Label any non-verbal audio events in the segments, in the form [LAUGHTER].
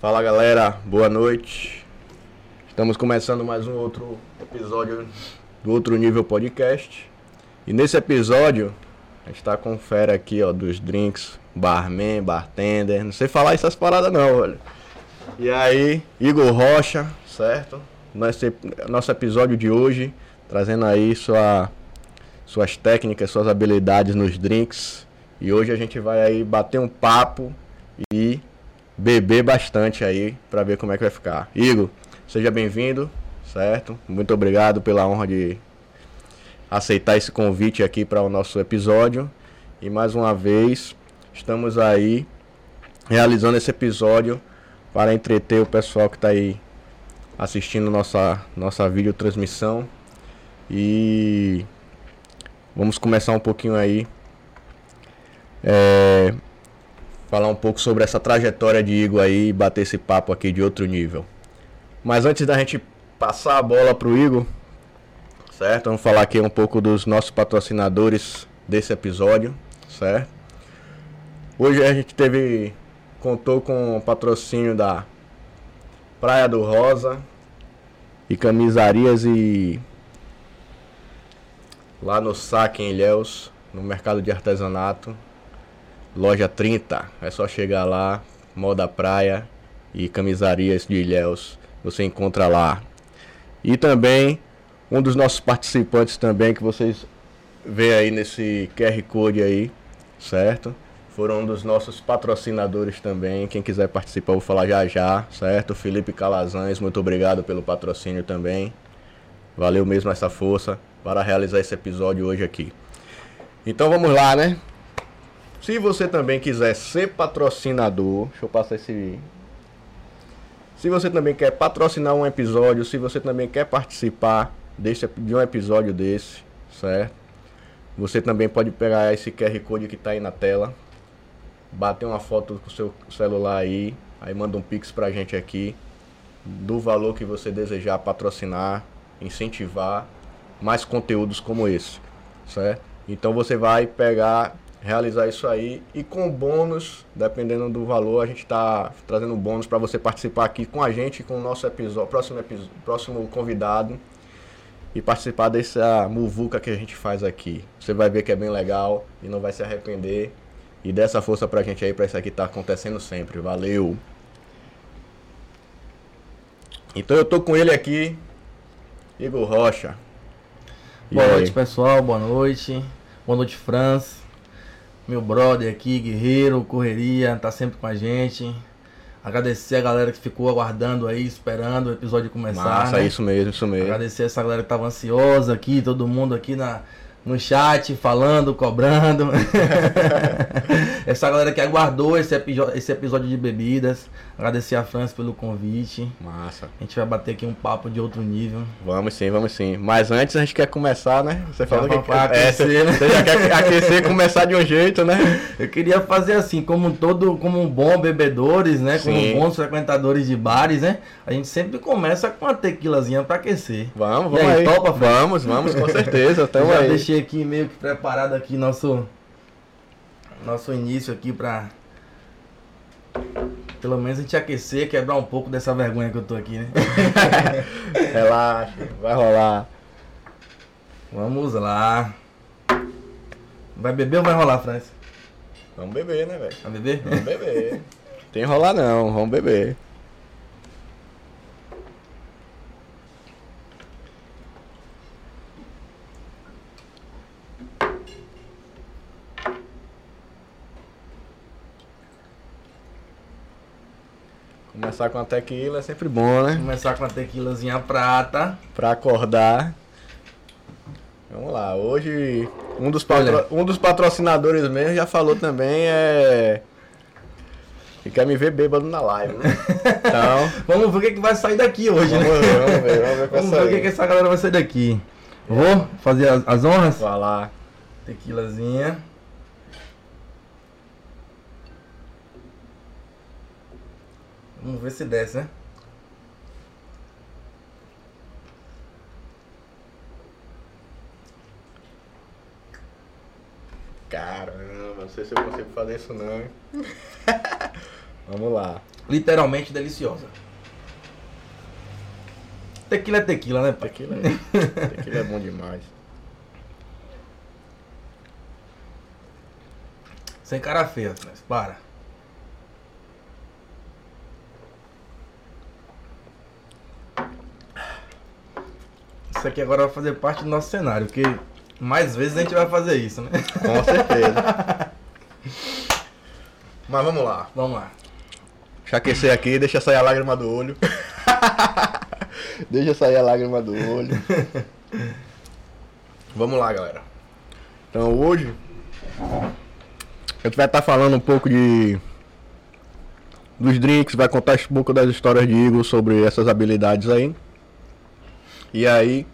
Fala galera, boa noite. Estamos começando mais um outro episódio do Outro Nível Podcast. E nesse episódio, a gente tá com fera aqui, ó, dos drinks, barman, bartender. Não sei falar essas paradas não, olha. E aí, Igor Rocha, certo? Nosso, nosso episódio de hoje, trazendo aí sua, suas técnicas, suas habilidades nos drinks. E hoje a gente vai aí bater um papo e beber bastante aí para ver como é que vai ficar. Igor, seja bem-vindo, certo? Muito obrigado pela honra de aceitar esse convite aqui para o nosso episódio. E mais uma vez, estamos aí realizando esse episódio para entreter o pessoal que está aí assistindo nossa nossa videotransmissão. E vamos começar um pouquinho aí é, falar um pouco sobre essa trajetória de Igor aí e bater esse papo aqui de outro nível. Mas antes da gente passar a bola pro Igor, certo? Vamos falar aqui um pouco dos nossos patrocinadores desse episódio, certo? Hoje a gente teve contou com o patrocínio da Praia do Rosa e camisarias e lá no Saque em Ilhéus, no mercado de artesanato, Loja 30. É só chegar lá, moda praia e camisarias de Ilhéus. Você encontra lá. E também um dos nossos participantes também que vocês vê aí nesse QR Code aí, certo? Foram um dos nossos patrocinadores também. Quem quiser participar, vou falar já já, certo? Felipe Calazans, muito obrigado pelo patrocínio também. Valeu mesmo essa força para realizar esse episódio hoje aqui. Então vamos lá, né? Se você também quiser ser patrocinador, deixa eu passar esse. Se você também quer patrocinar um episódio, se você também quer participar desse, de um episódio desse, certo? Você também pode pegar esse QR Code que está aí na tela, bater uma foto com o seu celular aí, aí manda um pix pra gente aqui, do valor que você desejar patrocinar, incentivar mais conteúdos como esse, certo? Então você vai pegar realizar isso aí e com bônus, dependendo do valor, a gente está trazendo bônus para você participar aqui com a gente, com o nosso episódio, próximo, episódio, próximo convidado e participar dessa muvuca que a gente faz aqui. Você vai ver que é bem legal e não vai se arrepender. E dê essa força pra gente aí, pra isso aqui tá acontecendo sempre. Valeu! Então eu tô com ele aqui, Igor Rocha. E boa aí? noite, pessoal. Boa noite. Boa noite, Franz meu brother aqui, guerreiro, correria, tá sempre com a gente. Agradecer a galera que ficou aguardando aí, esperando o episódio começar. Massa, né? isso mesmo, isso mesmo. Agradecer essa galera que tava ansiosa aqui, todo mundo aqui na, no chat, falando, cobrando. [LAUGHS] Essa galera que aguardou esse, esse episódio de bebidas. Agradecer a França pelo convite. Massa. A gente vai bater aqui um papo de outro nível. Vamos sim, vamos sim. Mas antes a gente quer começar, né? Você falou que quer aquecer, é, né? Você já quer [LAUGHS] aquecer começar de um jeito, né? Eu queria fazer assim, como todo, como um bom bebedores, né? Como sim. bons frequentadores de bares, né? A gente sempre começa com uma tequilazinha para aquecer. Vamos, vamos aí, aí. Topa, vamos, vamos, com certeza. [LAUGHS] Até já aí. deixei aqui meio que preparado aqui nosso nosso início aqui pra pelo menos a gente aquecer, quebrar um pouco dessa vergonha que eu tô aqui, né? [LAUGHS] Relaxa, vai rolar. Vamos lá. Vai beber ou vai rolar, França? Vamos beber, né, velho? Vai beber? Vamos beber. Tem rolar não, vamos beber. Começar com a tequila é sempre bom, né? Começar com a tequilazinha prata. Pra acordar. Vamos lá, hoje um dos, patro... um dos patrocinadores mesmo já falou também é. Que quer me ver bêbado na live, né? [LAUGHS] Então. vamos ver o que, que vai sair daqui hoje, vamos né? Ver, vamos ver, vamos ver, vamos ver o que, que essa galera vai sair daqui. Vou fazer as, as honras? Vai lá. Tequilazinha. Vamos ver se desce, né? Caramba, não sei se eu consigo fazer isso não. [LAUGHS] Vamos lá. Literalmente deliciosa. Tequila é tequila, né, pai? Tequila é, tequila é bom demais. Sem cara feia, mas para. Isso aqui agora vai fazer parte do nosso cenário, porque mais vezes a gente vai fazer isso, né? Com certeza. Mas vamos lá. Vamos lá. Deixa aquecer aqui, deixa sair a lágrima do olho. [LAUGHS] deixa sair a lágrima do olho. Vamos lá, galera. Então hoje a gente vai estar tá falando um pouco de dos drinks, vai contar um pouco das histórias de Igor sobre essas habilidades aí. E aí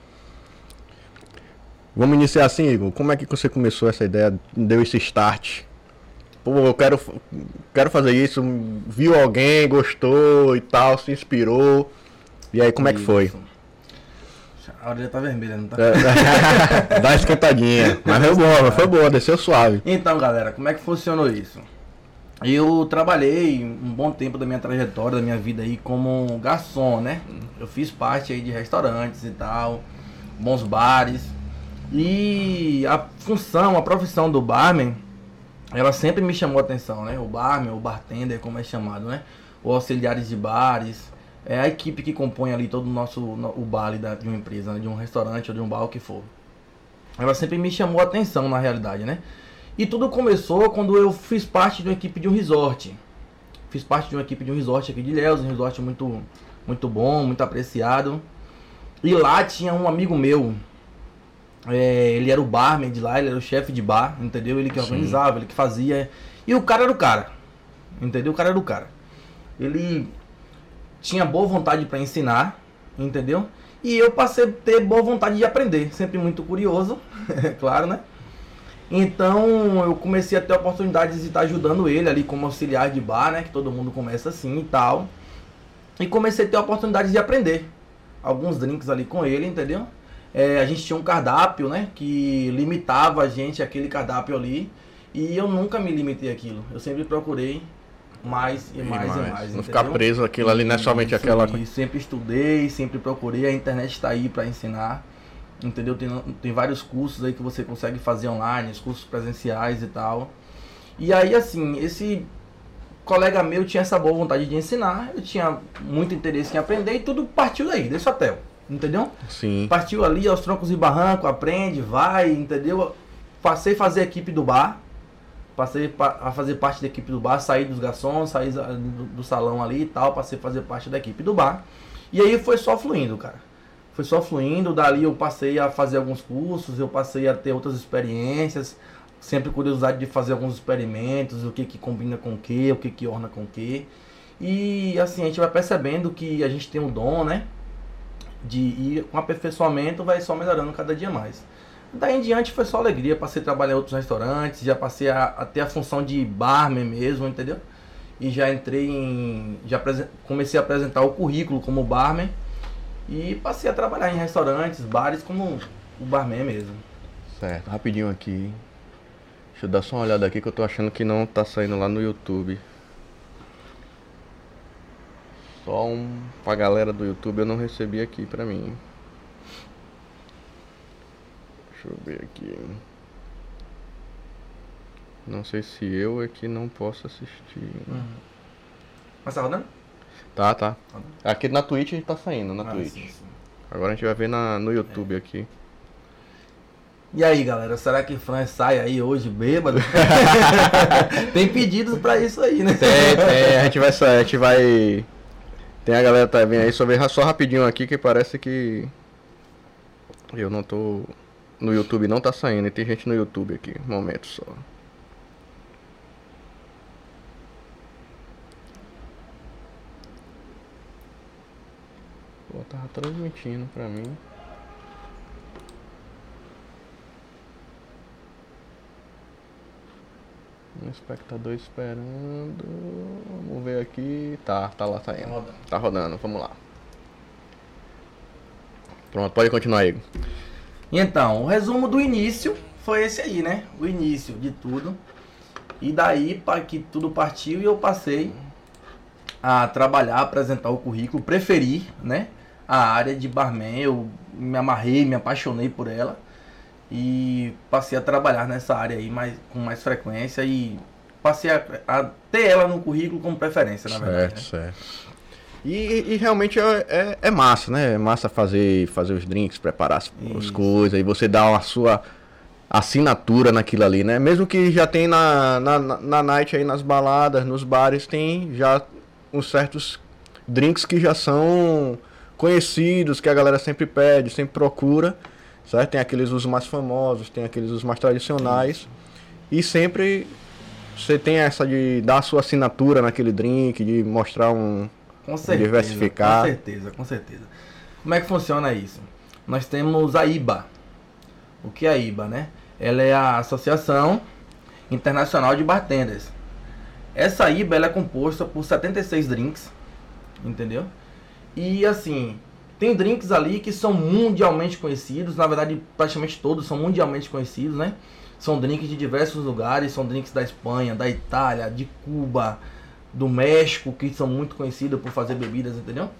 Vamos iniciar assim, Igor. Como é que você começou essa ideia, deu esse start? Pô, eu quero, quero fazer isso. Viu alguém, gostou e tal, se inspirou. E aí, como isso. é que foi? A já tá vermelha, não tá? [LAUGHS] Dá uma esquentadinha. Mas foi boa, foi boa, desceu suave. Então, galera, como é que funcionou isso? Eu trabalhei um bom tempo da minha trajetória, da minha vida aí como garçom, né? Eu fiz parte aí de restaurantes e tal, bons bares. E a função, a profissão do barman, ela sempre me chamou a atenção, né? O barman, o bartender, como é chamado, né? O auxiliares de bares, é a equipe que compõe ali todo o nosso o bar da, de uma empresa, né? de um restaurante ou de um bar, o que for. Ela sempre me chamou a atenção na realidade, né? E tudo começou quando eu fiz parte de uma equipe de um resort. Fiz parte de uma equipe de um resort aqui de Ilhéus, um resort muito, muito bom, muito apreciado. E lá tinha um amigo meu, é, ele era o barman de lá, ele era o chefe de bar, entendeu? Ele que organizava, Sim. ele que fazia. E o cara era o cara, entendeu? O cara era o cara. Ele tinha boa vontade para ensinar, entendeu? E eu passei a ter boa vontade de aprender, sempre muito curioso, [LAUGHS] é claro, né? Então eu comecei a ter oportunidades de estar ajudando ele ali como auxiliar de bar, né? Que todo mundo começa assim e tal. E comecei a ter oportunidades de aprender alguns drinks ali com ele, entendeu? é, a gente tinha um cardápio, né? Que limitava a gente aquele cardápio ali. E eu nunca me limitei aquilo. Eu sempre procurei mais e, mais, mais, e mais. Não ficar preso aquilo ali, não é somente Isso, aquela. E sempre estudei, sempre procurei. A internet está aí para ensinar. Entendeu? Tem, tem vários cursos aí que você consegue fazer online, os cursos presenciais e tal. E aí, assim, esse colega meu tinha essa boa vontade de ensinar, eu tinha muito interesse em aprender e tudo partiu daí, desse hotel entendeu? Sim. Partiu ali aos troncos e barranco, aprende, vai, entendeu? Passei a fazer equipe do bar, passei a fazer parte da equipe do bar, saí dos garçons, saí do, do salão ali e tal, passei a fazer parte da equipe do bar. E aí foi só fluindo, cara. Foi só fluindo, dali eu passei a fazer alguns cursos, eu passei a ter outras experiências, sempre curiosidade de fazer alguns experimentos, o que que combina com o que, o que que orna com o que. E assim, a gente vai percebendo que a gente tem um dom, né? de ir com aperfeiçoamento vai só melhorando cada dia mais. Daí em diante foi só alegria, passei a trabalhar em outros restaurantes, já passei a, a ter a função de barman mesmo, entendeu? E já entrei em. já comecei a apresentar o currículo como barman e passei a trabalhar em restaurantes, bares como o barman mesmo. Certo, rapidinho aqui. Deixa eu dar só uma olhada aqui que eu tô achando que não tá saindo lá no YouTube. Só um pra galera do YouTube eu não recebi aqui pra mim. Deixa eu ver aqui. Não sei se eu é que não posso assistir. Uhum. Mas tá rodando? Tá, tá. Aqui na Twitch tá saindo, na ah, Twitch. Sim, sim. Agora a gente vai ver na, no YouTube é. aqui. E aí, galera, será que Fran sai aí hoje bêbado? [LAUGHS] tem pedidos pra isso aí, né? Tem, tem. A gente vai sair, a gente vai tem a galera tá vendo aí, só ver só rapidinho aqui que parece que eu não tô no YouTube não tá saindo, e tem gente no YouTube aqui, um momento só. Pô, tava transmitindo pra mim. Um espectador esperando. Vamos ver aqui. Tá, tá lá saindo. Tá rodando. Tá rodando, vamos lá. Pronto, pode continuar aí. Então, o resumo do início foi esse aí, né? O início de tudo. E daí para que tudo partiu e eu passei a trabalhar, apresentar o currículo, preferir, né? A área de barman, eu me amarrei, me apaixonei por ela e passei a trabalhar nessa área aí mais, com mais frequência e passei a, a ter ela no currículo como preferência, na verdade. Certo, né? certo. E, e, realmente é, é, é, massa, né? É massa fazer, fazer os drinks, preparar as, as coisas, e você dá a sua assinatura naquilo ali, né? Mesmo que já tem na, na, na night aí, nas baladas, nos bares, tem já uns certos drinks que já são conhecidos, que a galera sempre pede, sempre procura, certo? Tem aqueles usos mais famosos, tem aqueles usos mais tradicionais. E sempre você tem essa de dar a sua assinatura naquele drink, de mostrar um, com certeza, diversificar. Com certeza, com certeza. Como é que funciona isso? Nós temos a IBA. O que é a IBA, né? Ela é a Associação Internacional de Bartenders. Essa IBA ela é composta por 76 drinks, entendeu? E assim, tem drinks ali que são mundialmente conhecidos, na verdade praticamente todos são mundialmente conhecidos, né? São drinks de diversos lugares, são drinks da Espanha, da Itália, de Cuba, do México, que são muito conhecidos por fazer bebidas, entendeu?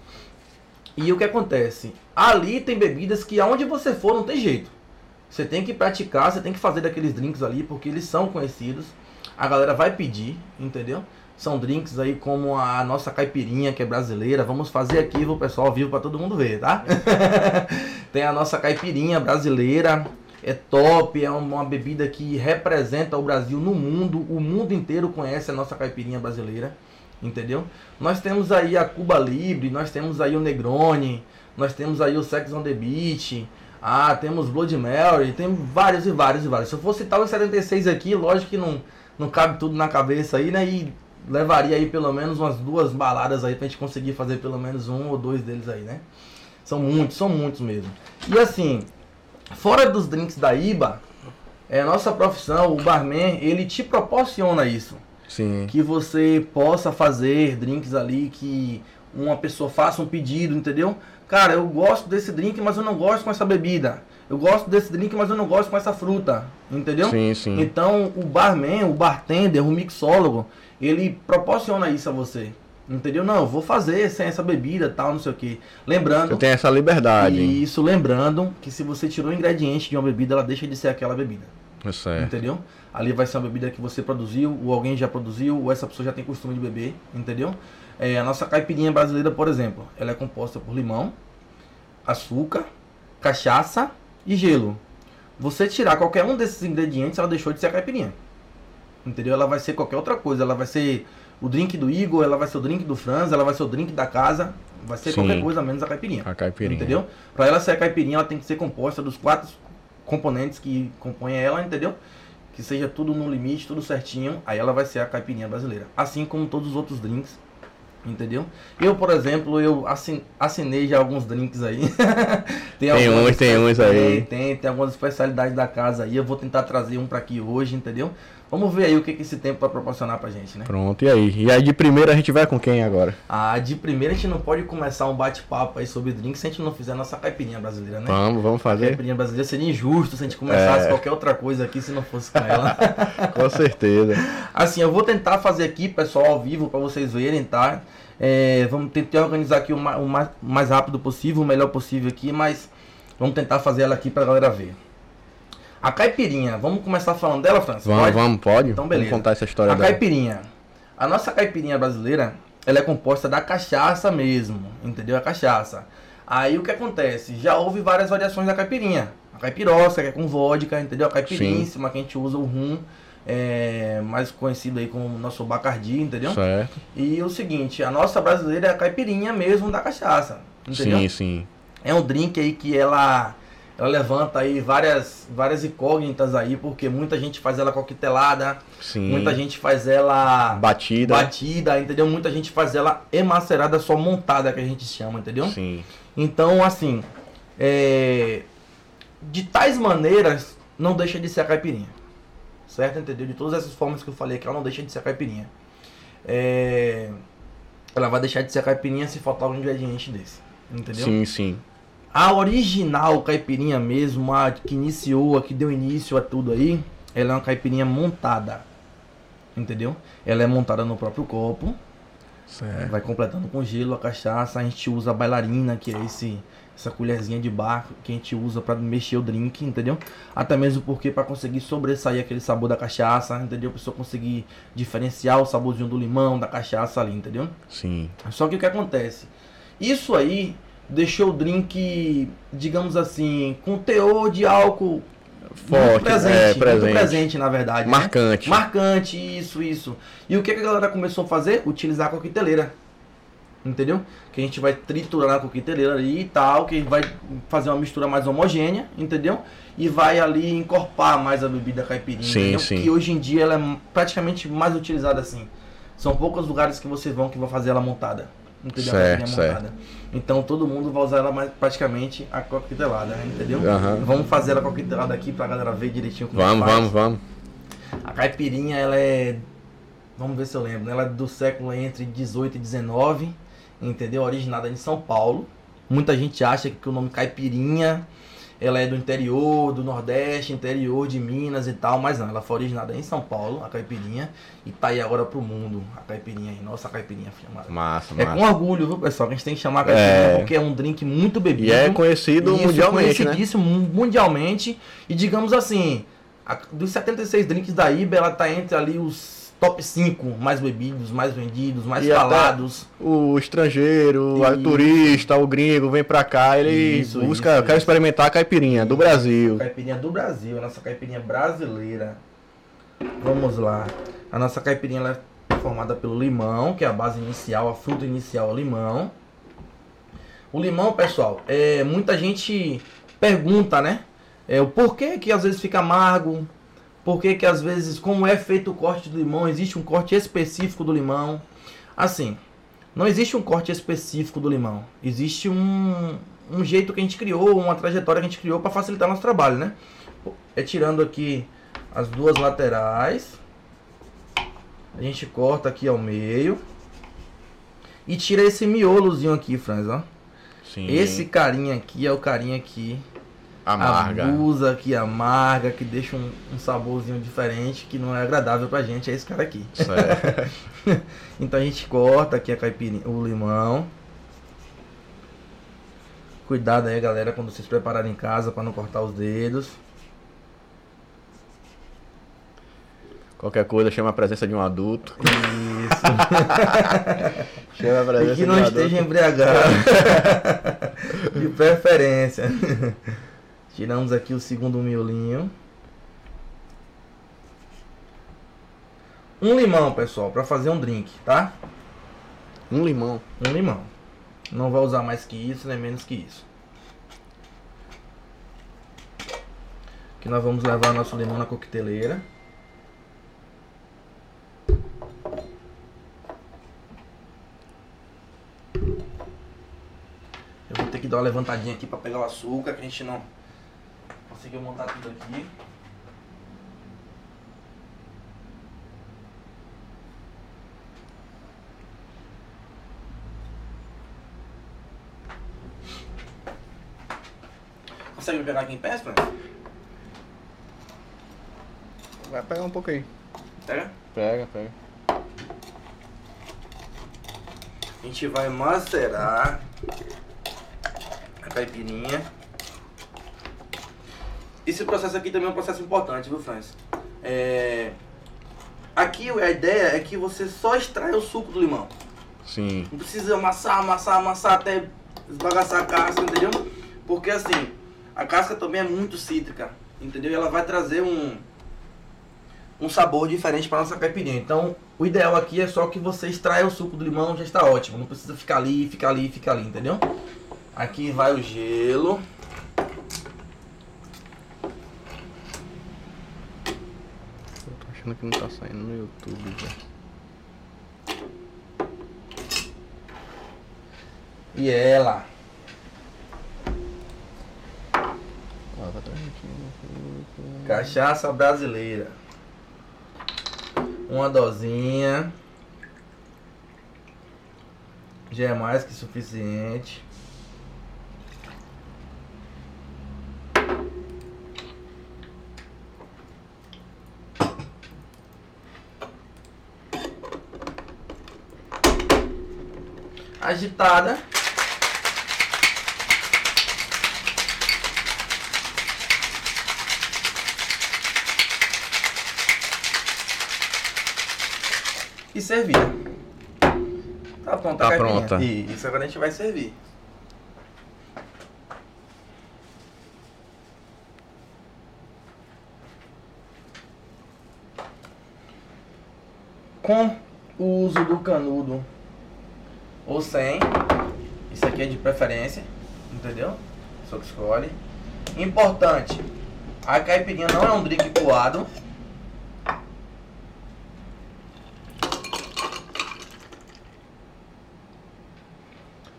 E o que acontece? Ali tem bebidas que aonde você for não tem jeito. Você tem que praticar, você tem que fazer daqueles drinks ali, porque eles são conhecidos. A galera vai pedir, entendeu? São drinks aí como a nossa caipirinha, que é brasileira. Vamos fazer aqui, o pessoal, vivo para todo mundo ver, tá? [LAUGHS] tem a nossa caipirinha brasileira. É top, é uma bebida que representa o Brasil no mundo. O mundo inteiro conhece a nossa caipirinha brasileira entendeu? Nós temos aí a Cuba Libre, nós temos aí o Negroni, nós temos aí o Sex on the Beach, ah, temos Blood Mary, tem vários e vários e vários. Se eu fosse citar os 76 aqui, lógico que não, não cabe tudo na cabeça aí, né? E levaria aí pelo menos umas duas baladas aí pra gente conseguir fazer pelo menos um ou dois deles aí, né? São muitos, são muitos mesmo. E assim, fora dos drinks da IBA, é a nossa profissão, o barman, ele te proporciona isso. Sim. Que você possa fazer drinks ali que uma pessoa faça um pedido, entendeu? Cara, eu gosto desse drink, mas eu não gosto com essa bebida. Eu gosto desse drink, mas eu não gosto com essa fruta, entendeu? Sim, sim. Então, o barman, o bartender, o mixólogo, ele proporciona isso a você. Entendeu? Não, eu vou fazer sem essa bebida, tal, não sei o que. Lembrando. Você tem essa liberdade. Isso, lembrando que se você tirou um ingrediente de uma bebida, ela deixa de ser aquela bebida. Isso é. Entendeu? Ali vai ser uma bebida que você produziu, ou alguém já produziu, ou essa pessoa já tem costume de beber, entendeu? É, a nossa caipirinha brasileira, por exemplo, ela é composta por limão, açúcar, cachaça e gelo. Você tirar qualquer um desses ingredientes, ela deixou de ser a caipirinha. Entendeu? Ela vai ser qualquer outra coisa. Ela vai ser o drink do Igor, ela vai ser o drink do Franz, ela vai ser o drink da casa. Vai ser Sim. qualquer coisa menos a caipirinha. A caipirinha. Entendeu? Para ela ser a caipirinha, ela tem que ser composta dos quatro componentes que compõem ela, entendeu? que seja tudo no limite, tudo certinho, aí ela vai ser a caipirinha brasileira. Assim como todos os outros drinks, entendeu? Eu, por exemplo, eu assin, assinei já alguns drinks aí. [LAUGHS] tem, tem uns, tem uns aí. Tem, tem, tem algumas especialidades da casa aí, eu vou tentar trazer um para aqui hoje, entendeu? Vamos ver aí o que, que esse tempo vai proporcionar pra gente, né? Pronto, e aí? E aí de primeira a gente vai com quem agora? Ah, de primeira a gente não pode começar um bate-papo aí sobre drinks se a gente não fizer a nossa caipirinha brasileira, né? Vamos, vamos fazer. A caipirinha brasileira seria injusto se a gente começasse é... qualquer outra coisa aqui se não fosse com ela. [LAUGHS] com certeza. Assim, eu vou tentar fazer aqui, pessoal, ao vivo, para vocês verem, tá? É, vamos tentar organizar aqui o mais, o mais rápido possível, o melhor possível aqui, mas vamos tentar fazer ela aqui pra galera ver. A caipirinha, vamos começar falando dela, Francis? Vamos, pode? vamos, pode. Então, beleza. Vamos contar essa história A dela. caipirinha. A nossa caipirinha brasileira, ela é composta da cachaça mesmo, entendeu? A cachaça. Aí o que acontece? Já houve várias variações da caipirinha. A caipirosca, que é com vodka, entendeu? A caipiríssima, Sim. que a gente usa o rum, é, mais conhecido aí como nosso bacardi, entendeu? Certo. E o seguinte, a nossa brasileira é a caipirinha mesmo da cachaça, entendeu? Sim, sim. É um drink aí que ela ela levanta aí várias, várias incógnitas aí, porque muita gente faz ela coquetelada, Sim. muita gente faz ela batida. batida, entendeu? Muita gente faz ela emacerada, só montada, que a gente chama, entendeu? Sim. Então, assim, é... de tais maneiras, não deixa de ser a caipirinha. Certo? Entendeu? De todas essas formas que eu falei que ela não deixa de ser a caipirinha. É... Ela vai deixar de ser a caipirinha se faltar um ingrediente desse. Entendeu? Sim, sim. A original caipirinha mesmo, a que iniciou, a que deu início a tudo aí, ela é uma caipirinha montada. Entendeu? Ela é montada no próprio copo. Certo. Vai completando com gelo a cachaça. A gente usa a bailarina, que é esse essa colherzinha de barco que a gente usa para mexer o drink, entendeu? Até mesmo porque para conseguir sobressair aquele sabor da cachaça, entendeu? A pessoa conseguir diferenciar o saborzinho do limão, da cachaça ali, entendeu? Sim. Só que o que acontece? Isso aí deixou o drink, digamos assim, com teor de álcool forte, presente, é, presente. presente, na verdade. Né? Marcante. Né? Marcante, isso, isso. E o que a galera começou a fazer? Utilizar a coqueteleira entendeu? Que a gente vai triturar na coqueteleira ali e tal, que vai fazer uma mistura mais homogênea, entendeu? E vai ali encorpar mais a bebida caipirinha, sim, entendeu? Sim. Que hoje em dia ela é praticamente mais utilizada assim. São poucos lugares que vocês vão que vão fazer ela montada. Entendeu? Certo, a certo. Então todo mundo vai usar ela mais praticamente a coquetelada, entendeu? Uhum. Vamos fazer ela coquetelada aqui pra galera ver direitinho como é Vamos, vamos, vamos. A caipirinha, ela é. Vamos ver se eu lembro, né? Ela é do século entre 18 e 19 entendeu? Originada em São Paulo. Muita gente acha que o nome caipirinha ela é do interior, do Nordeste, interior de Minas e tal, mas não, ela foi originada em São Paulo, a caipirinha, e tá aí agora pro mundo, a caipirinha aí, nossa caipirinha filmada. Massa, é massa. com orgulho, viu, pessoal, que a gente tem que chamar a caipirinha, é... porque é um drink muito bebido. E é conhecido Isso, mundialmente, conhecidíssimo né? mundialmente, e digamos assim, a, dos 76 drinks da IBA, ela tá entre ali os top 5 mais bebidos, mais vendidos, mais e falados. O estrangeiro, o turista, o gringo vem pra cá, ele isso, busca, isso, quer isso. experimentar a caipirinha do Brasil. Caipirinha do Brasil, a nossa caipirinha brasileira. Vamos lá. A nossa caipirinha é formada pelo limão, que é a base inicial, a fruta inicial é o limão. O limão, pessoal, é muita gente pergunta, né? É o porquê que às vezes fica amargo, por que que às vezes, como é feito o corte do limão, existe um corte específico do limão. Assim, não existe um corte específico do limão. Existe um, um jeito que a gente criou, uma trajetória que a gente criou para facilitar nosso trabalho, né? É tirando aqui as duas laterais. A gente corta aqui ao meio. E tira esse miolozinho aqui, Franz, ó. Sim. Esse carinha aqui é o carinha aqui amarga. abusa, que amarga, que deixa um, um, saborzinho diferente, que não é agradável pra gente, é esse cara aqui. [LAUGHS] então a gente corta aqui a caipirinha, o limão. Cuidado aí, galera, quando vocês prepararem em casa para não cortar os dedos. Qualquer coisa, chama a presença de um adulto. Isso. [LAUGHS] chama a presença e que não de um esteja adulto. embriagado. [LAUGHS] de preferência. Tiramos aqui o segundo miolinho. Um limão, pessoal, para fazer um drink, tá? Um limão. Um limão. Não vai usar mais que isso, nem menos que isso. Aqui nós vamos levar nosso limão na coqueteleira. Eu vou ter que dar uma levantadinha aqui para pegar o açúcar, que a gente não Conseguiu montar tudo aqui. Consegue me pegar aqui em pé, Fran? Vai pegar um pouco aí. Pega? Pega, pega. A gente vai macerar a caipirinha. Esse processo aqui também é um processo importante, viu, Francis? É... Aqui a ideia é que você só extrai o suco do limão. Sim. Não precisa amassar, amassar, amassar até esbagaçar a casca, entendeu? Porque assim, a casca também é muito cítrica, entendeu? E ela vai trazer um, um sabor diferente para nossa caipirinha. Então, o ideal aqui é só que você extraia o suco do limão, já está ótimo. Não precisa ficar ali, ficar ali, ficar ali, entendeu? Aqui vai o gelo. Que não tá saindo no YouTube, velho. E ela? Cachaça brasileira. Uma dosinha. Já é mais que suficiente. Agitada. E servir. Tá pronta tá a pronta. Isso, agora a gente vai servir. com o uso do canudo ou sem. Isso aqui é de preferência, entendeu? Só que escolhe. Importante, a caipirinha não é um drink coado.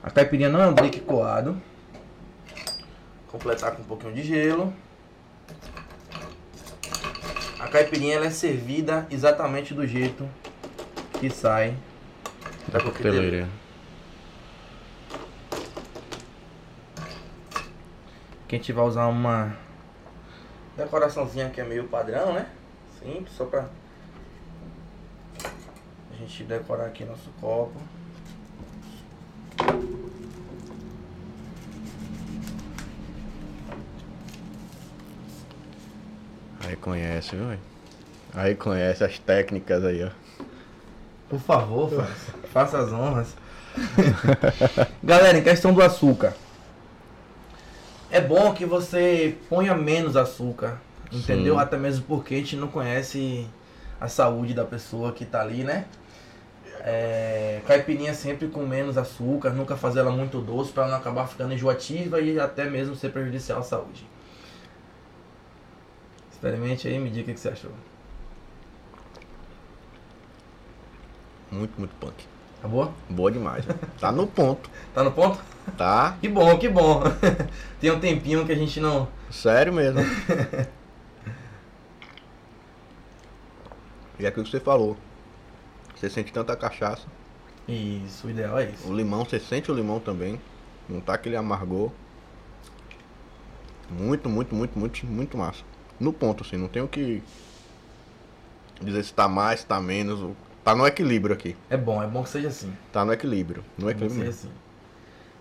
A caipirinha não é um drink coado. Completar com um pouquinho de gelo. A caipirinha ela é servida exatamente do jeito que sai da coqueteleira. Quem tiver usar uma decoraçãozinha que é meio padrão, né? Simples, só pra a gente decorar aqui nosso copo. Aí conhece, viu? Aí conhece as técnicas aí, ó. Por favor, faça, faça as honras. [LAUGHS] Galera, em questão do açúcar. É bom que você ponha menos açúcar, entendeu? Sim. Até mesmo porque a gente não conhece a saúde da pessoa que tá ali, né? É, caipirinha sempre com menos açúcar, nunca fazer ela muito doce para não acabar ficando enjoativa e até mesmo ser prejudicial à saúde. Experimente aí e me diga o que você achou. Muito, muito punk. Tá boa? Boa demais. Tá no ponto. [LAUGHS] tá no ponto? Tá. Que bom, que bom. [LAUGHS] Tem um tempinho que a gente não. Sério mesmo. [LAUGHS] e é aquilo que você falou. Você sente tanta cachaça. Isso, o ideal é isso. O limão, você sente o limão também. Não tá aquele amargor. Muito, muito, muito, muito, muito massa. No ponto, assim, não tenho que dizer se tá mais, se tá menos. Tá no equilíbrio aqui. É bom, é bom que seja assim. Tá no equilíbrio. No é equilíbrio. Que seja assim.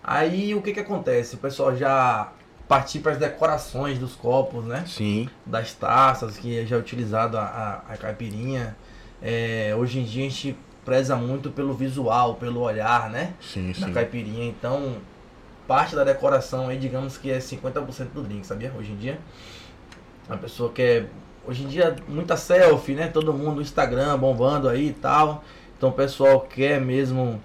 Aí o que que acontece? O pessoal já partir para as decorações dos copos, né? Sim. Das taças, que já é utilizado a, a, a caipirinha. É, hoje em dia a gente preza muito pelo visual, pelo olhar, né? Sim, da sim. caipirinha. Então, parte da decoração aí, digamos que é 50% do drink, sabia? Hoje em dia. A pessoa quer Hoje em dia, muita selfie, né? Todo mundo no Instagram bombando aí e tal. Então o pessoal quer mesmo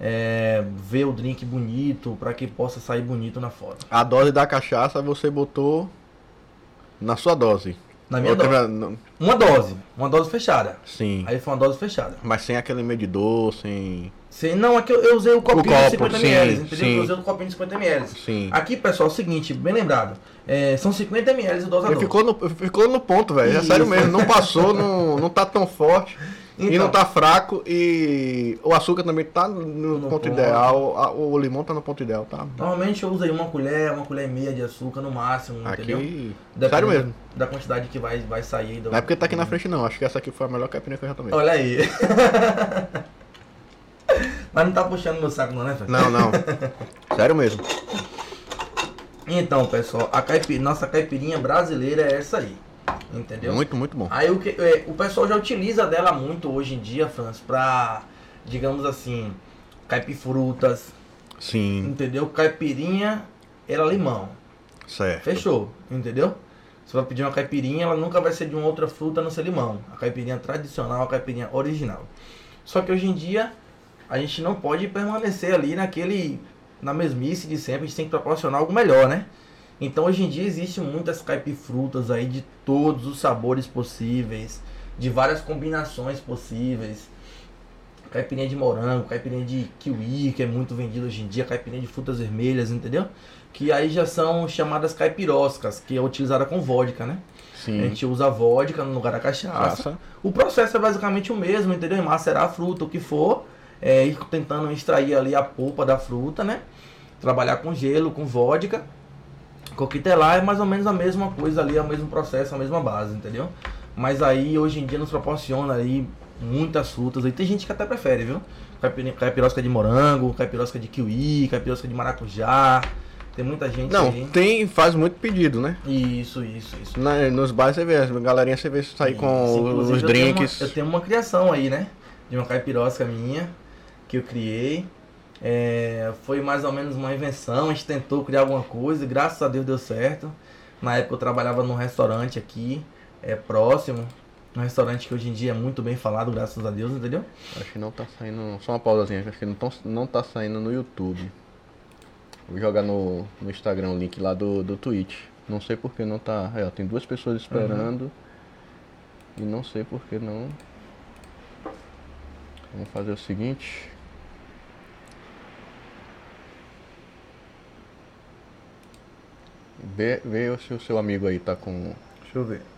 é, ver o drink bonito para que possa sair bonito na foto. A dose da cachaça você botou na sua dose. Na minha Outra, dose. Uma dose. Uma dose fechada. Sim. Aí foi uma dose fechada. Mas sem aquele medidor, sem. Sim, não, aqui eu, eu usei o copinho o copo, de 50 sim, ml, entendeu? Sim. Eu usei o copinho de 50 ml. Sim. Aqui, pessoal, é o seguinte, bem lembrado. É, são 50 ml de dosador. Ficou no, ficou no ponto, velho. É sério mesmo. Não passou, não, não tá tão forte. [LAUGHS] Então, e não tá fraco e o açúcar também tá no, no ponto, ideal, a, o limão tá no ponto ideal, tá? Normalmente eu uso aí uma colher, uma colher e meia de açúcar no máximo, aqui, entendeu? Sério mesmo. Da quantidade que vai, vai sair. Do... Não é porque tá aqui na frente não, acho que essa aqui foi a melhor caipirinha que eu já tomei. Olha aí. [LAUGHS] Mas não tá puxando meu saco não, né, Fred? Não, não. [LAUGHS] Sério mesmo. Então, pessoal, a caipir... nossa caipirinha brasileira é essa aí. Entendeu? Muito, muito bom. Aí o, que, é, o pessoal já utiliza dela muito hoje em dia, Franz, pra, digamos assim, caipifrutas. Sim. Entendeu? Caipirinha era limão. Certo. Fechou, entendeu? Você vai pedir uma caipirinha, ela nunca vai ser de uma outra fruta a não ser limão. A caipirinha tradicional, a caipirinha original. Só que hoje em dia a gente não pode permanecer ali naquele na mesmice de sempre, a gente tem que proporcionar algo melhor, né? Então hoje em dia existem muitas caipifrutas aí de todos os sabores possíveis, de várias combinações possíveis. Caipirinha de morango, caipirinha de kiwi, que é muito vendido hoje em dia, caipirinha de frutas vermelhas, entendeu? Que aí já são chamadas caipiroscas, que é utilizada com vodka, né? Sim. A gente usa vodka no lugar da cachaça. O processo é basicamente o mesmo, entendeu? Macerar a fruta, o que for, é, ir tentando extrair ali a polpa da fruta, né? Trabalhar com gelo, com vodka Coquetelar é mais ou menos a mesma coisa ali, é o mesmo processo, a mesma base, entendeu? Mas aí hoje em dia nos proporciona aí Muitas frutas. E tem gente que até prefere, viu? Caipirosca de morango, caipirosca de kiwi, caipirosca de maracujá. Tem muita gente Não, aí. tem, faz muito pedido, né? Isso, isso, isso. Na, nos bares você vê, a galerinha você vê sair Isso, com inclusive, os eu tenho drinks. uma- eu tenho uma criação aí, né? De uma caipirosca minha, que eu criei. É, foi mais ou menos uma invenção, a gente tentou criar alguma coisa e graças a Deus deu certo. Na época eu trabalhava num restaurante aqui, é próximo. Um restaurante que hoje em dia é muito bem falado, graças a Deus, entendeu? Acho que não tá saindo. Só uma pausazinha, acho que não, tão, não tá saindo no YouTube. Vou jogar no, no Instagram o link lá do, do Twitch. Não sei porque não tá. É, tem duas pessoas esperando. E não sei porque não. Vamos fazer o seguinte. Vê, vê se o seu amigo aí tá com. Deixa eu ver.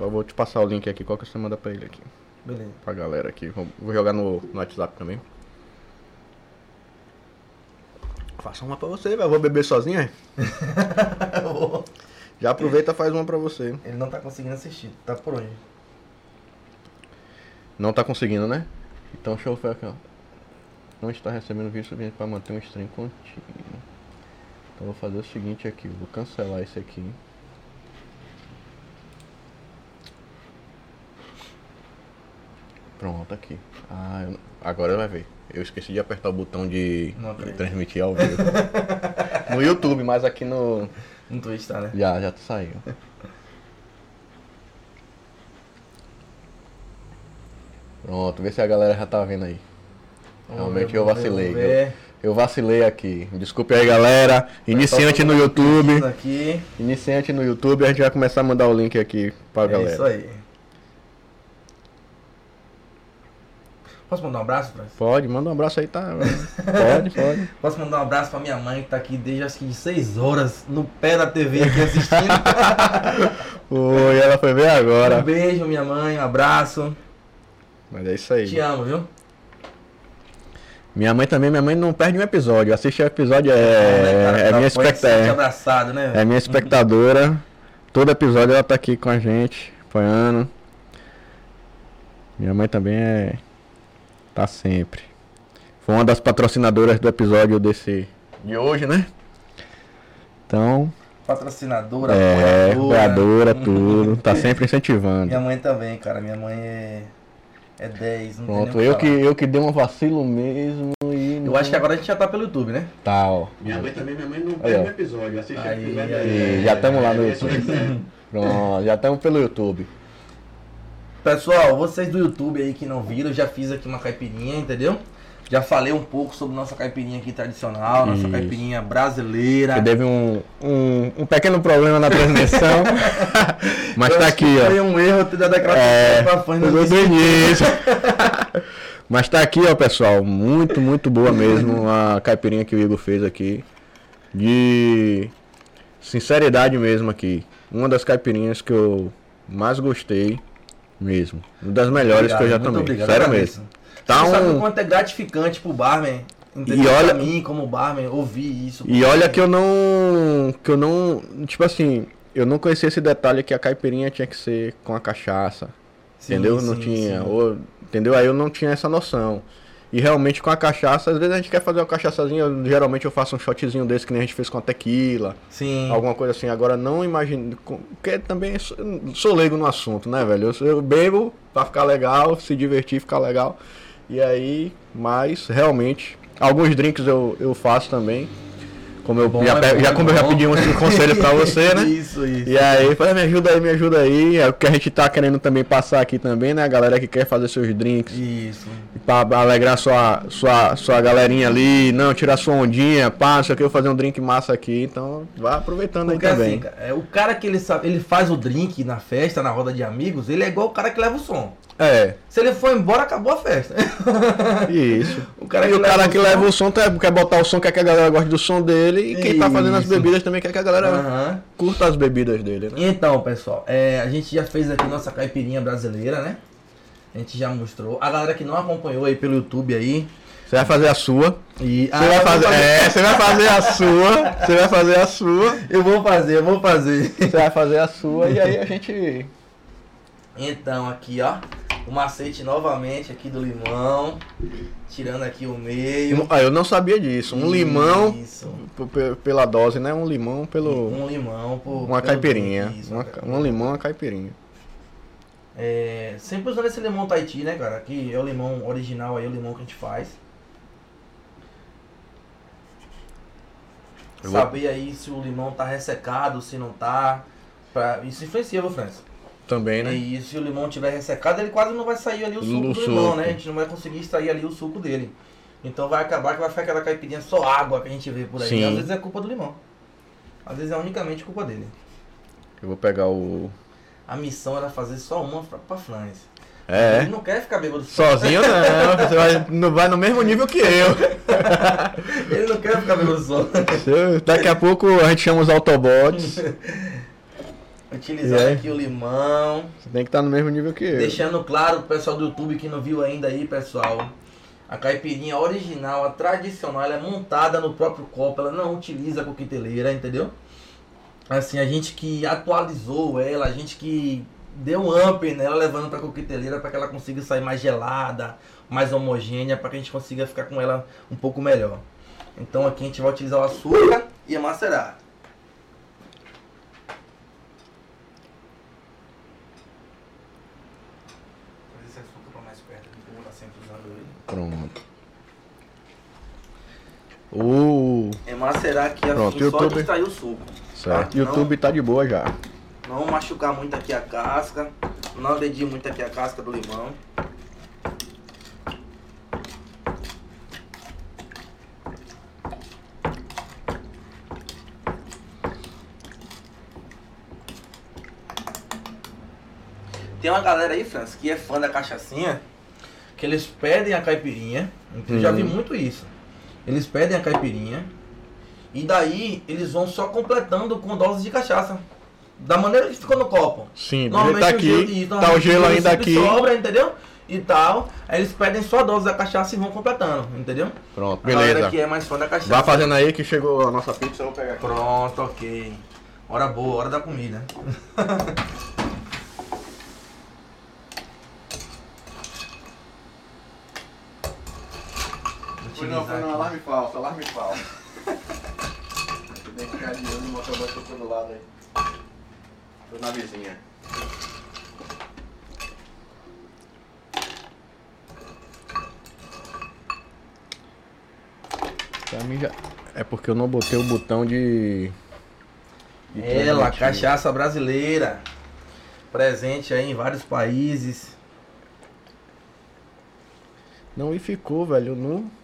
Eu vou te passar o link aqui, qual que você manda pra ele aqui? Beleza. Pra galera aqui. Vou vou jogar no, no WhatsApp também. Faça uma pra você, velho. Vou beber sozinho, é? [LAUGHS] Já aproveita e faz uma pra você. Ele não tá conseguindo assistir, tá por onde? Não tá conseguindo, né? Então deixa eu ver aqui, ó. Não está recebendo vídeo suficiente para manter um stream contínuo. Então eu vou fazer o seguinte aqui, eu vou cancelar esse aqui. Pronto, aqui. Ah, eu- agora vai ver. Eu esqueci de apertar o botão de transmitir ao vivo. [LAUGHS] no YouTube, mas aqui no. No Twitch tá, né? Já, já saiu. Pronto, vê se a galera já tá vendo aí. Realmente eu vacilei. ver. Eu vacilei aqui. Desculpe aí, galera. Iniciante no YouTube. Iniciante no YouTube. A gente vai começar a mandar o link aqui pra É galera. isso aí. Posso mandar um abraço, Francis? Pode, manda um abraço aí, tá? Pode, pode. [LAUGHS] Posso mandar um abraço pra minha mãe que tá aqui desde acho que de 6 horas no pé da TV aqui assistindo. [LAUGHS] Oi, ela foi ver um agora. beijo, minha mãe, um abraço. Mas é isso aí. Te amo, viu? Minha mãe também, minha mãe não perde um episódio. Assistir o episódio é, né, cara? é minha espectadora. abraçado, né? É minha espectadora. Todo episódio ela tá aqui com a gente, apoiando. Minha mãe também é. Tá sempre. Foi uma das patrocinadoras do episódio desse. De hoje, né? Então. Patrocinadora, É, apoiadora. apoiadora, [LAUGHS] tudo. Tá sempre incentivando. Minha mãe também, cara. Minha mãe é. É 10. Não tem Pronto, nem o eu que, eu que dei um vacilo mesmo e. Eu acho que agora a gente já tá pelo YouTube, né? Tá, ó. Minha mãe também, minha mãe não Aí, perde um episódio. Assiste Aí, o episódio aí. E já estamos lá no É, YouTube. é, Pronto, já estamos pelo YouTube. Pessoal, vocês do YouTube aí que não viram, já fiz aqui uma caipirinha, entendeu? Já falei um pouco sobre nossa caipirinha aqui tradicional, nossa Isso. caipirinha brasileira. Que teve um, um, um pequeno problema na transmissão. [LAUGHS] mas Eu tá aqui, ó. Foi um erro ter dado aquela É, pra não do início. [LAUGHS] Mas tá aqui, ó, pessoal. Muito, muito boa mesmo a caipirinha que o Igor fez aqui. De sinceridade mesmo aqui. Uma das caipirinhas que eu mais gostei mesmo. Uma das melhores que eu já tomei. obrigado, Sério mesmo. Tá Você sabe o um... quanto é gratificante pro barman, entendeu? E olha- Pra mim, como barman, ouvir isso. E olha que eu não. Que eu não. Tipo assim, eu não conhecia esse detalhe que a caipirinha tinha que ser com a cachaça. Sim, entendeu? não sim, tinha. sim. Ou, entendeu? Aí eu não tinha essa noção. E realmente com a cachaça, às vezes a gente quer fazer uma cachaçazinha, geralmente eu faço um shotzinho desse que nem a gente fez com a tequila, Sim. alguma coisa assim. Agora não imagino, porque também sou, leigo no assunto, né, velho? Eu, sou- eu bebo pra ficar legal, se divertir, ficar legal. E aí, mas realmente, alguns drinks eu, eu faço também. Como eu Bom, já, é bom, já é como eu já pedi um conselho pra você, né? [LAUGHS] Isso, isso. E aí, falei, me ajuda aí, me ajuda aí. É o que a gente tá querendo também passar aqui também, né? A galera que quer fazer seus drinks. Isso. Pra alegrar sua, sua, sua galerinha ali, não, tirar sua ondinha, pá, o que, eu fazer um drink massa aqui. Então, vai aproveitando Porque aí assim, também. cara, é, o cara que ele sabe, ele faz o drink na festa, na roda de amigos, ele é igual o cara que leva o som. É. Se ele for embora, acabou a festa. Isso. [LAUGHS] o cara e o cara que leva o som quer botar o som, quer que a galera goste do som dele. E quem Isso. tá fazendo as bebidas também quer que a galera uhum. curta as bebidas dele, né? Então, pessoal, é, a gente já fez aqui nossa caipirinha brasileira, né? A gente já mostrou. A galera que não acompanhou aí pelo YouTube aí, você vai fazer a sua. E... Você ah, vai fazer... fazer... É, você vai fazer a sua. Você vai fazer a sua. Eu vou fazer, eu vou fazer. Você vai fazer a sua e aí a gente. Então, aqui, ó. O macete novamente aqui do limão. Tirando aqui o meio. Ah, eu não sabia disso. Um Isso. limão pela dose, né? Um limão pelo. Um limão por. Uma caipirinha. Isso, uma, um limão, uma caipirinha. É, sempre usando esse limão Tahiti, né, cara? Aqui é o limão original aí, o limão que a gente faz. Eu Saber vou... aí se o limão tá ressecado, se não tá. Pra... Isso influencia, viu, Francis? Também, né? E se o limão tiver ressecado, ele quase não vai sair ali o suco do suco. limão, né? A gente não vai conseguir extrair ali o suco dele. Então vai acabar que vai ficar aquela caipirinha só água que a gente vê por aí. Sim. Às vezes é culpa do limão. Às vezes é unicamente culpa dele. Eu vou pegar o. A missão era fazer só uma pra, pra Franz. É. Ele não quer ficar bêbado sozinho. não. [LAUGHS] Você vai, não vai no mesmo nível que eu. Ele não quer ficar bêbado só. Daqui a pouco a gente chama os Autobots. [LAUGHS] Utilizar aqui o limão. Você tem que estar no mesmo nível que eu. Deixando claro pro pessoal do YouTube que não viu ainda aí, pessoal. A caipirinha original, a tradicional, ela é montada no próprio copo, ela não utiliza coqueteleira, entendeu? Assim, a gente que atualizou ela, a gente que deu um up nela, levando para coqueteleira para que ela consiga sair mais gelada, mais homogênea, para que a gente consiga ficar com ela um pouco melhor. Então aqui a gente vai utilizar o açúcar e a macerar. esse açúcar para mais perto, que eu vou estar sempre usando ele. Pronto. Uh. É macerar aqui Pronto, assim, YouTube... só extrair o suco. Certo. Tá? YouTube Não... tá de boa já. Não machucar muito aqui a casca. Não agredir muito aqui a casca do limão. Tem uma galera aí, Franz, que é fã da cachaçinha, que eles pedem a caipirinha. Eu uhum. já vi uhum. muito isso. Eles pedem a caipirinha e daí eles vão só completando com doses de cachaça da maneira que ficou no copo. Sim, normalmente tá aqui, o gelo, tá o gelo ainda aqui. Sobra, entendeu? E tal. Aí eles pedem só a dose da cachaça e vão completando, entendeu? Pronto, beleza. A que é mais fã da cachaça. Vai fazendo aí que chegou a nossa pizza, eu vou pegar aqui. Pronto, ok. Hora boa, hora da comida. [LAUGHS] Foi não, foi não, alarme falso, alarme falso. Tem que ficar de olho no motoboy que eu do lado aí. Tô na vizinha. Pra mim já. É porque eu não botei o botão de. de Ela, cachaça brasileira. Presente aí em vários países. Não, e ficou, velho, no.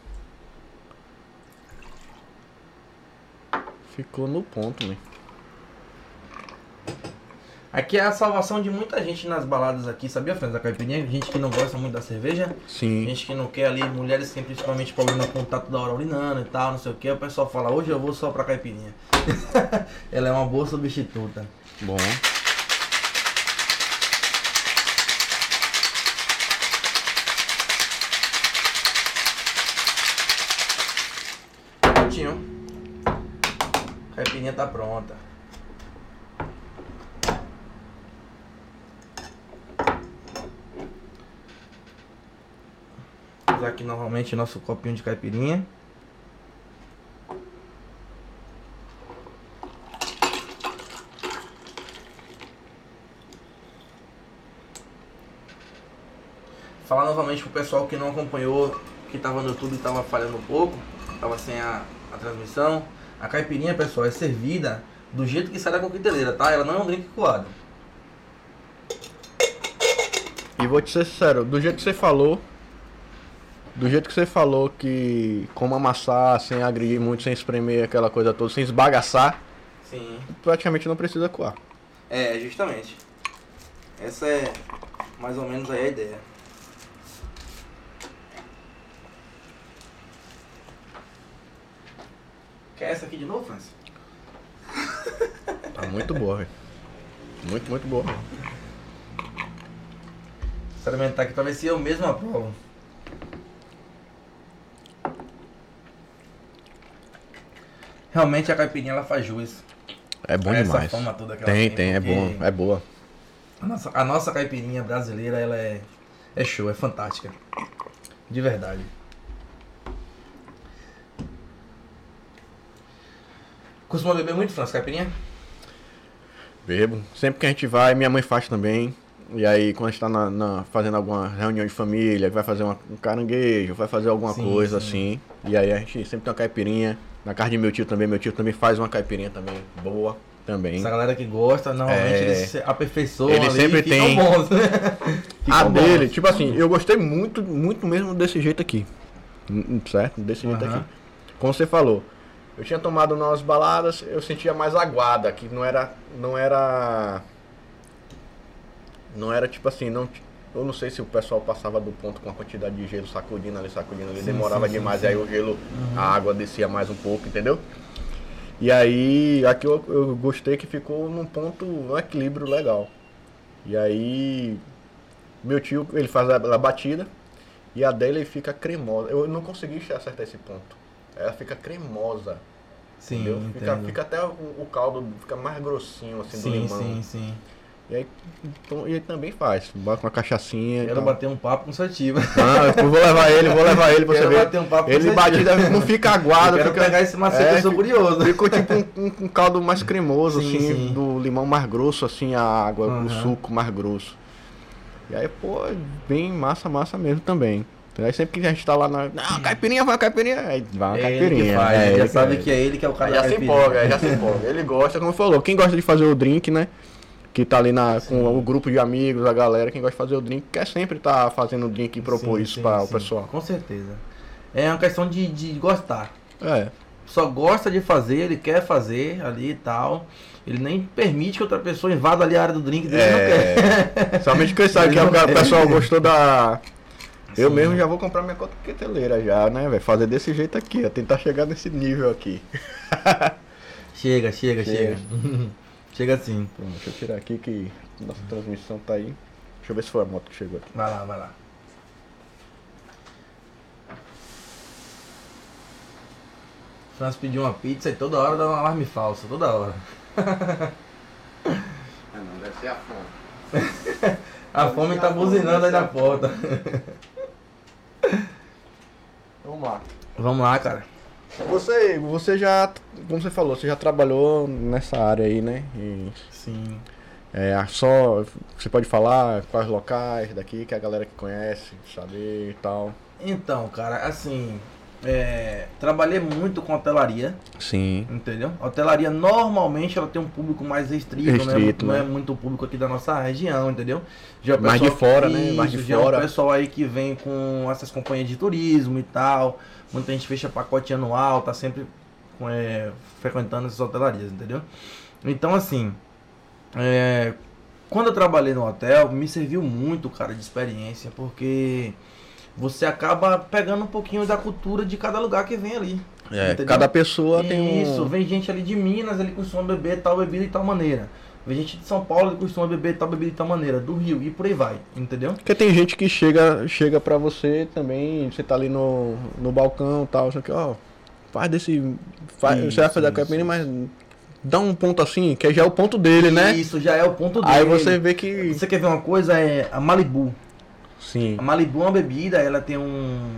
Ficou no ponto, né? Aqui é a salvação de muita gente nas baladas aqui, sabia, Franz? Da caipirinha, gente que não gosta muito da cerveja. Sim. Gente que não quer ali, mulheres que tem principalmente problema com contato da hora urinando e tal, não sei o que. O pessoal fala, hoje eu vou só pra caipirinha. [LAUGHS] Ela é uma boa substituta. Bom. Prontinho. Caipirinha tá pronta. usar aqui novamente nosso copinho de caipirinha. Falar novamente pro pessoal que não acompanhou, que tava no YouTube e tava falhando um pouco, tava sem a, a transmissão. A caipirinha, pessoal, é servida do jeito que sai da coqueteleira, tá? Ela não é um drink coado. E vou te ser sincero, do jeito que você falou, do jeito que você falou que como amassar sem agredir muito, sem espremer aquela coisa toda, sem esbagaçar, Sim. praticamente não precisa coar. É, justamente. Essa é mais ou menos aí a ideia. Quer essa aqui de novo, Francis? Tá muito boa, velho. Muito, muito boa. Experimentar aqui pra ver se eu mesmo aprovo. Realmente a caipirinha ela faz jus. É bom Essa demais. fama toda que Tem, tem, é bom, é boa. A nossa, a nossa caipirinha brasileira, ela é, é show, é fantástica. De verdade. Costuma beber muito, França, caipirinha? Bebo. Sempre que a gente vai, minha mãe faz também. E aí, quando a gente tá na, na- fazendo alguma reunião de família, vai fazer uma- um caranguejo, vai fazer alguma Sim, coisa sim. assim. E aí a gente sempre tem uma caipirinha. Na casa de meu tio também, meu tio também faz uma caipirinha também boa também. Essa galera que gosta, normalmente É. eles se aperfeiçoam Ele sempre tem- bons, né? [LAUGHS] A dele, bons. tipo assim, eu gostei muito, muito mesmo desse jeito aqui. Hum, Certo? Desse jeito aqui. Como você falou, eu tinha tomado nas baladas, eu sentia mais aguada, que não era. Não era. Não era tipo assim, não. Eu não sei se o pessoal passava do ponto com a quantidade de gelo sacudindo ali, sacudindo ali, Sim, demorava sim, demais, sim. aí o gelo, a água descia mais um pouco, entendeu? E aí, aqui eu, eu gostei que ficou num ponto, um equilíbrio legal. E aí, meu tio, ele faz a, a batida e a dele fica cremosa. Eu não consegui acertar esse ponto. Ela fica cremosa, Sim, entendeu? Fica, fica até o, o caldo fica mais grossinho assim do sim, limão. sim, sim. E aí, então, e ele também faz, bota com uma cachaçinha. Quero bater um papo com o Sativa. Ah, eu vou levar ele, vou levar ele pra você Quero ver. bater um papo com Ele você. batida não fica aguado, Eu quero fica, pegar esse macete, É, eu sou fica- curioso. Ficou tipo um, um- um caldo mais cremoso, Sim, assim, sim. do limão mais grosso, assim, a água, Aham. o suco mais grosso. E aí, pô, bem massa, massa mesmo também. Aí sempre que a gente tá lá na. Não, caipirinha, vai caipirinha. Aí vai uma É ele caipirinha. que faz, é, ele já sabe que é ele que é o cara Aí já da se empolga, já se empolga. Ele gosta, como falou, quem gosta de fazer o drink, né? Que tá ali na, com o grupo de amigos, a galera, quem gosta de fazer o drink, quer sempre tá fazendo o drink e propor Sim, isso sim, para o sim. pessoal. Com certeza. É uma questão de, de gostar. É. Só gosta de fazer, ele quer fazer ali e tal. Ele nem permite que outra pessoa invada ali a área do drink dele, ele não quer. [LAUGHS] É, somente que ele sabe Ele que não o pessoal gostou da. Eu Sim. mesmo já vou comprar minha coqueteleira já, né, velho? Fazer desse jeito aqui, ó. Tentar chegar nesse nível aqui. [LAUGHS] Chega, chega, chega. Chega. [LAUGHS] Chega assim. Pronto, deixa eu tirar aqui que nossa transmissão tá aí. Deixa eu ver se foi a moto que chegou aqui. Vai lá, vai lá. Franz pediu uma pizza e toda hora dá um alarme falso, toda hora. Ah, não, deve ser a fome. [LAUGHS] A fome tá buzinando aí na porta. Vamos lá. Vamos lá, cara. Você, você já, como você falou, você já trabalhou nessa área aí, né? E, Sim. é, só, você pode falar quais locais daqui que a galera que conhece, saber e tal. Então, cara, assim, é, trabalhei muito com hotelaria, Sim. entendeu? A hotelaria normalmente ela tem um público mais restrito, Restrito, não, é, né? não é muito o público aqui da nossa região, entendeu? Já o Mais de fora, né? Mais de já é fora. o pessoal aí que vem com essas companhias de turismo e tal. Muita gente fecha pacote anual, tá sempre é, frequentando essas hotelarias, entendeu? Então, assim, é, quando eu trabalhei no hotel, me serviu muito, cara, de experiência, porque você acaba pegando um pouquinho da cultura de cada lugar que vem ali. É, Entendeu? cada pessoa tem um. Isso, vem gente ali de Minas, ele costuma beber tal bebida de tal maneira. Vem gente de São Paulo, ele costuma beber tal bebida de tal maneira. Do Rio, e por aí vai, entendeu? Porque tem gente que chega, chega pra você também, você tá ali no, no balcão e tal, só que, ó, faz desse. Faz, Isso, você vai fazer a isso. caipirinha, mas dá um ponto assim, que já é o ponto dele, né? Isso já é o ponto dele. Aí você vê que. Você quer ver uma coisa? É a Malibu. Sim. A Malibu é uma bebida, ela tem um,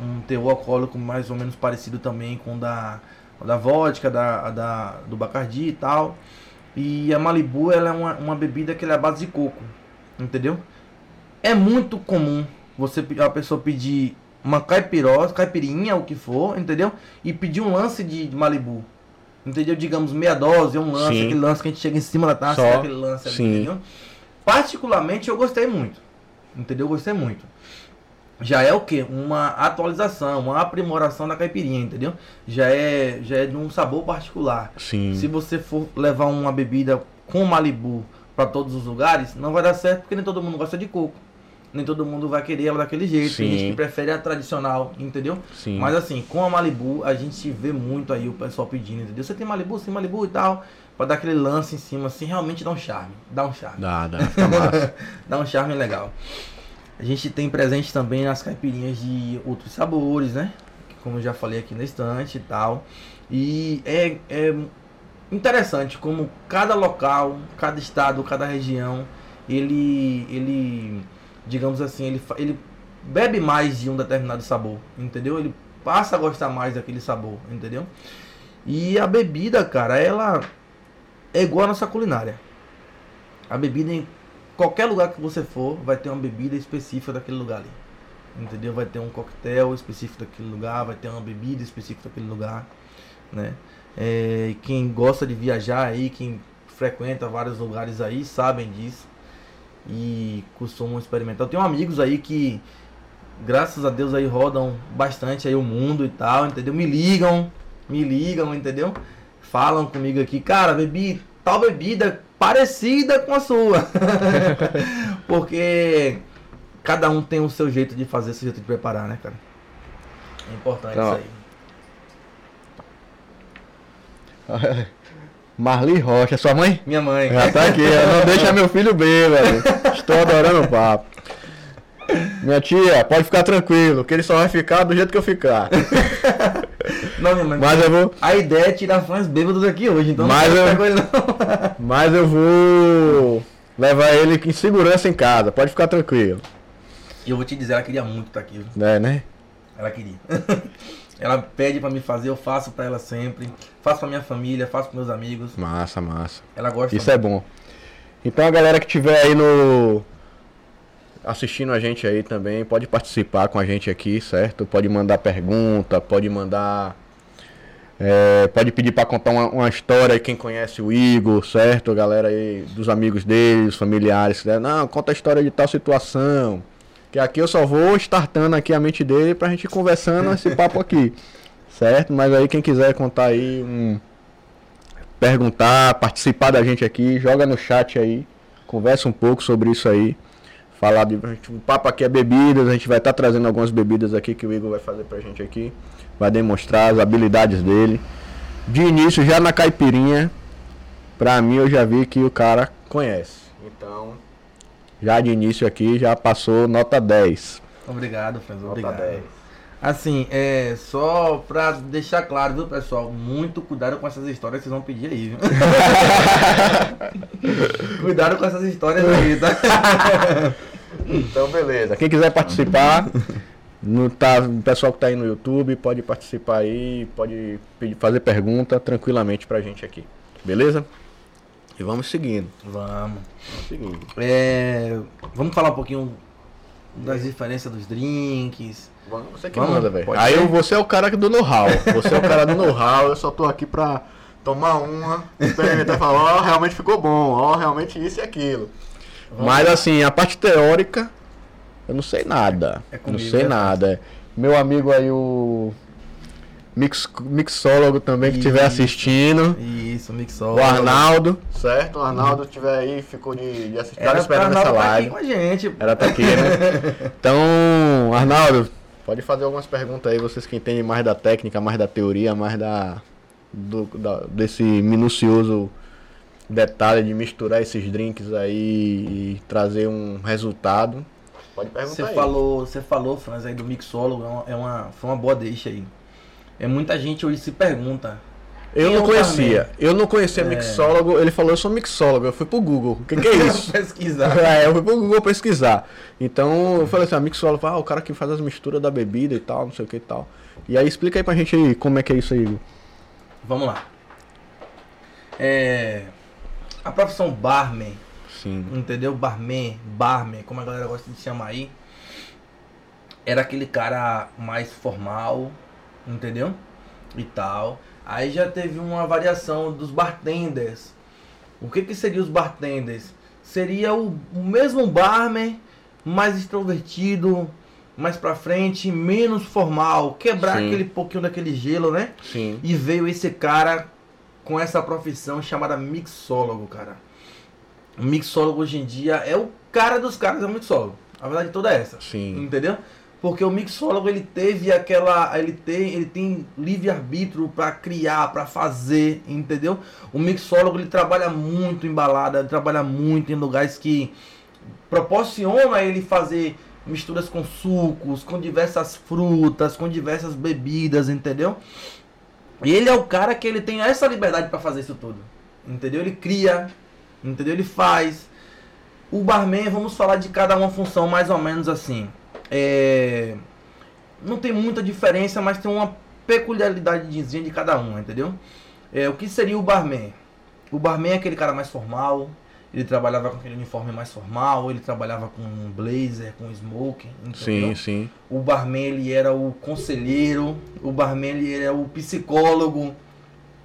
um teor alcoólico mais ou menos parecido também com o da, da vodka, da, da, do Bacardi e tal. E a Malibu ela é uma, uma bebida que ela é à base de coco, entendeu? É muito comum você a pessoa pedir uma caipirose, caipirinha, o que for, entendeu? E pedir um lance de Malibu. Entendeu? Digamos, meia dose, um lance, Sim. aquele lance que a gente chega em cima da taça, Só. aquele lance ali, Sim. entendeu? Particularmente eu gostei muito. Entendeu? Eu gostei muito. Já é o que? Uma atualização, uma aprimoração da caipirinha, entendeu? Já é, já é de um sabor particular. Sim. Se você for levar uma bebida com Malibu para todos os lugares, não vai dar certo porque nem todo mundo gosta de coco. Nem todo mundo vai querer ela daquele jeito. Sim. Tem gente que prefere a tradicional, entendeu? Sim. Mas assim, com a Malibu, a gente vê muito aí o pessoal pedindo, entendeu? Você tem Malibu, tem Malibu e tal. Pra dar aquele lance em cima, assim, realmente dá um charme. Dá um charme. Dá, dá. [LAUGHS] Dá um charme legal. A gente tem presente também nas caipirinhas de outros sabores, né? Como eu já falei aqui na estante e tal. E é, é interessante como cada local, cada estado, cada região, ele, ele digamos assim, ele, ele bebe mais de um determinado sabor, entendeu? Ele passa a gostar mais daquele sabor, entendeu? E a bebida, cara, ela é igual a nossa culinária. A bebida em qualquer lugar que você for, vai ter uma bebida específica daquele lugar ali. Entendeu? Vai ter um coquetel específico daquele lugar, vai ter uma bebida específica daquele lugar, né? É, quem gosta de viajar aí, quem frequenta vários lugares aí, sabem disso e costumam experimentar. Eu tenho amigos aí que, graças a Deus, aí rodam bastante aí o mundo e tal, entendeu? Me ligam, me ligam, entendeu? Falam comigo aqui, cara, bebi tal bebida parecida com a sua. [LAUGHS] Porque cada um tem o seu jeito de fazer, seu jeito de preparar, né, cara? É importante então, isso aí. [LAUGHS] Marli Rocha, sua mãe? Minha mãe. Já tá aqui, não deixa meu filho bêbado. Estou adorando o papo. Minha tia, pode ficar tranquilo, que ele só vai ficar do jeito que eu ficar. [LAUGHS] Não, mãe. Mas eu vou. A ideia é tirar fãs bêbados aqui hoje, então mas não eu... ele não. [LAUGHS] Mas eu vou levar ele em segurança em casa, pode ficar tranquilo. E eu vou te dizer, ela queria muito estar aqui. É, né? Ela queria. [LAUGHS] ela pede para me fazer, eu faço para ela sempre. Faço pra minha família, faço pros meus amigos. Massa, massa. Ela gosta. Isso é bom. Então a galera que tiver aí no assistindo a gente aí também, pode participar com a gente aqui, certo? Pode mandar pergunta, pode mandar é, pode pedir para contar uma, uma, história, quem conhece o Igor, certo? A galera aí, dos amigos dele, os familiares, né? não, conta a história de tal situação. Que aqui eu só vou startando aqui a mente dele pra gente ir conversando esse [LAUGHS] papo aqui. Certo? Mas aí quem quiser contar aí, um, perguntar, participar da gente aqui, joga no chat aí, conversa um pouco sobre isso aí. Falar de. O papo aqui é bebidas, a gente vai estar tá trazendo algumas bebidas aqui que o Igor vai fazer pra gente aqui vai demonstrar as habilidades dele. De início, já na caipirinha, pra mim eu já vi que o cara conhece. Então, já de início aqui, já passou nota 10. Obrigado, Franz, obrigado. 10. Assim, é só pra deixar claro, viu, pessoal? Muito cuidado com essas histórias que vocês vão pedir aí, viu? [LAUGHS] cuidado com essas histórias aí, tá? então, beleza. Quem quiser participar, no, tá, o pessoal que está aí no YouTube pode participar aí, pode pedir, fazer pergunta tranquilamente pra gente aqui. Beleza? E vamos seguindo. Vamos. Vamos seguindo. É, vamos falar um pouquinho das diferenças dos drinks. Você que vamos, manda, velho. Aí eu, você é o cara do know-how. Você é o cara do know-how, eu só tô aqui pra tomar uma, experimentar e falar, ó, oh, realmente ficou bom, ó, oh, realmente isso e aquilo. Vamos Mas assim, a parte teórica eu não sei nada. É comigo, não sei é nada. Meu amigo aí, o mix, mixólogo também que estiver assistindo. Isso, mixólogo. O Arnaldo, certo? O Arnaldo estiver aí, ficou de, de assistir. Era esperando essa live. Tá aqui com a gente. Era tá aqui, né? [LAUGHS] Então, Arnaldo, pode fazer algumas perguntas aí, vocês que entendem mais da técnica, mais da teoria, mais da, do, da desse minucioso detalhe de misturar esses drinks aí e trazer um resultado. Pode perguntar você aí. Falou, você falou, Franz, aí do mixólogo, é uma, é uma, foi uma boa deixa aí. É, muita gente hoje se pergunta. Eu não é conhecia. Eu não conhecia é... mixólogo. Ele falou, eu sou mixólogo. Eu fui pro Google. O que, que, é [LAUGHS] isso? pesquisar. [LAUGHS] É, eu fui pro Google pesquisar. Então eu falei assim, ah, mixólogo, ah, o cara que faz as misturas da bebida e tal, não sei o que e tal. E aí explica aí pra gente aí como é que é isso aí. Vamos lá. É, a profissão barman Sim. Entendeu? Barman, barman, como a galera gosta de chamar aí. Era aquele cara mais formal, entendeu? E tal. Aí já teve uma variação dos bartenders. O que que seria os bartenders? Seria o, o mesmo barman, mais extrovertido, mais pra frente, menos formal, quebrar Sim. aquele pouquinho daquele gelo, né? Sim. E veio esse cara com essa profissão chamada mixólogo, cara. O mixólogo hoje em dia é o cara dos caras, é o mixólogo. A verdade toda é essa. Sim. Entendeu? Porque o mixólogo ele teve aquela, ele tem, ele tem livre arbítrio para criar, para fazer, entendeu? O mixólogo ele trabalha muito em balada, ele trabalha muito em lugares que proporciona ele fazer misturas com sucos, com diversas frutas, com diversas bebidas, entendeu? E ele é o cara que ele tem essa liberdade para fazer isso tudo. Entendeu? Ele cria, entendeu? Ele faz. O barman, vamos falar de cada uma função mais ou menos assim. É... Não tem muita diferença, mas tem uma peculiaridade de cada um, entendeu? É, o que seria o barman? O barman é aquele cara mais formal, ele trabalhava com aquele uniforme mais formal, ele trabalhava com um blazer, com smoking. Entendeu? Sim, sim. O barman ele era o conselheiro, o barman ele era o psicólogo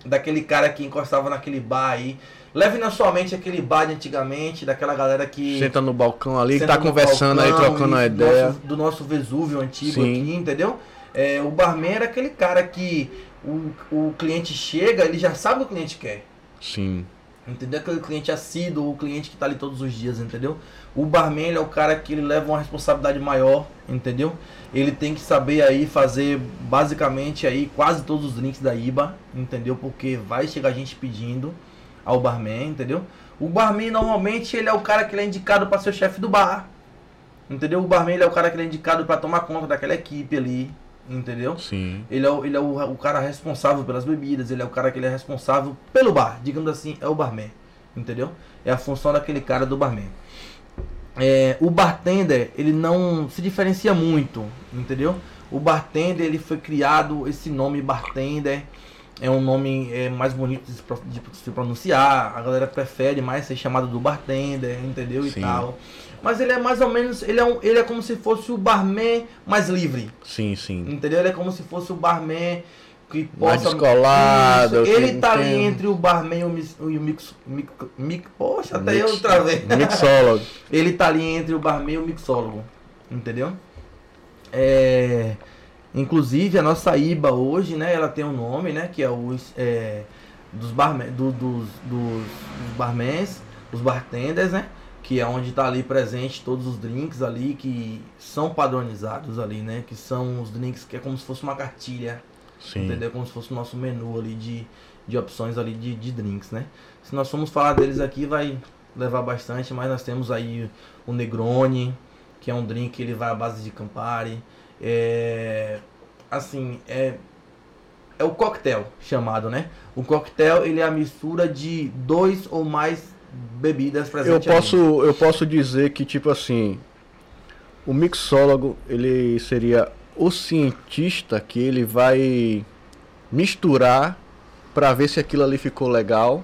daquele cara que encostava naquele bar aí. Leve na sua mente aquele bar de antigamente, daquela galera que. Senta no balcão ali, que tá conversando balcão, aí, trocando uma ideia. Nosso, do nosso Vesúvio antigo Sim. aqui, entendeu? É, o barman era aquele cara que o, o cliente chega, ele já sabe o que o cliente quer. Sim. Entendeu? Aquele cliente assíduo, o cliente que está ali todos os dias, entendeu? O barman é o cara que ele leva uma responsabilidade maior, entendeu? Ele tem que saber aí fazer basicamente aí quase todos os drinks da IBA, entendeu? Porque vai chegar gente pedindo ao barman, entendeu? O barman normalmente ele é o cara que ele é indicado para ser o chefe do bar. Entendeu? O barman ele é o cara que ele é indicado para tomar conta daquela equipe ali, entendeu? Sim. Ele é, o, ele é o, o, cara responsável pelas bebidas, ele é o cara que ele é responsável pelo bar, digamos assim, é o barman, entendeu? É a função daquele cara do barman. É, o bartender, ele não se diferencia muito, entendeu? O bartender, ele foi criado, esse nome bartender, é um nome é, mais bonito de, se pronunciar, a galera prefere mais ser chamado do bartender, entendeu? Sim. E tal. Mas ele é mais ou menos, ele é, um, ele é como se fosse o barman mais livre. Sim, sim. Entendeu? Ele é como se fosse o barman que possa... Mais descolado. Isso. Ele tá ali entre o barman e o, mix, o mix, mix, mix Poxa, até mix, eu travei. [LAUGHS] Mixólogo. ele tá ali entre o barman e o mixólogo. Entendeu? É... Inclusive a nossa IBA hoje, né? Ela tem um nome, né? Que é os... É, dos, barman, do, dos, dos, dos barmans, os bartenders, né? que é onde está ali presente todos os drinks ali que são padronizados ali, né? Que são os drinks que é como se fosse uma cartilha, Sim. entendeu? Como se fosse o nosso menu ali de, de opções ali de, de drinks, né? Se nós formos falar deles aqui vai levar bastante, mas nós temos aí o Negroni, que é um drink que ele vai à base de Campari, é assim, é é o coquetel chamado, né? O coquetel ele é a mistura de dois ou mais bebidas presentes. Eu posso, eu posso dizer que, tipo assim, o mixólogo, ele seria o cientista que ele vai misturar para ver se aquilo ali ficou legal.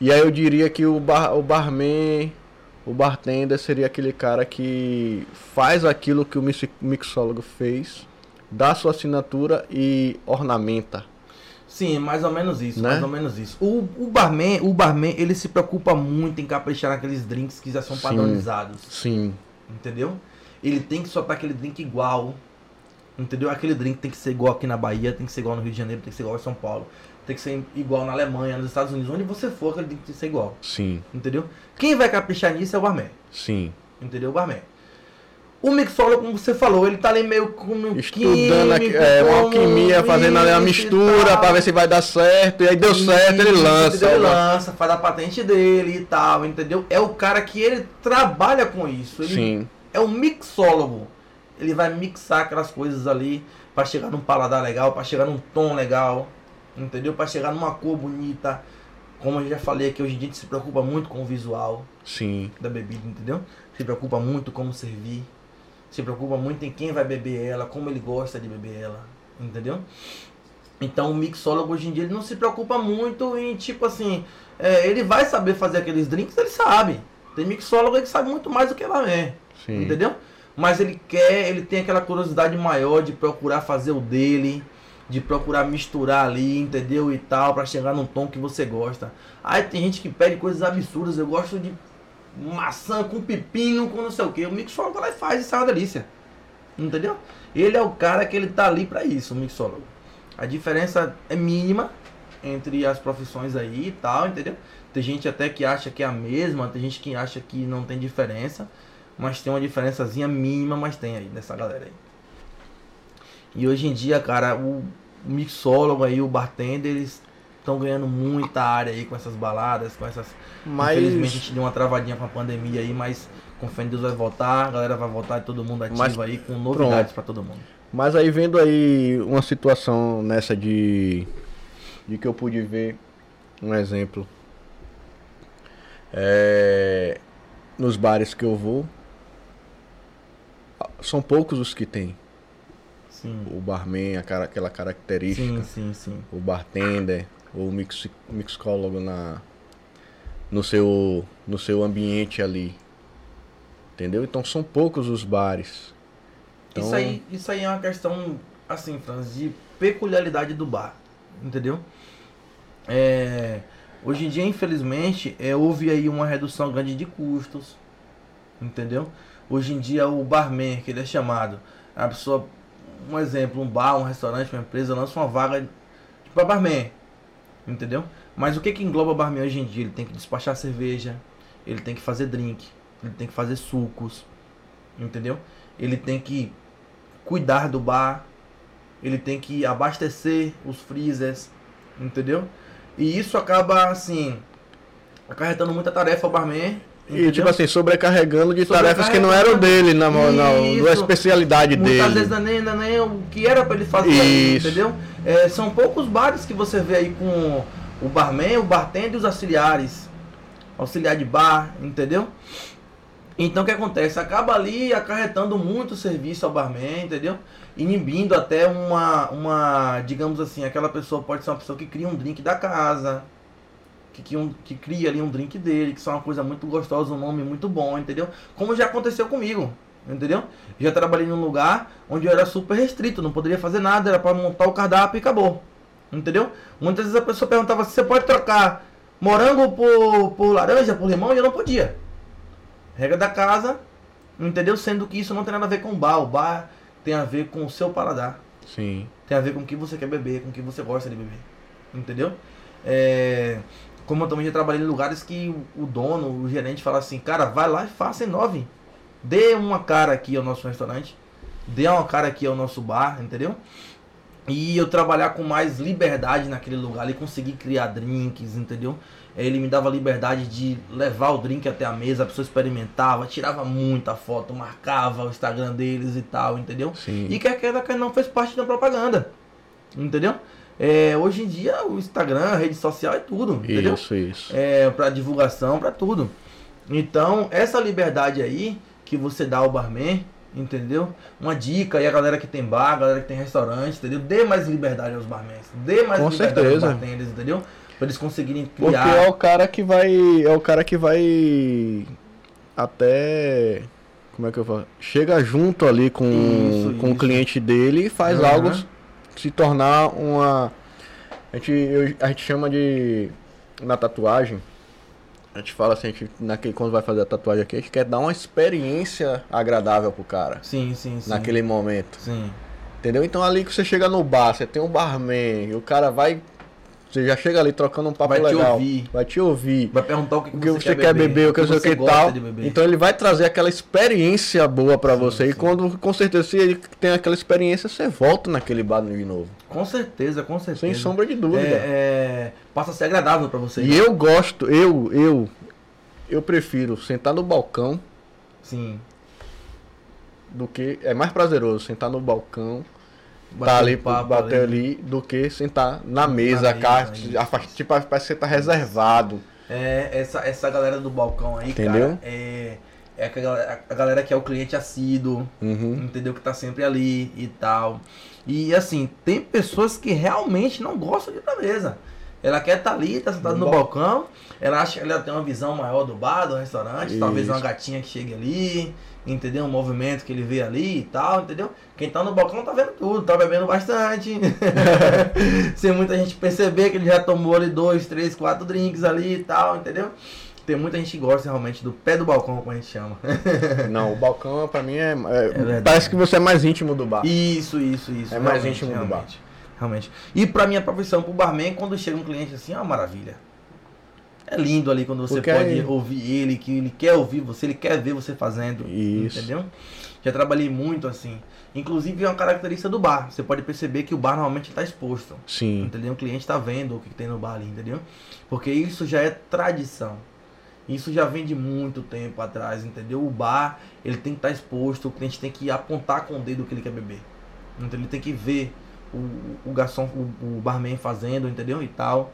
E aí eu diria que o, bar, o barman, o bartender seria aquele cara que faz aquilo que o mixólogo fez, dá sua assinatura e ornamenta. Sim, mais ou menos isso, né? mais ou menos isso. O, o barman, o barman, ele se preocupa muito em caprichar naqueles drinks que já são padronizados. Sim. Entendeu? Ele tem que soltar aquele drink igual. Entendeu? Aquele drink tem que ser igual aqui na Bahia, tem que ser igual no Rio de Janeiro, tem que ser igual em São Paulo, tem que ser igual na Alemanha, nos Estados Unidos, onde você for, drink tem que ser igual. Sim. Entendeu? Quem vai caprichar nisso é o barman. Sim. Entendeu? O barman. O mixólogo, como você falou, ele tá ali meio com Estudando químico, é, uma alquimia, fazendo ali uma mistura para ver se vai dar certo. E aí deu certo, ele lança. Ele lança, faz a patente dele e tal, entendeu? É o cara que ele trabalha com isso. Ele Sim. É um mixólogo. Ele vai mixar aquelas coisas ali para chegar num paladar legal, para chegar num tom legal, entendeu? Para chegar numa cor bonita. Como eu já falei aqui, hoje em dia a gente se preocupa muito com o visual Sim. da bebida, entendeu? Se preocupa muito como servir se preocupa muito em quem vai beber ela, como ele gosta de beber ela, entendeu? Então o mixólogo hoje em dia ele não se preocupa muito em tipo assim, é, ele vai saber fazer aqueles drinks, ele sabe. Tem mixólogo que sabe muito mais do que ela é, Sim. entendeu? Mas ele quer, ele tem aquela curiosidade maior de procurar fazer o dele, de procurar misturar ali, entendeu? E tal, para chegar num tom que você gosta. Aí tem gente que pede coisas absurdas, eu gosto de maçã com pepino, com não sei o que. O mixólogo lá e faz e sai uma delícia. Entendeu? Ele é o cara que ele tá ali para isso, o mixólogo. A diferença é mínima, entre as profissões aí e tal, entendeu? Tem gente até que acha que é a mesma, tem gente que acha que não tem diferença, mas tem uma diferençazinha mínima, mas tem aí nessa galera aí. E hoje em dia, cara, o mixólogo aí, o bartender, eles estão ganhando muita área aí com essas baladas, com essas. Mas... Infelizmente a gente deu uma travadinha com a pandemia aí, mas com fé em Deus vai voltar, a galera vai voltar e todo mundo ativo mas... aí com novidades para todo mundo. Mas aí vendo aí uma situação nessa de. de que eu pude ver um exemplo. É, nos bares que eu vou, são poucos os que tem. Sim. O barman, aquela característica. Sim, sim, sim. O bartender, o mix, mixólogo na, no, seu, no seu ambiente ali. Entendeu? Então são poucos os bares. Então... Isso, aí, isso aí é uma questão, assim, Franz, de peculiaridade do bar. Entendeu? É, hoje em dia, infelizmente, é, houve aí uma redução grande de custos. Entendeu? Hoje em dia, o barman, que ele é chamado, a pessoa, um exemplo, um bar, um restaurante, uma empresa, lança uma vaga para barman. Entendeu? Mas o que que engloba barman hoje em dia? Ele tem que despachar cerveja, ele tem que fazer drink, ele tem que fazer sucos, entendeu? Ele tem que cuidar do bar, ele tem que abastecer os freezers, entendeu? E isso acaba assim acarretando muita tarefa ao barman. Entendeu? E tipo assim, sobrecarregando de tarefas que não eram dele, na, na, na especialidade Muitas dele. Muitas vezes não é nem, nem o que era para ele fazer, isso. entendeu? É, são poucos bares que você vê aí com o barman, o bartender e os auxiliares. Auxiliar de bar, entendeu? Então o que acontece? Acaba ali acarretando muito serviço ao barman, entendeu? Inibindo até uma, uma, digamos assim, aquela pessoa pode ser uma pessoa que cria um drink da casa, que, que, um, que cria ali um drink dele, que são uma coisa muito gostosa, um nome muito bom, entendeu? Como já aconteceu comigo, entendeu? Já trabalhei num lugar onde eu era super restrito, não poderia fazer nada, era para montar o cardápio e acabou, entendeu? Muitas vezes a pessoa perguntava se você pode trocar morango por, por laranja, por limão, e eu não podia. Regra da casa, entendeu? Sendo que isso não tem nada a ver com o bar. O bar tem a ver com o seu paladar. Sim. Tem a ver com o que você quer beber, com o que você gosta de beber. Entendeu? É, como eu também já trabalhei em lugares que o dono, o gerente fala assim, cara, vai lá e faça em nove. Dê uma cara aqui ao nosso restaurante. Dê uma cara aqui ao nosso bar, entendeu? E eu trabalhar com mais liberdade naquele lugar e conseguir criar drinks, entendeu? Ele me dava liberdade de levar o drink até a mesa, a pessoa experimentava, tirava muita foto, marcava o Instagram deles e tal, entendeu? Sim. E quer queira que não fez parte da propaganda, entendeu? É, hoje em dia o Instagram, a rede social é tudo, entendeu? Isso, isso. É, para divulgação, para tudo. Então, essa liberdade aí que você dá ao barman, entendeu? Uma dica aí a galera que tem bar, a galera que tem restaurante, entendeu? Dê mais liberdade aos barmans, dê mais Com liberdade certeza. aos bartenders, entendeu? Pra eles conseguirem criar. Porque é o cara que vai. É o cara que vai. Até. Como é que eu falo? Chega junto ali com, isso, com isso. o cliente dele e faz uhum. algo se tornar uma. A gente, eu, a gente chama de. Na tatuagem. A gente fala assim, a gente, naquele, quando vai fazer a tatuagem aqui, a gente quer dar uma experiência agradável pro cara. Sim, sim, sim. Naquele momento. Sim. Entendeu? Então ali que você chega no bar, você tem um barman, e o cara vai você já chega ali trocando um papo vai legal. Vai te ouvir. Vai te ouvir. Vai perguntar o que, que, que você, quer beber, beber o que, você, você quer tal. Então ele vai trazer aquela experiência boa para você. Sim. E quando, com certeza, se ele tem aquela experiência, você volta naquele bar de novo. Com certeza, com certeza. Sem sombra de dúvida. É, é... Passa a ser agradável para você. E né? eu gosto, eu, eu, eu prefiro sentar no balcão. Sim. Do que. É mais prazeroso sentar no balcão tá ali, papo, bater ali. do que sentar na mesa, na cá, tipo, parece que você tá reservado. É, essa, essa galera do balcão aí, entendeu? cara, é, é a galera, a galera que é o cliente assíduo, uhum. entendeu? Que tá sempre ali e tal. E assim, tem pessoas que realmente não gostam de ir pra mesa. Ela quer estar tá ali, tá sentada no, no balcão, ela acha que ela tem uma visão maior do bar, do restaurante, Isso. talvez uma gatinha que chegue ali, entendeu? Um movimento que ele vê ali e tal, entendeu? Quem tá no balcão tá vendo tudo, tá bebendo bastante. [LAUGHS] Sem muita gente perceber que ele já tomou ali dois, três, quatro drinks ali e tal, entendeu? Tem muita gente que gosta realmente do pé do balcão, como a gente chama. [LAUGHS] Não, o balcão pra mim é. é, é parece que você é mais íntimo do bar. Isso, isso, isso. É mais íntimo do bar. Realmente. E pra minha profissão, pro barman, quando chega um cliente assim, é uma maravilha. É lindo ali quando você Porque pode aí... ouvir ele, que ele quer ouvir você, ele quer ver você fazendo. Isso. Entendeu? Já trabalhei muito assim. Inclusive é uma característica do bar. Você pode perceber que o bar normalmente está exposto. Sim. Entendeu? O cliente está vendo o que tem no bar ali, entendeu? Porque isso já é tradição. Isso já vem de muito tempo atrás, entendeu? O bar, ele tem que estar tá exposto, o cliente tem que apontar com o dedo o que ele quer beber. Então ele tem que ver o, o garçom, o, o barman fazendo, entendeu? E tal.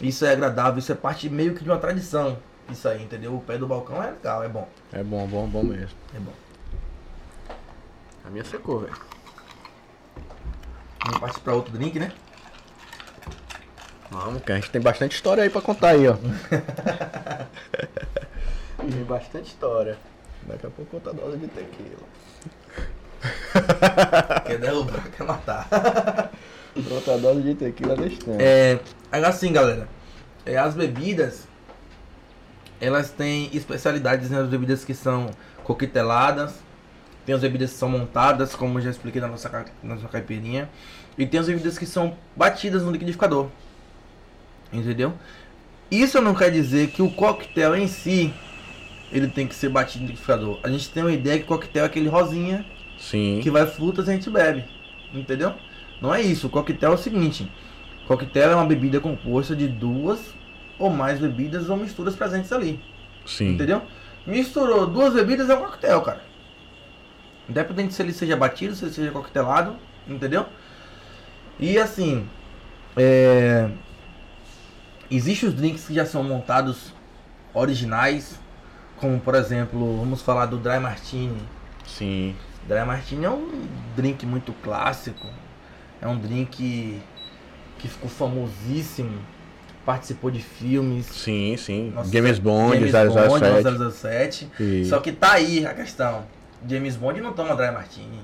Isso é agradável, isso é parte meio que de uma tradição. Isso aí, entendeu? O pé do balcão é legal, é bom. É bom, bom, bom mesmo. É bom. A minha secou, velho. Vamos partir pra outro drink, né? Vamos, que a gente tem bastante história aí pra contar aí, ó. [LAUGHS] tem bastante história. Daqui a pouco conta a dose de tequila. Quer derrubar, quer matar. Outra dose de tequila tempo. É, assim, galera. É, as bebidas, elas têm especialidades nas bebidas que são coqueteladas, tem as bebidas que são montadas, como já expliquei na nossa, na nossa caipirinha. E tem as bebidas que são batidas no liquidificador. Entendeu? Isso não quer dizer que o coquetel em si ele tem que ser batido no liquidificador. A gente tem uma ideia que o coquetel é aquele rosinha Sim. que vai frutas e a gente bebe. Entendeu? Não é isso. O coquetel é o seguinte: coquetel é uma bebida composta de duas ou mais bebidas ou misturas presentes ali. Sim. Entendeu? Misturou duas bebidas é um coquetel, cara. Independente se ele seja batido, se ele seja coquetelado, entendeu? E assim, é... existem os drinks que já são montados originais, como por exemplo, vamos falar do Dry Martini. Sim. Dry Martini é um drink muito clássico, é um drink que ficou famosíssimo, participou de filmes. Sim, sim. Nossa, James Bond, James 007. Bond 007. E... Só que tá aí a questão. James Bond não toma Dry Martini.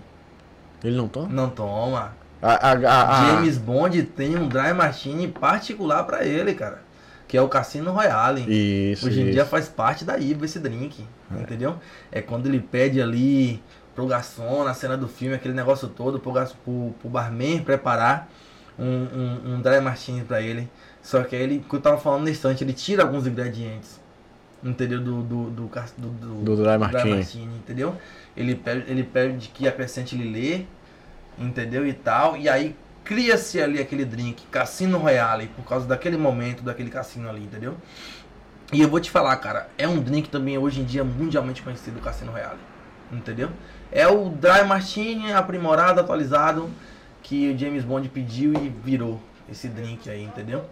Ele não toma? Não toma. A, a, a, James Bond tem um Dry Martini particular para ele, cara. Que é o Cassino Royale. Isso. Hoje em isso. dia faz parte da IVA esse drink. É. Entendeu? É quando ele pede ali pro garçom, na cena do filme, aquele negócio todo, pro, pro, pro barman preparar um, um, um Dry Martini pra ele. Só que aí ele, que eu tava falando no instante, ele tira alguns ingredientes. Entendeu? Do, do, do, do, do, do Dry Martini. Martini. Entendeu? Ele pede, ele pede que a paciente ele lê, entendeu? E tal. E aí cria-se ali aquele drink, Cassino Royale, por causa daquele momento, daquele cassino ali, entendeu? E eu vou te falar, cara, é um drink também hoje em dia mundialmente conhecido, o Cassino Royale. Entendeu? É o Dry Martini aprimorado, atualizado, que o James Bond pediu e virou esse drink aí, entendeu?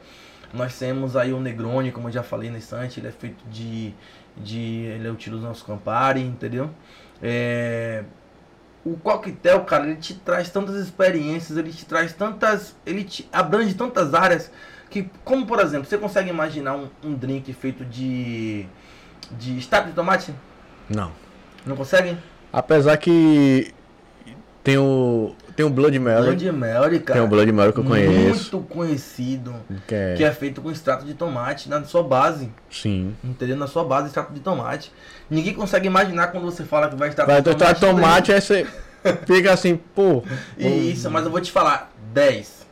Nós temos aí o Negroni, como eu já falei no instante, ele é feito de. de ele é utiliza o nosso Campari, entendeu? É, o coquetel, cara, ele te traz tantas experiências, ele te traz tantas. Ele te abrange tantas áreas que, como por exemplo, você consegue imaginar um, um drink feito de. de extrato de tomate? Não. Não consegue? Apesar que tem o. Tem o Blood Mary. Blood Mary, cara. Tem o Blood Mary que eu conheço. Muito conhecido. Que é... que é feito com extrato de tomate na sua base. Sim. Entendeu? Na sua base, extrato de tomate. Ninguém consegue imaginar quando você fala que vai extrato vai, de tomate. Vai tomate, aí você [LAUGHS] fica assim, pô. Isso, mas eu vou te falar, 10.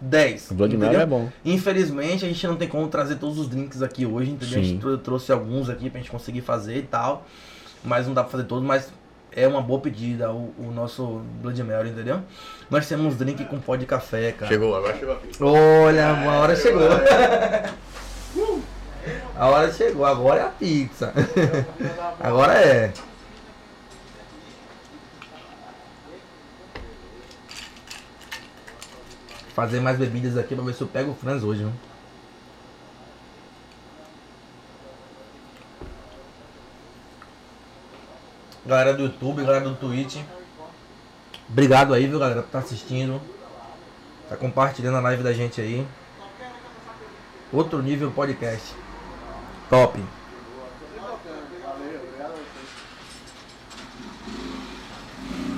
10. O Blood Mary é bom. Infelizmente, a gente não tem como trazer todos os drinks aqui hoje, entendeu? Sim. A gente trouxe alguns aqui pra gente conseguir fazer e tal. Mas não dá pra fazer todos, mas é uma boa pedida o, o nosso Blood Mary, entendeu? Nós temos drink com pó de café, cara. Chegou, agora chegou a pizza. Olha, a hora chegou. [LAUGHS] a hora chegou, agora é a pizza. [LAUGHS] agora é. Fazer mais bebidas aqui pra ver se eu pego o Franz hoje, viu? Galera do YouTube, galera do Twitch. Obrigado aí, viu, galera, por estar tá assistindo. Tá compartilhando a live da gente aí. Outro nível podcast. Top.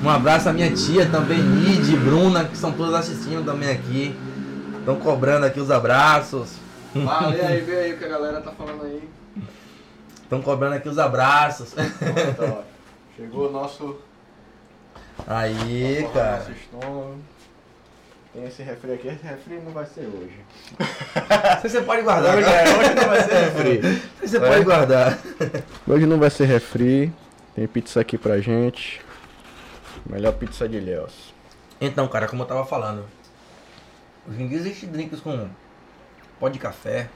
Um abraço à minha tia também, Nid, Bruna, que são todas assistindo também aqui. Estão cobrando aqui os abraços. Valeu aí, [LAUGHS] vê aí o que a galera tá falando aí. Estão cobrando aqui os abraços. Chegou o nosso. Aí, cara. Nosso Tem esse refri aqui, esse refri não vai ser hoje. [LAUGHS] Você pode guardar. Hoje, é, hoje não vai ser refri. [LAUGHS] Você é. pode guardar. Hoje não vai ser refri. Tem pizza aqui pra gente. Melhor pizza de Ilhéus. Então, cara, como eu tava falando. Hoje em dia existem drinks com pó de café,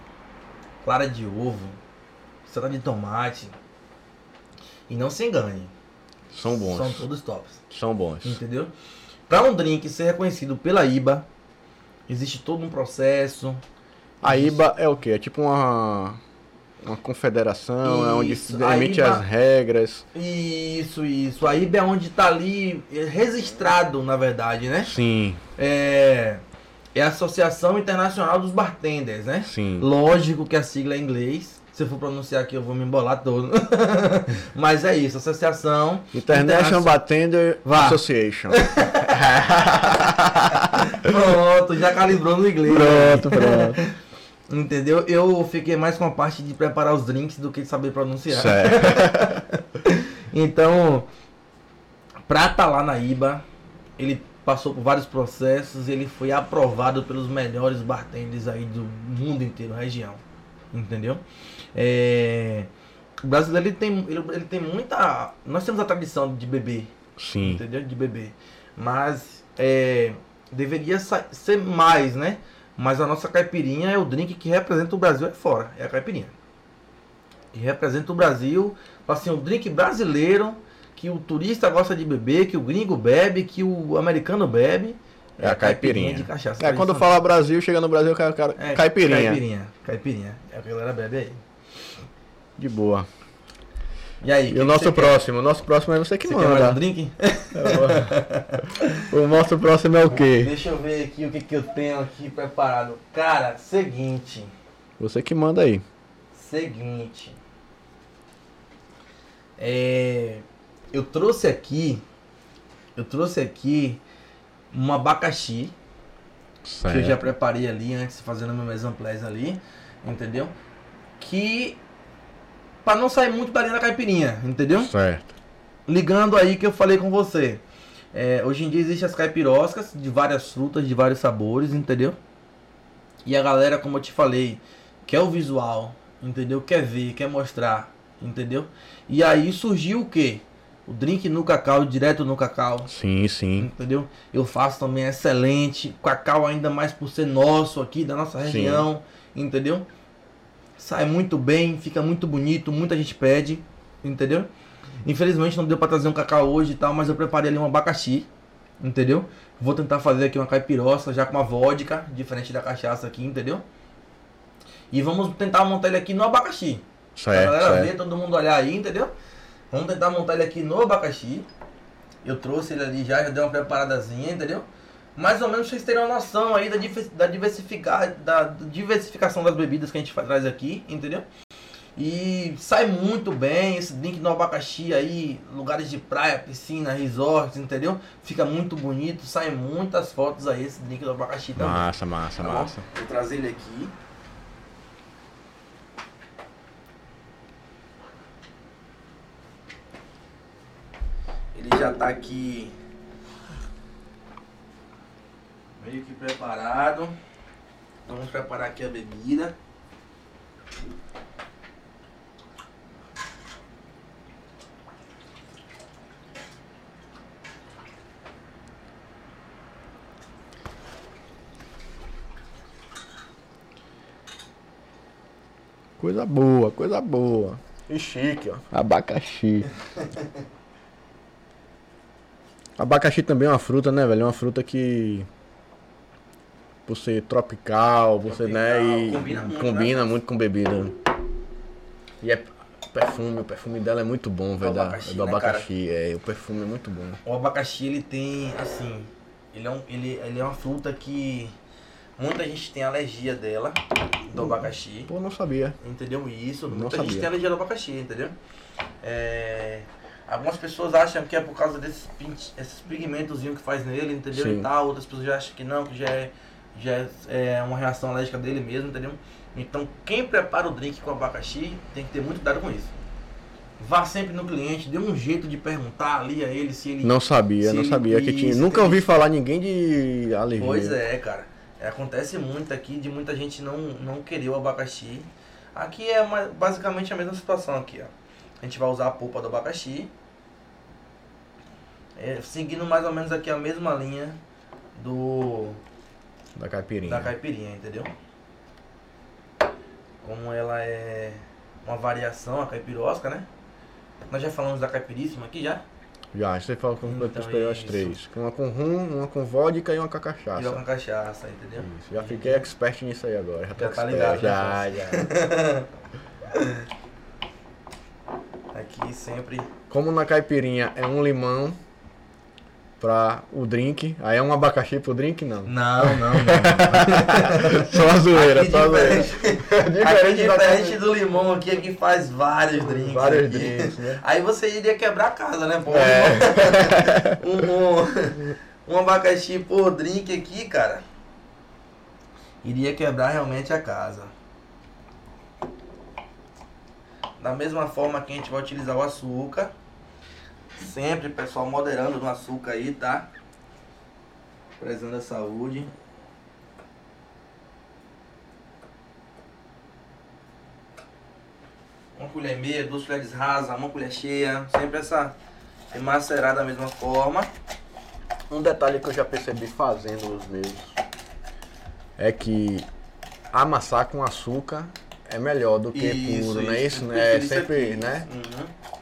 clara de ovo, salada de tomate. E não se engane. São bons. São todos tops. São bons. Entendeu? Para um drink ser reconhecido pela IBA, existe todo um processo. A IBA é o que? É tipo uma uma confederação, isso, é onde se emite IBA, as regras. Isso, isso. A IBA é onde está ali registrado, na verdade, né? Sim. É, é a Associação Internacional dos Bartenders, né? Sim. Lógico que a sigla é em inglês. Se eu for pronunciar aqui, eu vou me embolar todo. [LAUGHS] Mas é isso, Associação International Bartender. Association. [LAUGHS] pronto, já calibrou no inglês. Pronto, pronto. [LAUGHS] Entendeu? Eu fiquei mais com a parte de preparar os drinks do que de saber pronunciar. Certo. então, pra estar tá lá na IBA, ele passou por vários processos e ele foi aprovado pelos melhores bartenders aí do mundo inteiro, região. Entendeu? É... O brasileiro ele tem, ele, ele tem muita. Nós temos a tradição de beber. Sim. Entendeu? De beber. Mas é, deveria ser mais, né? Mas a nossa caipirinha é o drink que representa o Brasil é fora. É a caipirinha. E representa o Brasil, assim, o drink brasileiro que o turista gosta de beber, que o gringo bebe, que o americano bebe. É, é a caipirinha. caipirinha. de cachaça. É, quando fala Brasil, chega no Brasil, cara, cara, é, caipirinha. Caipirinha, caipirinha. É o que a galera bebe aí. De boa. E aí? E o nosso próximo? O nosso próximo é você que você manda. Quer mais um drink? [LAUGHS] o nosso próximo é o quê? Deixa eu ver aqui o que, que eu tenho aqui preparado. Cara, seguinte. Você que manda aí. Seguinte. É, eu trouxe aqui. Eu trouxe aqui um abacaxi. Certo. Que eu já preparei ali antes, fazendo meu place ali. Entendeu? Que para não sair muito da linha da caipirinha, entendeu? Certo. Ligando aí que eu falei com você. É, hoje em dia existem as caipiroscas de várias frutas, de vários sabores, entendeu? E a galera, como eu te falei, quer o visual, entendeu? Quer ver, quer mostrar, entendeu? E aí surgiu o que? O drink no cacau, direto no cacau. Sim, sim. Entendeu? Eu faço também excelente. Cacau ainda mais por ser nosso aqui, da nossa região. Sim. Entendeu? Sai muito bem, fica muito bonito, muita gente pede, entendeu? Infelizmente não deu para trazer um cacau hoje e tal, mas eu preparei ali um abacaxi, entendeu? Vou tentar fazer aqui uma caipiroça já com uma vodka, diferente da cachaça aqui, entendeu? E vamos tentar montar ele aqui no abacaxi. Certo, pra galera ver, todo mundo olhar aí, entendeu? Vamos tentar montar ele aqui no abacaxi. Eu trouxe ele ali já, já dei uma preparadazinha, entendeu? Mais ou menos vocês terem uma noção aí da, da, diversificar, da diversificação das bebidas que a gente traz aqui, entendeu? E sai muito bem esse drink no abacaxi aí, lugares de praia, piscina, resorts, entendeu? Fica muito bonito, sai muitas fotos aí esse drink do abacaxi também. Massa, massa, tá massa. Vou trazer ele aqui. Ele já tá aqui meio que preparado. Vamos preparar aqui a bebida. Coisa boa, coisa boa. E chique, ó. Abacaxi. [LAUGHS] Abacaxi também é uma fruta, né, velho? É uma fruta que por ser tropical, você, né? E combina, muito, combina né? muito com bebida. E é perfume, o perfume dela é muito bom, velho. Do abacaxi, do abacaxi né, é, o perfume é muito bom. O abacaxi ele tem, assim, ele é, um, ele, ele é uma fruta que muita gente tem alergia dela, do abacaxi. Pô, não sabia. Entendeu? Isso, não muita sabia. gente tem alergia do abacaxi, entendeu? É, algumas pessoas acham que é por causa desses, esses pigmentos que faz nele, entendeu? Sim. E tal. Outras pessoas já acham que não, que já é já é uma reação alérgica dele mesmo, entendeu? Então, quem prepara o drink com abacaxi tem que ter muito cuidado com isso. Vá sempre no cliente, dê um jeito de perguntar ali a ele se ele. Não sabia, não sabia que tinha. Nunca ouvi falar ninguém de alergia. Pois é, cara. É, acontece muito aqui de muita gente não, não querer o abacaxi. Aqui é uma, basicamente a mesma situação aqui, ó. A gente vai usar a polpa do abacaxi. É, seguindo mais ou menos aqui a mesma linha do da caipirinha. Da caipirinha, entendeu? Como ela é uma variação, a caipirosca, né? Nós já falamos da caipiríssima aqui já? Já, você falou com então, as três. Uma com rum, uma com vodka e uma com cachaça. E uma com cachaça, entendeu? Isso, já fiquei expert nisso aí agora. Já, já tá ligado, já, já. [LAUGHS] Aqui sempre. Como na caipirinha é um limão, pra o drink. Aí é um abacaxi pro drink, não. Não, não, não. [LAUGHS] só a zoeira, aqui só a zoeira. diferente, diferente do limão aqui, aqui faz vários drinks. Vários aqui. drinks, né? Aí você iria quebrar a casa, né? Pô, é. [LAUGHS] um, um, um abacaxi por drink aqui, cara. Iria quebrar realmente a casa. Da mesma forma que a gente vai utilizar o açúcar. Sempre, pessoal, moderando no açúcar aí, tá? Prezando a saúde. Uma colher e meia, duas colheres rasas, uma colher cheia. Sempre essa macerada da mesma forma. Um detalhe que eu já percebi fazendo os meus é que amassar com açúcar é melhor do que isso, puro, não é isso? É sempre, né? Uhum.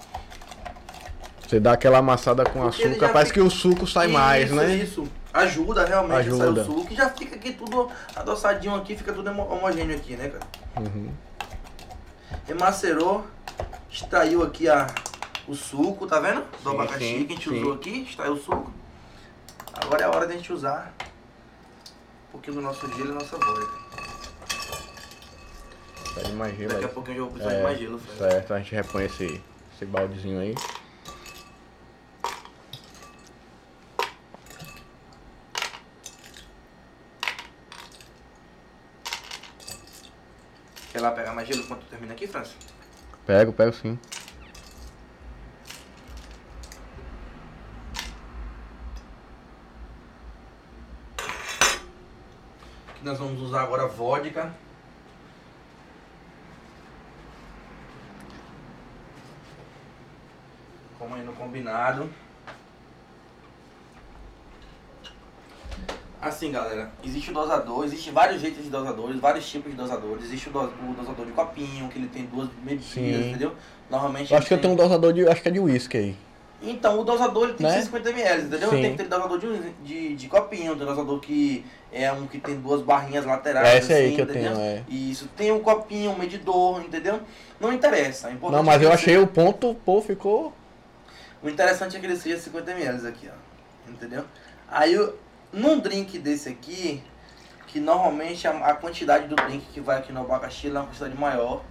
Você dá aquela amassada com Porque açúcar, parece fica... que o suco sai isso, mais, né? Isso, ajuda realmente ajuda. a sair o suco. E já fica aqui tudo adoçadinho aqui, fica tudo homogêneo aqui, né, cara? Uhum. Remacerou, extraiu aqui a, o suco, tá vendo? Do sim, abacaxi sim, que a gente sim. usou aqui, extraiu o suco. Agora é a hora da gente usar um pouquinho do nosso gelo e nossa vodka. Pede mais gelo Daqui a pouquinho eu vou precisar é, de mais gelo. Certo, a gente repõe esse, esse baldezinho aí. Quer lá pegar mais gelo enquanto termina aqui, França? Pego, pego sim. Aqui nós vamos usar agora vodka. Como aí no combinado. Assim, galera, existe o dosador, existe vários jeitos de dosadores, vários tipos de dosadores. Existe o, do, o dosador de copinho, que ele tem duas medidas, entendeu? Normalmente. Eu acho que eu tenho um dosador de. Acho que é de uísque aí. Então, o dosador ele tem né? 150 ml, entendeu? Sim. Tem que ter dosador de, de, de copinho, tem dosador que é um que tem duas barrinhas laterais. É esse assim, aí que entendeu? eu tenho, é. Isso, tem um copinho, um medidor, entendeu? Não interessa. É Não, mas eu achei o ponto, pô, ficou. O interessante é que ele seja 50 ml aqui, ó. Entendeu? Aí num drink desse aqui, que normalmente a, a, quantidade do drink que vai aqui no abacaxi é uma quantidade maior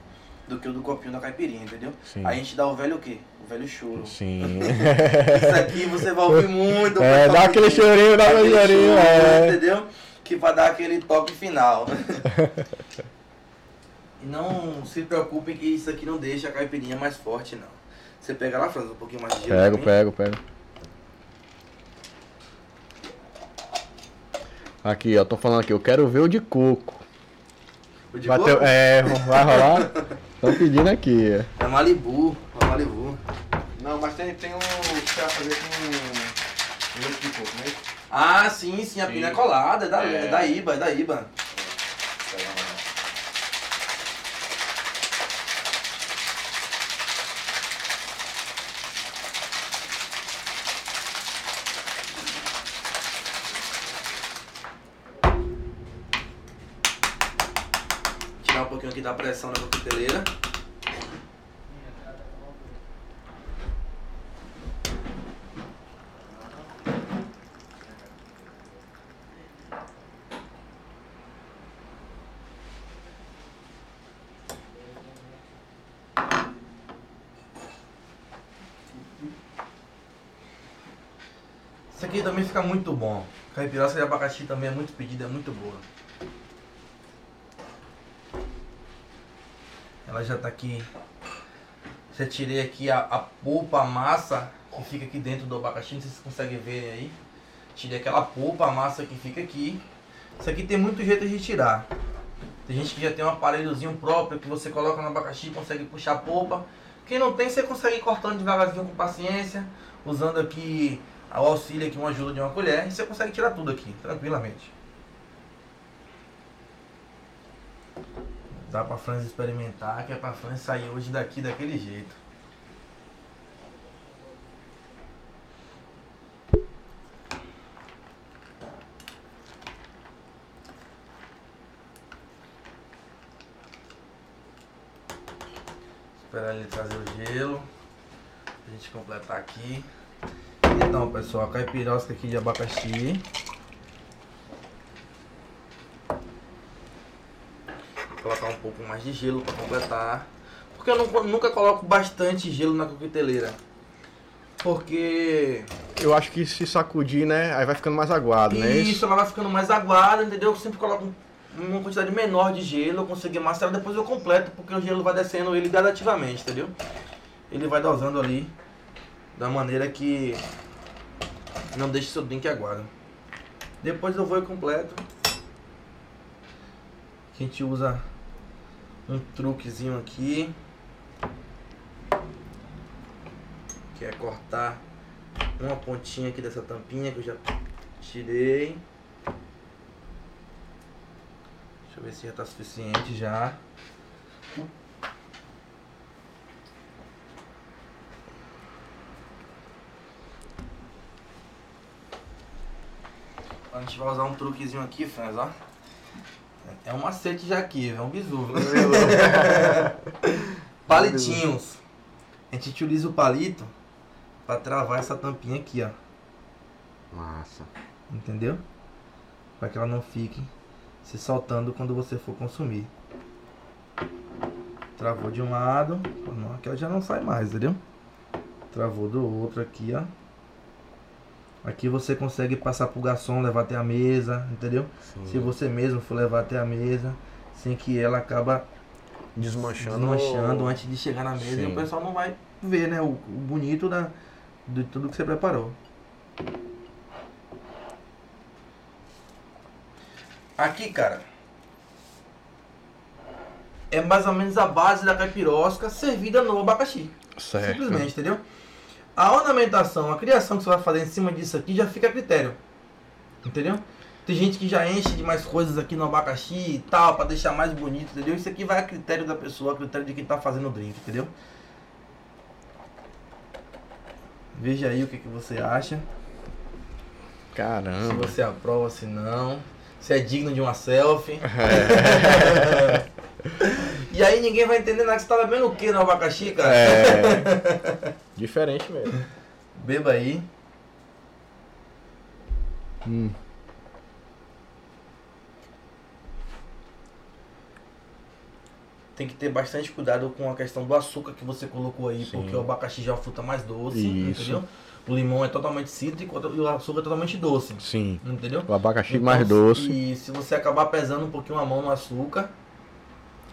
do que o do copinho da caipirinha, entendeu? Sim. Aí a gente dá o velho o quê? O velho choro. Sim. [LAUGHS] Isso aqui você vai ouvir muito. É, dá aquele chorinho, dá aquele chorinho, é. Entendeu? Que vai dar aquele toque final. [LAUGHS] e não se preocupe que isso aqui não deixa a caipirinha mais forte, não. Você pega lá, Franz, um pouquinho mais de gelo. Pego, pego, pego. Aqui, ó, tô falando aqui, eu quero ver o de coco. O de Bateu, coco? É, vai rolar? [LAUGHS] Estão pedindo aqui. É Malibu, é Malibu. Não, mas tem, tem um que vai fazer com leite de coco, né? Ah, sim, sim, a sim. pina colada, é da, é. é da IBA, é da IBA. da pressão na coqueteleira. Isso aqui também fica muito bom. Caipirosca de abacaxi também é muito pedida, é muito boa. Ela já tá aqui Já tirei aqui a, a polpa, a massa que fica aqui dentro do abacaxi, não sei se vocês conseguem ver aí. Tirei aquela polpa, a massa que fica aqui. Isso aqui tem muito jeito de tirar. Tem gente que já tem um aparelhozinho próprio que você coloca no abacaxi e consegue puxar a polpa. Quem não tem, você consegue ir cortando devagarzinho com paciência, usando aqui o auxílio aqui, uma ajuda de uma colher, e você consegue tirar tudo aqui, tranquilamente. Dá pra Franz experimentar, que é pra Franz sair hoje daqui daquele jeito. Esperar ele trazer o gelo. Pra gente completar aqui. Então, pessoal, caipirosca aqui de abacaxi. Colocar um pouco mais de gelo para completar. Porque eu não, nunca coloco bastante gelo na coqueteleira. Porque. Eu acho que se sacudir, né? Aí vai ficando mais aguado, né? Isso, ela vai ficando mais aguada, entendeu? Eu sempre coloco uma quantidade menor de gelo, eu consigo macerar, depois eu completo, porque o gelo vai descendo ele gradativamente, entendeu? Ele vai dosando ali da maneira que não deixe seu drink aguado. Depois eu vou e completo. A gente usa um truquezinho aqui. Que é cortar uma pontinha aqui dessa tampinha que eu já tirei. Deixa eu ver se já está suficiente já. A gente vai usar um truquezinho aqui, Franz, ó. É um macete já aqui, é um bisu. [LAUGHS] [LAUGHS] Palitinhos. A gente utiliza o palito para travar essa tampinha aqui, ó. Massa. Entendeu? Para que ela não fique se soltando quando você for consumir. Travou de um lado, aqui ela já não sai mais, entendeu? Travou do outro aqui, ó. Aqui você consegue passar pro garçom, levar até a mesa, entendeu? Sim. Se você mesmo for levar até a mesa, sem que ela acaba desmanchando, desmanchando antes de chegar na mesa Sim. e o pessoal não vai ver, né, o, o bonito da, de tudo que você preparou. Aqui, cara, é mais ou menos a base da caipirosca servida no abacaxi. Certo. Simplesmente, entendeu? A ornamentação, a criação que você vai fazer em cima disso aqui já fica a critério. Entendeu? Tem gente que já enche de mais coisas aqui no abacaxi e tal, para deixar mais bonito, entendeu? Isso aqui vai a critério da pessoa, a critério de quem tá fazendo o drink, entendeu? Veja aí o que, que você acha. Caramba. Se você aprova, se não. Se é digno de uma selfie. É. [LAUGHS] [LAUGHS] E aí ninguém vai entender nada. Você tá bebendo o que no abacaxi, cara? É. [LAUGHS] Diferente mesmo. Beba aí. Hum. Tem que ter bastante cuidado com a questão do açúcar que você colocou aí, Sim. porque o abacaxi já é uma fruta mais doce, Isso. entendeu? O limão é totalmente cítrico e o açúcar é totalmente doce. Sim. Entendeu? O abacaxi então, mais doce. E se você acabar pesando um pouquinho a mão no açúcar,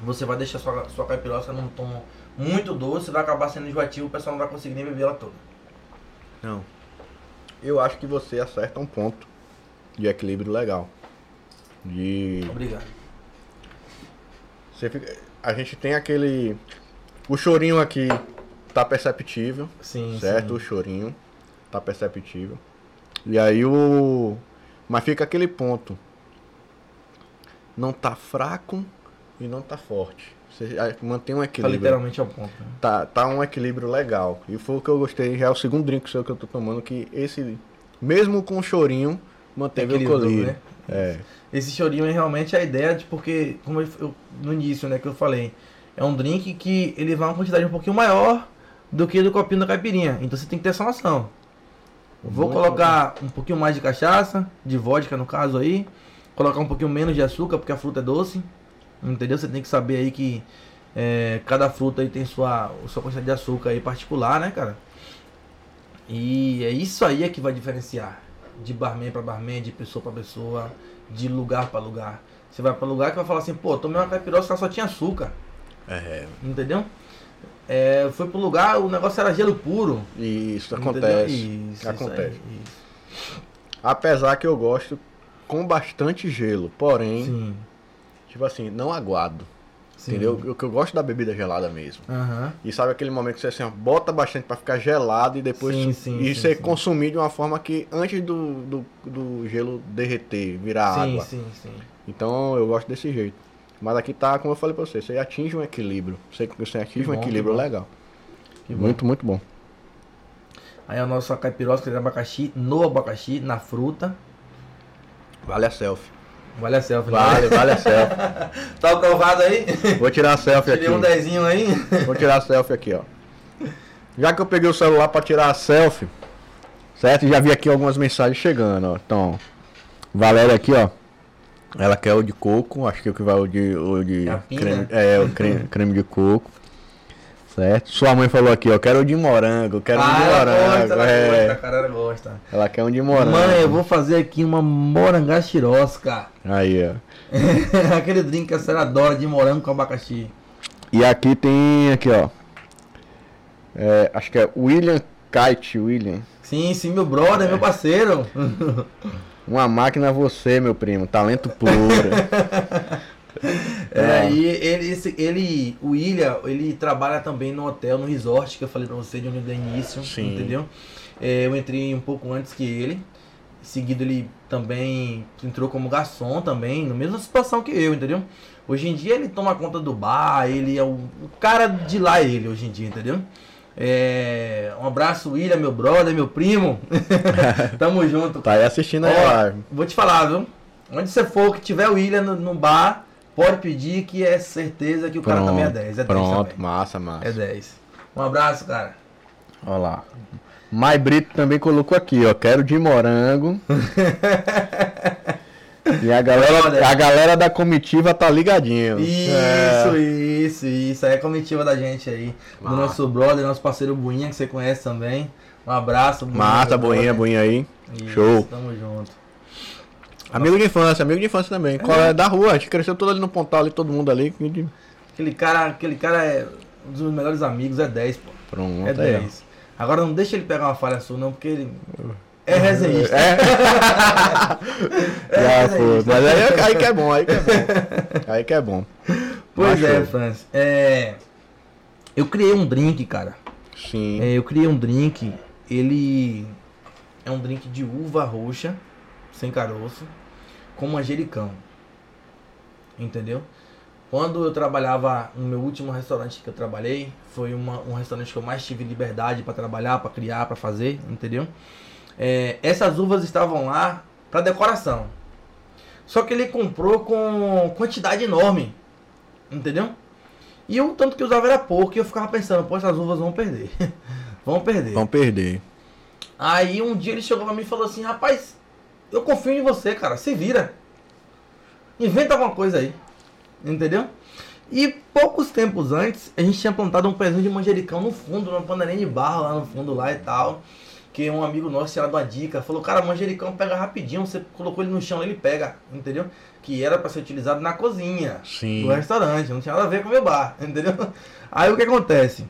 você vai deixar sua, sua caipirosca num tom muito doce, vai acabar sendo enjoativo, o pessoal não vai conseguir nem beber ela toda. Não. Eu acho que você acerta um ponto de equilíbrio legal. De. Obrigado. Você fica... A gente tem aquele. O chorinho aqui tá perceptível. Sim. Certo? Sim. O chorinho tá perceptível. E aí o. Mas fica aquele ponto. Não tá fraco e não tá forte. Você mantém um tá equilíbrio. Tá literalmente ao ponto. Né? Tá, tá um equilíbrio legal. E foi o que eu gostei, já é o segundo drink seu que eu tô tomando, que esse, mesmo com o chorinho, manteve o equilíbrio. Né? É. Esse chorinho é realmente a ideia de porque, como eu, eu, no início, né, que eu falei, é um drink que ele vai uma quantidade um pouquinho maior do que do copinho da caipirinha. Então você tem que ter essa noção. Vou Muito colocar bom. um pouquinho mais de cachaça, de vodka no caso aí. Colocar um pouquinho menos de açúcar, porque a fruta é doce. Entendeu? Você tem que saber aí que é, cada fruta aí tem sua, sua quantidade de açúcar aí particular, né, cara? E é isso aí é que vai diferenciar de barman para barman, de pessoa para pessoa, de lugar para lugar. Você vai para lugar que vai falar assim, pô, tomei uma caipirosca que só tinha açúcar. É. Entendeu? é, foi pro lugar, o negócio era gelo puro. Isso, acontece. Isso, acontece. Isso aí, isso. Apesar que eu gosto com bastante gelo, porém, Sim. Tipo assim, não aguado. Sim. Entendeu? O que eu gosto da bebida gelada mesmo. Uhum. E sabe aquele momento que você assim, bota bastante para ficar gelado e depois sim, sim, e você consumir de uma forma que antes do, do, do gelo derreter, virar água. Sim, sim, Então eu gosto desse jeito. Mas aqui tá, como eu falei pra você, você atinge um equilíbrio. Você, você atinge um equilíbrio legal. muito, muito bom. Aí a nossa caipirosca de abacaxi, no abacaxi, na fruta. Vale a selfie. Vale a selfie, né? Vale, vale a selfie. [LAUGHS] tá o calvado aí? Vou tirar a selfie Tirei aqui. um dezinho aí. Vou tirar a selfie aqui, ó. Já que eu peguei o celular para tirar a selfie, certo? Já vi aqui algumas mensagens chegando, ó. Então, Valéria aqui, ó. Ela quer o de coco, acho que é o que vai o de. O de é creme, é, o creme, creme de coco. Certo? Sua mãe falou aqui, ó, quero o de morango, quero ah, um de morango. Gosta, ela é. gosta, cara, ela gosta. Ela quer um de morango. Mãe, eu vou fazer aqui uma morangachirosca. Aí, ó. [LAUGHS] Aquele drink que a senhora adora de morango com abacaxi. E aqui tem, aqui, ó. É, acho que é William Kite, William. Sim, sim, meu brother, é. meu parceiro. [LAUGHS] Uma máquina você, meu primo, talento puro. [LAUGHS] E ele, esse, ele, o William, ele trabalha também no hotel, no resort, que eu falei pra você de onde eu início, Sim. entendeu? É, eu entrei um pouco antes que ele. Em seguida ele também entrou como garçom também, na mesma situação que eu, entendeu? Hoje em dia ele toma conta do bar, ele é o, o cara de lá ele hoje em dia, entendeu? É, um abraço, William, meu brother, meu primo. [LAUGHS] Tamo junto. Tá aí assistindo aí, Vou te falar, viu? Onde você for que tiver o William no, no bar, Pode pedir que é certeza que o pronto, cara também é 10. É pronto, 10 massa, massa. É 10. Um abraço, cara. Olha lá. Mai Brito também colocou aqui, ó. Quero de morango. [LAUGHS] e a galera, a galera da comitiva tá ligadinho. Isso, é. isso, isso. É a comitiva da gente aí. Do nosso brother, nosso parceiro Buinha, que você conhece também. Um abraço. Buinha, Massa, Buinha, Buinha aí. Isso, Show. Tamo junto. Amigo de infância, amigo de infância também. É. Da rua, a gente cresceu todo ali no Pontal, ali, todo mundo ali. Aquele cara, aquele cara é um dos meus melhores amigos, é 10, pô. Pronto. É 10. Agora não deixa ele pegar uma falha sua, não, porque ele. É resenhista. É, [LAUGHS] é resenhista. Mas aí, aí que é bom, aí que é bom. Aí que é bom. Pois é, Francis. É, eu criei um drink, cara. Sim. É, eu criei um drink. Ele é um drink de uva roxa, sem caroço com manjericão. Entendeu? Quando eu trabalhava no meu último restaurante que eu trabalhei, foi uma, um restaurante que eu mais tive liberdade para trabalhar, para criar, para fazer, entendeu? É, essas uvas estavam lá para decoração. Só que ele comprou com quantidade enorme, entendeu? E o tanto que usava era pouco, e eu ficava pensando, pô, essas uvas vão perder. [LAUGHS] vão perder. Vão perder. Aí um dia ele chegou pra mim e falou assim, rapaz, eu confio em você, cara. Se vira. Inventa alguma coisa aí. Entendeu? E poucos tempos antes, a gente tinha plantado um pezinho de manjericão no fundo, numa panelinha de barro lá no fundo lá e tal. Que um amigo nosso tinha dado uma dica. Falou, cara, manjericão pega rapidinho. Você colocou ele no chão, ele pega. Entendeu? Que era para ser utilizado na cozinha Sim. do restaurante. Não tinha nada a ver com o meu bar. [LAUGHS] Entendeu? Aí o que acontece?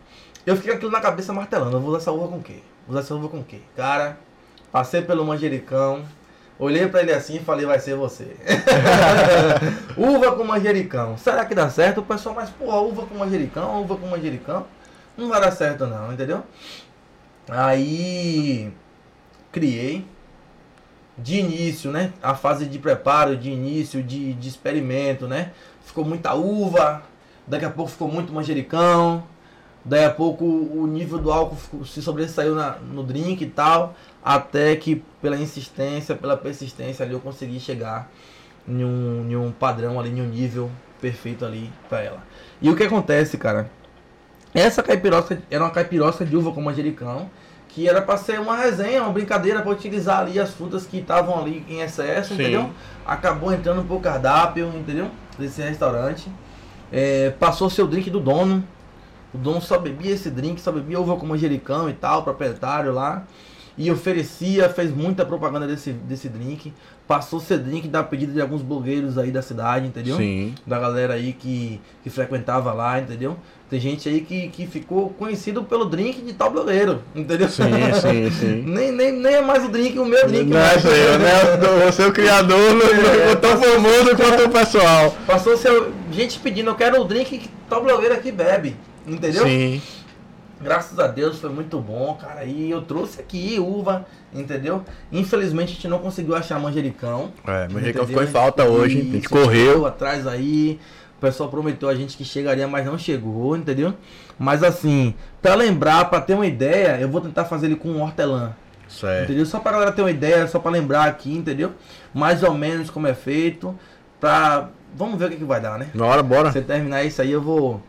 Eu fiquei aquilo na cabeça martelando. Eu vou usar essa uva com o quê? Vou usar essa uva com o quê? Cara, passei pelo manjericão Olhei para ele assim e falei, vai ser você. [LAUGHS] uva com manjericão. Será que dá certo? O pessoal, mas porra, uva com manjericão, uva com manjericão. Não vai dar certo não, entendeu? Aí criei de início, né? A fase de preparo, de início, de, de experimento, né? Ficou muita uva, daqui a pouco ficou muito manjericão, daí a pouco o nível do álcool se sobressaiu na, no drink e tal até que pela insistência, pela persistência ali eu consegui chegar em um, em um padrão ali, em um nível perfeito ali para ela. E o que acontece, cara? Essa caipirosca era uma caipirosca de uva com manjericão, que era para ser uma resenha, uma brincadeira para utilizar ali as frutas que estavam ali em excesso, Sim. entendeu? Acabou entrando pro cardápio, entendeu? Desse restaurante. É, passou seu drink do dono. O dono só bebia esse drink, só bebia uva com manjericão e tal, proprietário lá. E oferecia, fez muita propaganda desse, desse drink. Passou a ser drink da pedida de alguns blogueiros aí da cidade, entendeu? Sim. Da galera aí que, que frequentava lá, entendeu? Tem gente aí que, que ficou conhecido pelo drink de tal blogueiro, entendeu? Sim, sim, sim. [LAUGHS] nem, nem, nem é mais o drink, o meu drink. Não é seu, né? Você é o criador, não é, tão famoso quanto o pessoal. Passou ser gente pedindo, eu quero o drink que tal blogueiro aqui bebe, entendeu? Sim. Graças a Deus foi muito bom, cara. E eu trouxe aqui uva, entendeu? Infelizmente a gente não conseguiu achar manjericão. É, manjericão ficou em falta hoje. A gente correu. atrás aí. O pessoal prometeu a gente que chegaria, mas não chegou, entendeu? Mas assim, para lembrar, para ter uma ideia, eu vou tentar fazer ele com hortelã. Certo. Entendeu? Só pra galera ter uma ideia, só para lembrar aqui, entendeu? Mais ou menos como é feito. Pra. Vamos ver o que, que vai dar, né? Bora, bora. Se terminar isso aí, eu vou.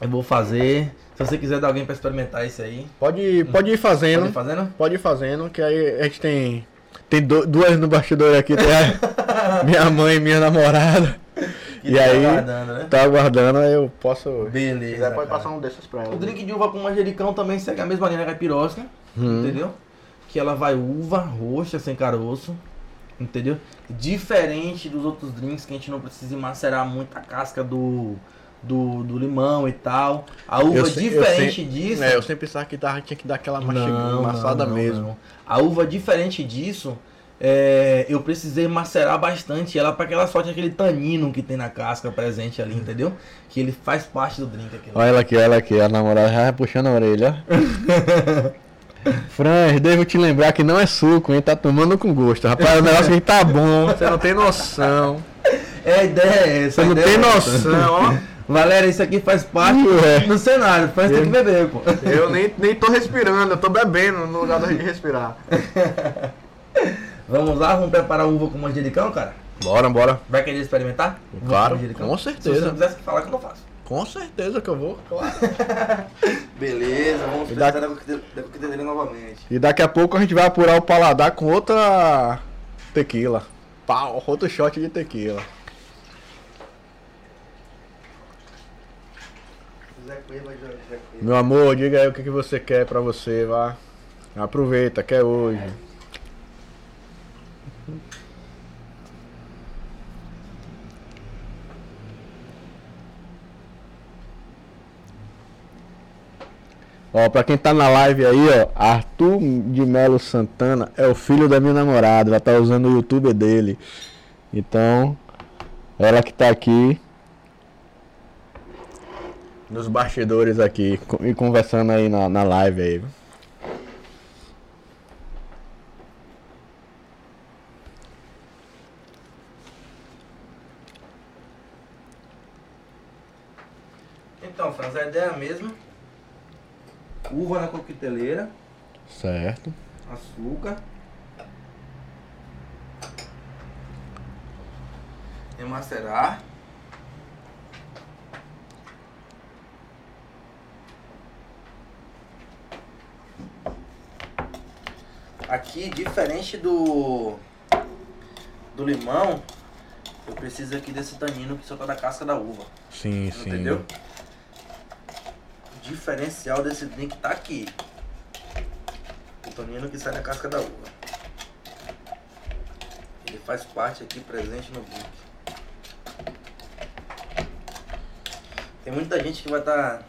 Eu vou fazer. Se você quiser dar alguém para experimentar isso aí. Pode, pode ir fazendo. Pode ir fazendo? Pode ir fazendo, que aí a gente tem. Tem duas no bastidor aqui, tem a [LAUGHS] minha mãe e minha namorada. Que e tá aí, aguardando, né? tá aguardando, aí eu posso. Beleza. Se quiser, pode passar um desses pra ela. O drink de uva com manjericão também segue a mesma linha da caipirosca, hum. entendeu? Que ela vai uva roxa, sem caroço, entendeu? Diferente dos outros drinks que a gente não precisa macerar muito a casca do do, do limão e tal. A uva eu diferente eu disso. É, eu sempre pensava que tava, tinha que dar aquela amassada mesmo. Não. A uva diferente disso, é, eu precisei macerar bastante ela para que ela solte aquele tanino que tem na casca presente ali, entendeu? Que ele faz parte do drink. Aquilo. Olha ela aqui, olha ela aqui, a namorada já puxando a orelha. [LAUGHS] Franz, devo te lembrar que não é suco, hein? Tá tomando com gosto. Rapaz, o negócio aqui tá bom, você não tem noção. [LAUGHS] É ideia é essa. Você não tem é noção, ó. [LAUGHS] Valéria, isso aqui faz parte é. do cenário, faz ter que beber, pô. Eu nem, nem tô respirando, eu tô bebendo no lugar de respirar. [LAUGHS] Vamos lá, vamos preparar uva com manjericão, cara? Bora, bora. Vai querer experimentar? Claro, com certeza. Se você quisesse falar que eu não faço. Com certeza que eu vou, claro. [LAUGHS] Beleza, vamos experimentar da coqueteleira novamente. E daqui a pouco a gente vai apurar o paladar com outra tequila. Pau, outro shot de tequila. Meu amor, diga aí o que, que você quer pra você, vá. Aproveita, quer hoje. Ó, pra quem tá na live aí, ó, Arthur de Melo Santana é o filho da minha namorada, ela tá usando o YouTube dele. Então, ela que tá aqui nos bastidores aqui e conversando aí na, na live aí. Então, Franz, a ideia é a mesma. Uva na coqueteleira. Certo. Açúcar. Remacerar. Aqui, diferente do do limão, eu preciso aqui desse tanino que só tá da casca da uva. Sim, sim. Entendeu? O diferencial desse drink tá aqui. O tanino que sai da casca da uva. Ele faz parte aqui presente no drink. Tem muita gente que vai estar tá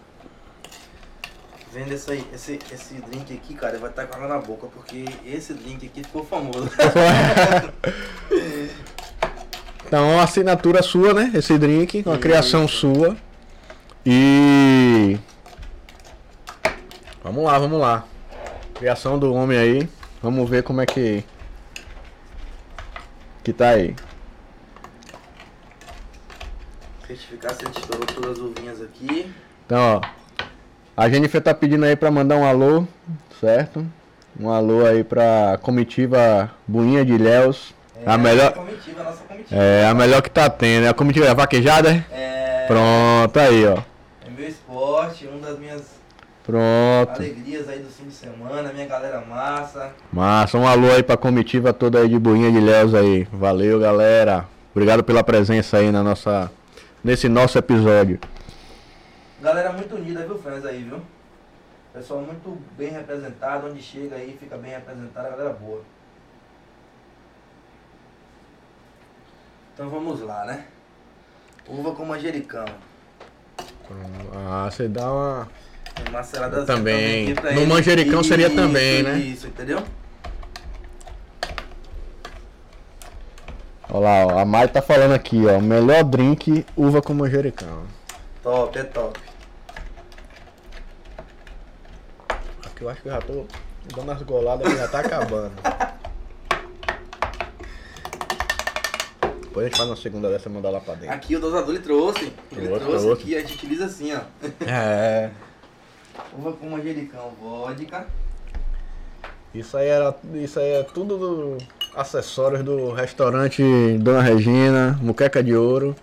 vendo esse, esse, esse drink aqui, cara, vai estar com água na boca, porque esse drink aqui ficou famoso. [LAUGHS] então, é uma assinatura sua, né? Esse drink, uma criação sua. E. Vamos lá, vamos lá. Criação do homem aí. Vamos ver como é que. Que tá aí. Certificar se a gente estourou todas as uvinhas aqui. Então, ó. A Jennifer tá pedindo aí para mandar um alô, certo? Um alô aí pra comitiva Buinha de Ilhéus. É, a melhor. A comitiva, a nossa comitiva. É, a melhor que tá tendo. É a comitiva é vaquejada? É. Pronto, aí, ó. É meu esporte, um das minhas Pronto. alegrias aí do fim de semana, minha galera massa. Massa, um alô aí pra comitiva toda aí de Buinha de Ilhéus aí. Valeu, galera. Obrigado pela presença aí na nossa, nesse nosso episódio. Galera muito unida, viu, fãs aí, viu? Pessoal muito bem representado, onde chega aí fica bem representado, a galera boa. Então vamos lá, né? Uva com manjericão. Ah, você dá uma. Macerada também. também no ele. manjericão isso, seria também, né? Isso, entendeu? Olha lá, ó, a Mari tá falando aqui, ó. Melhor drink, uva com manjericão. Top, é top. Aqui eu acho que eu já tô dando as goladas que já tá acabando. Depois a gente faz uma segunda dessa e mandar lá pra dentro. Aqui o dosador ele trouxe. Ele trouxe, trouxe aqui, a gente utiliza assim, ó. É. Uva com manjericão, vodka. Isso aí era. Isso aí é tudo do, acessórios do restaurante Dona Regina, muqueca de ouro.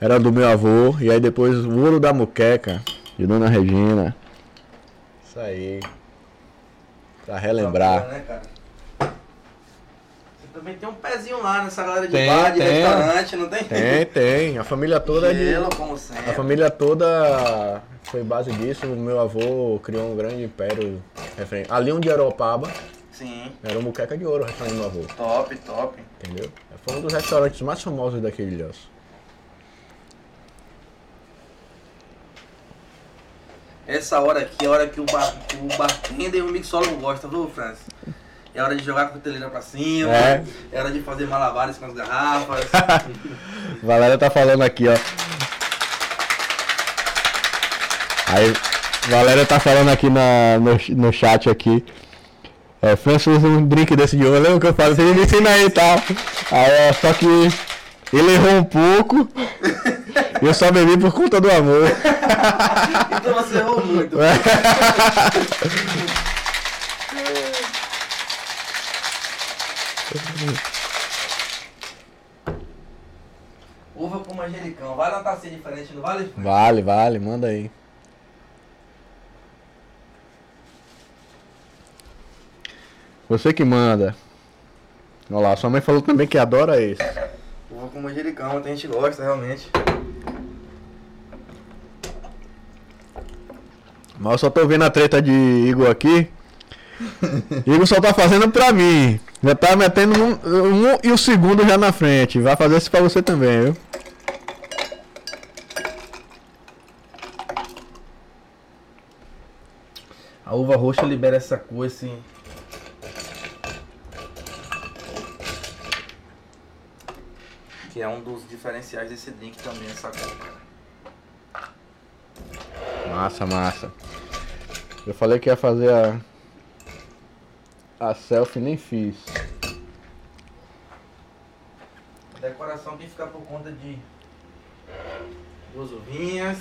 Era do meu avô. E aí depois o ouro da muqueca de Dona Regina. Isso aí. Pra relembrar. Né, cara? Você também tem um pezinho lá nessa galera de tem, bar, de tem. restaurante, não tem? Tem, tem. A família toda Gelo, de. Como sempre. A família toda foi base disso. O meu avô criou um grande império referente. Ali onde era Opaba. Sim. Era o Muqueca de Ouro, o restaurante do meu avô. Top, top. Entendeu? Foi um dos restaurantes mais famosos daquele Ilhéus. Essa hora aqui é a hora que o, bar, o bartender e o mixólogo gostam, viu, Francis? É hora de jogar a coteleira pra cima, é. é hora de fazer malabares com as garrafas. [LAUGHS] Valéria tá falando aqui, ó. Aí, Valéria tá falando aqui na, no, no chat aqui. É, Francis usa um drink desse de ouro, lembra que eu falo? Você me ensina aí e tal. Aí, é, só que ele errou um pouco. E [LAUGHS] eu só bebi por conta do amor. [LAUGHS] então você errou muito. [LAUGHS] Uva com manjericão. Vale uma tacinha diferente, não vale? Vale, vale. Manda aí. Você que manda. Olha lá, sua mãe falou também que adora esse. Uva com manjericão, a gente gosta realmente. Mas eu só tô vendo a treta de Igor aqui. [LAUGHS] Igor só tá fazendo pra mim. Já tá metendo um, um, e o segundo já na frente. Vai fazer isso pra você também, viu? A uva roxa libera essa cor, esse. Que é um dos diferenciais desse drink também, essa cor. Massa, massa. Eu falei que ia fazer a. A selfie nem fiz. A decoração que fica por conta de duas uvinhas.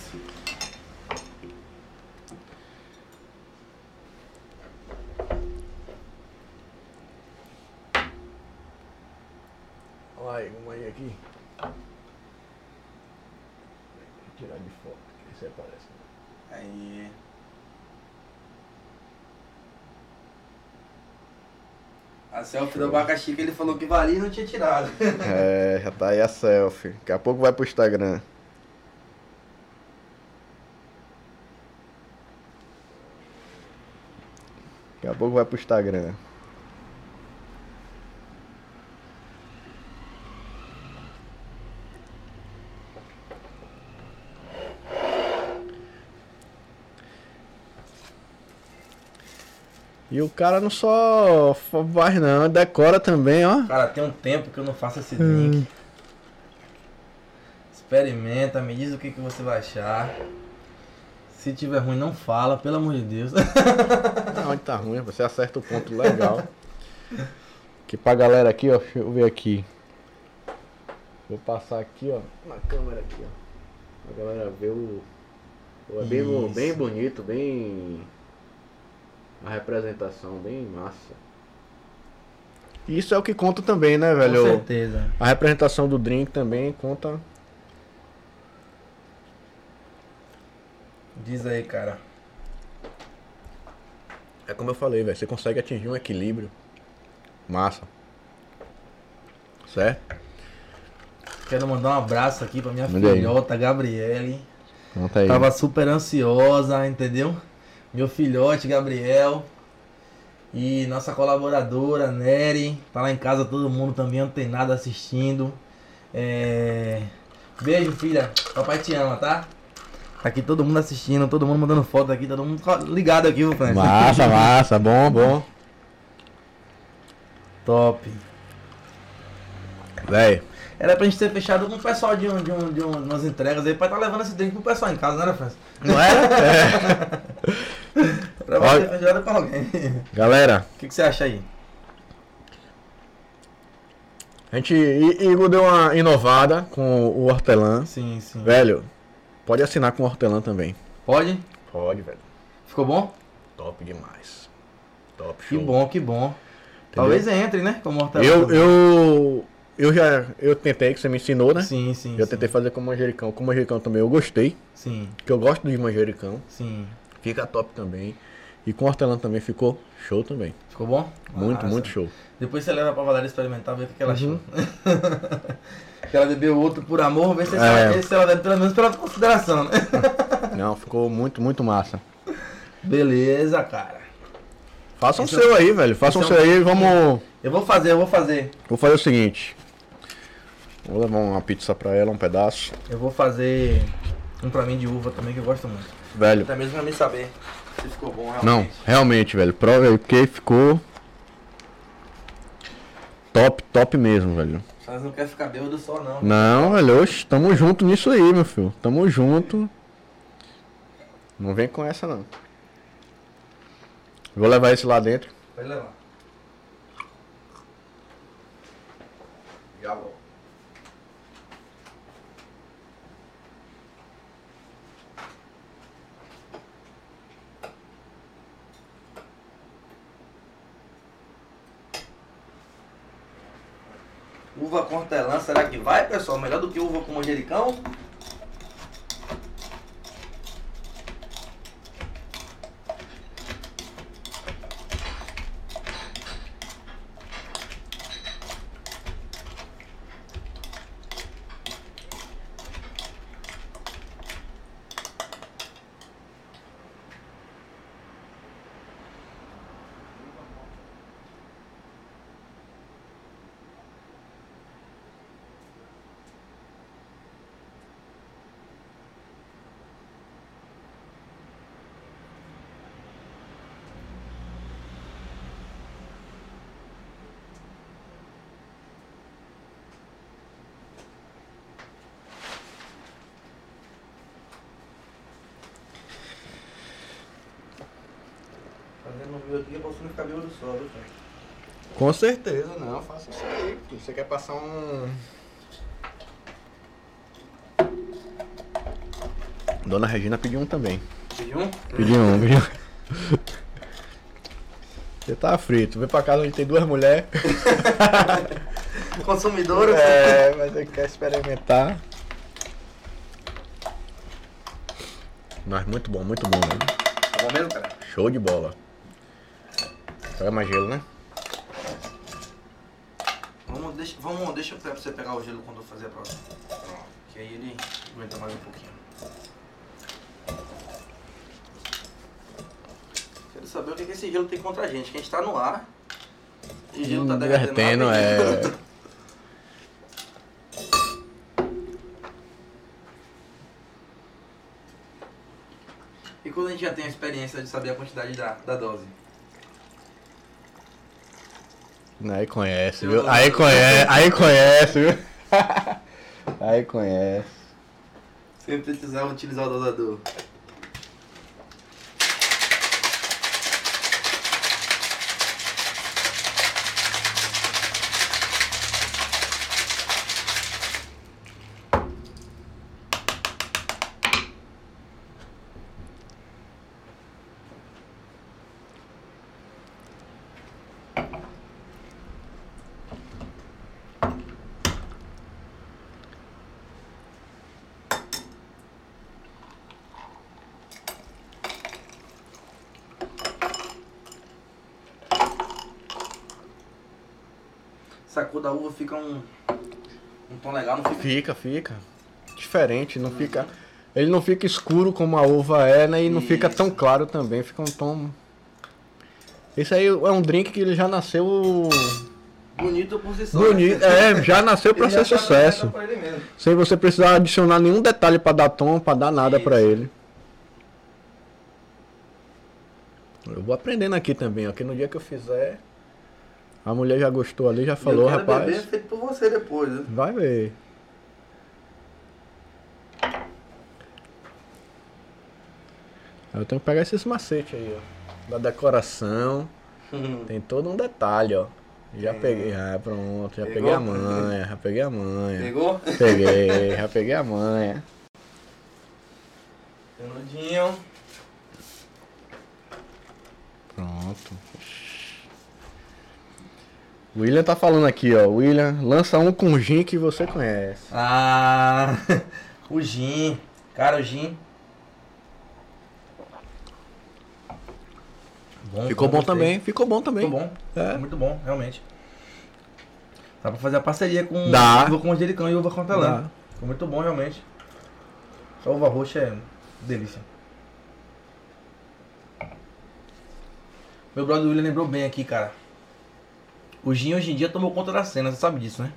Olha uma aí aqui. Vou tirar de foto, que isso aparece. Aí. A selfie Show. do abacaxi que ele falou que valia e não tinha tirado. [LAUGHS] é, já tá aí a selfie. Daqui a pouco vai pro Instagram. Daqui a pouco vai pro Instagram. E o cara não só faz não, decora também, ó. Cara, tem um tempo que eu não faço esse drink. Hum. Experimenta, me diz o que, que você vai achar. Se tiver ruim, não fala, pelo amor de Deus. [LAUGHS] Não, tá ruim, você acerta o ponto legal. Que pra galera aqui, ó, deixa eu ver aqui. Vou passar aqui, ó, na câmera aqui, ó. A galera ver o. É bem, bem bonito, bem a representação bem massa. Isso é o que conta também, né, velho? Com certeza. A representação do drink também conta. Diz aí, cara. É como eu falei, velho. Você consegue atingir um equilíbrio. Massa. Certo? Quero mandar um abraço aqui pra minha Manda filhota, aí. Gabriele. Conta aí. Tava super ansiosa, entendeu? Meu filhote Gabriel e nossa colaboradora Nery. Tá lá em casa todo mundo também, não tem nada assistindo. É... Beijo, filha. Papai te ama, tá? Tá aqui todo mundo assistindo, todo mundo mandando foto aqui, todo mundo ligado aqui, viu, Francis? Massa, [LAUGHS] massa, bom, bom. Top. Véi. Era pra gente ter fechado com o pessoal de, um, de, um, de um, umas entregas aí pra estar tá levando esse drink pro pessoal em casa, não era, Francis? Não era? É. [LAUGHS] pra você fechado com alguém. Galera. O que, que você acha aí? A gente, Igor deu uma inovada com o hortelã. Sim, sim. Velho, pode assinar com o hortelã também. Pode? Pode, velho. Ficou bom? Top demais. Top show. Que bom, que bom. Entendeu? Talvez entre, né? Como hortelã. Eu, eu, eu já eu tentei, que você me ensinou, né? Sim, sim. Eu sim. tentei fazer com manjericão. Com manjericão também eu gostei. Sim. Que eu gosto de manjericão. Sim. Fica top também. E com hortelã também ficou show também. Ficou bom? Muito, Nossa. muito show. Depois você leva pra Valéria experimentar, ver o que ela uhum. achou. [LAUGHS] que ela bebeu outro por amor, ver se, é. ela, se ela deve pelo menos pela consideração, né? [LAUGHS] Não, ficou muito, muito massa. Beleza, cara. Faça um Esse seu é... aí, velho. Faça um seu aí e vamos. Eu vou fazer, eu vou fazer. Vou fazer o seguinte. Vou levar uma pizza pra ela, um pedaço. Eu vou fazer um pra mim de uva também, que eu gosto muito. Velho. Até mesmo pra mim saber se ficou bom realmente. Não, realmente, velho. Prova aí, porque ficou top, top mesmo, velho. Mas não quer ficar bêbado só, não. Não, velho, oxe, tamo junto nisso aí, meu filho. Tamo junto. Não vem com essa, não. Vou levar esse lá dentro. Pode levar. Já vou. Uva com hortelã, será que vai, pessoal? Melhor do que uva com manjericão? aqui, eu posso não ficar bêbado só, viu, cara? Com certeza, não, faça isso aí. Você quer passar um. Dona Regina pediu um também. Pediu um? Pediu um, pediu um. Você tá frito. Vem pra casa onde tem duas mulheres. [LAUGHS] Consumidora. É, mas ele quer experimentar. Mas muito bom, muito bom, né? Tá bom mesmo, cara? Show de bola. Pega mais gelo, né? Vamos, deixa, pra você pegar o gelo quando eu fazer a próxima. Que aí ele aguenta mais um pouquinho. Quero saber o que, que esse gelo tem contra a gente, que a gente tá no ar. E o gelo tá derretendo. derretendo é... E quando a gente já tem a experiência de saber a quantidade da, da dose? Aí conhece, viu? Aí conhece, aí conhece, viu? [LAUGHS] Aí conhece. Sempre precisava utilizar o dosador. Fica um, um tom legal, não fica? Fica, fica. Diferente, não fica. Ele não fica escuro como a uva é, né? E Isso. não fica tão claro também, fica um tom. Esse aí é um drink que ele já nasceu. Bonito por si só. Bonito, né? é, já nasceu para ser tá sucesso. Sem você precisar adicionar nenhum detalhe para dar tom, para dar nada para ele. Eu vou aprendendo aqui também, ó, que no dia que eu fizer, a mulher já gostou ali, já falou, eu quero rapaz. Beber feito por você depois, né? Vai ver. Eu tenho que pegar esses macetes aí, ó. Da decoração. [LAUGHS] Tem todo um detalhe, ó. Já peguei, já pronto, já Pegou? peguei a manha, já peguei a manha. Pegou? Peguei, [LAUGHS] já peguei a manha. Canudinho. Pronto. William tá falando aqui, ó. William, lança um com gin que você conhece. Ah, [LAUGHS] o gin. Cara, o gin. Bom, ficou bom gostei. também, ficou bom também. Ficou bom. É. Muito bom, realmente. Dá pra fazer a parceria com Dá. uva com manjericão e uva com hortelã. Ficou muito bom, realmente. Só uva roxa é delícia. Meu brother William lembrou bem aqui, cara. O Gin hoje em dia tomou conta da cena, você sabe disso, né?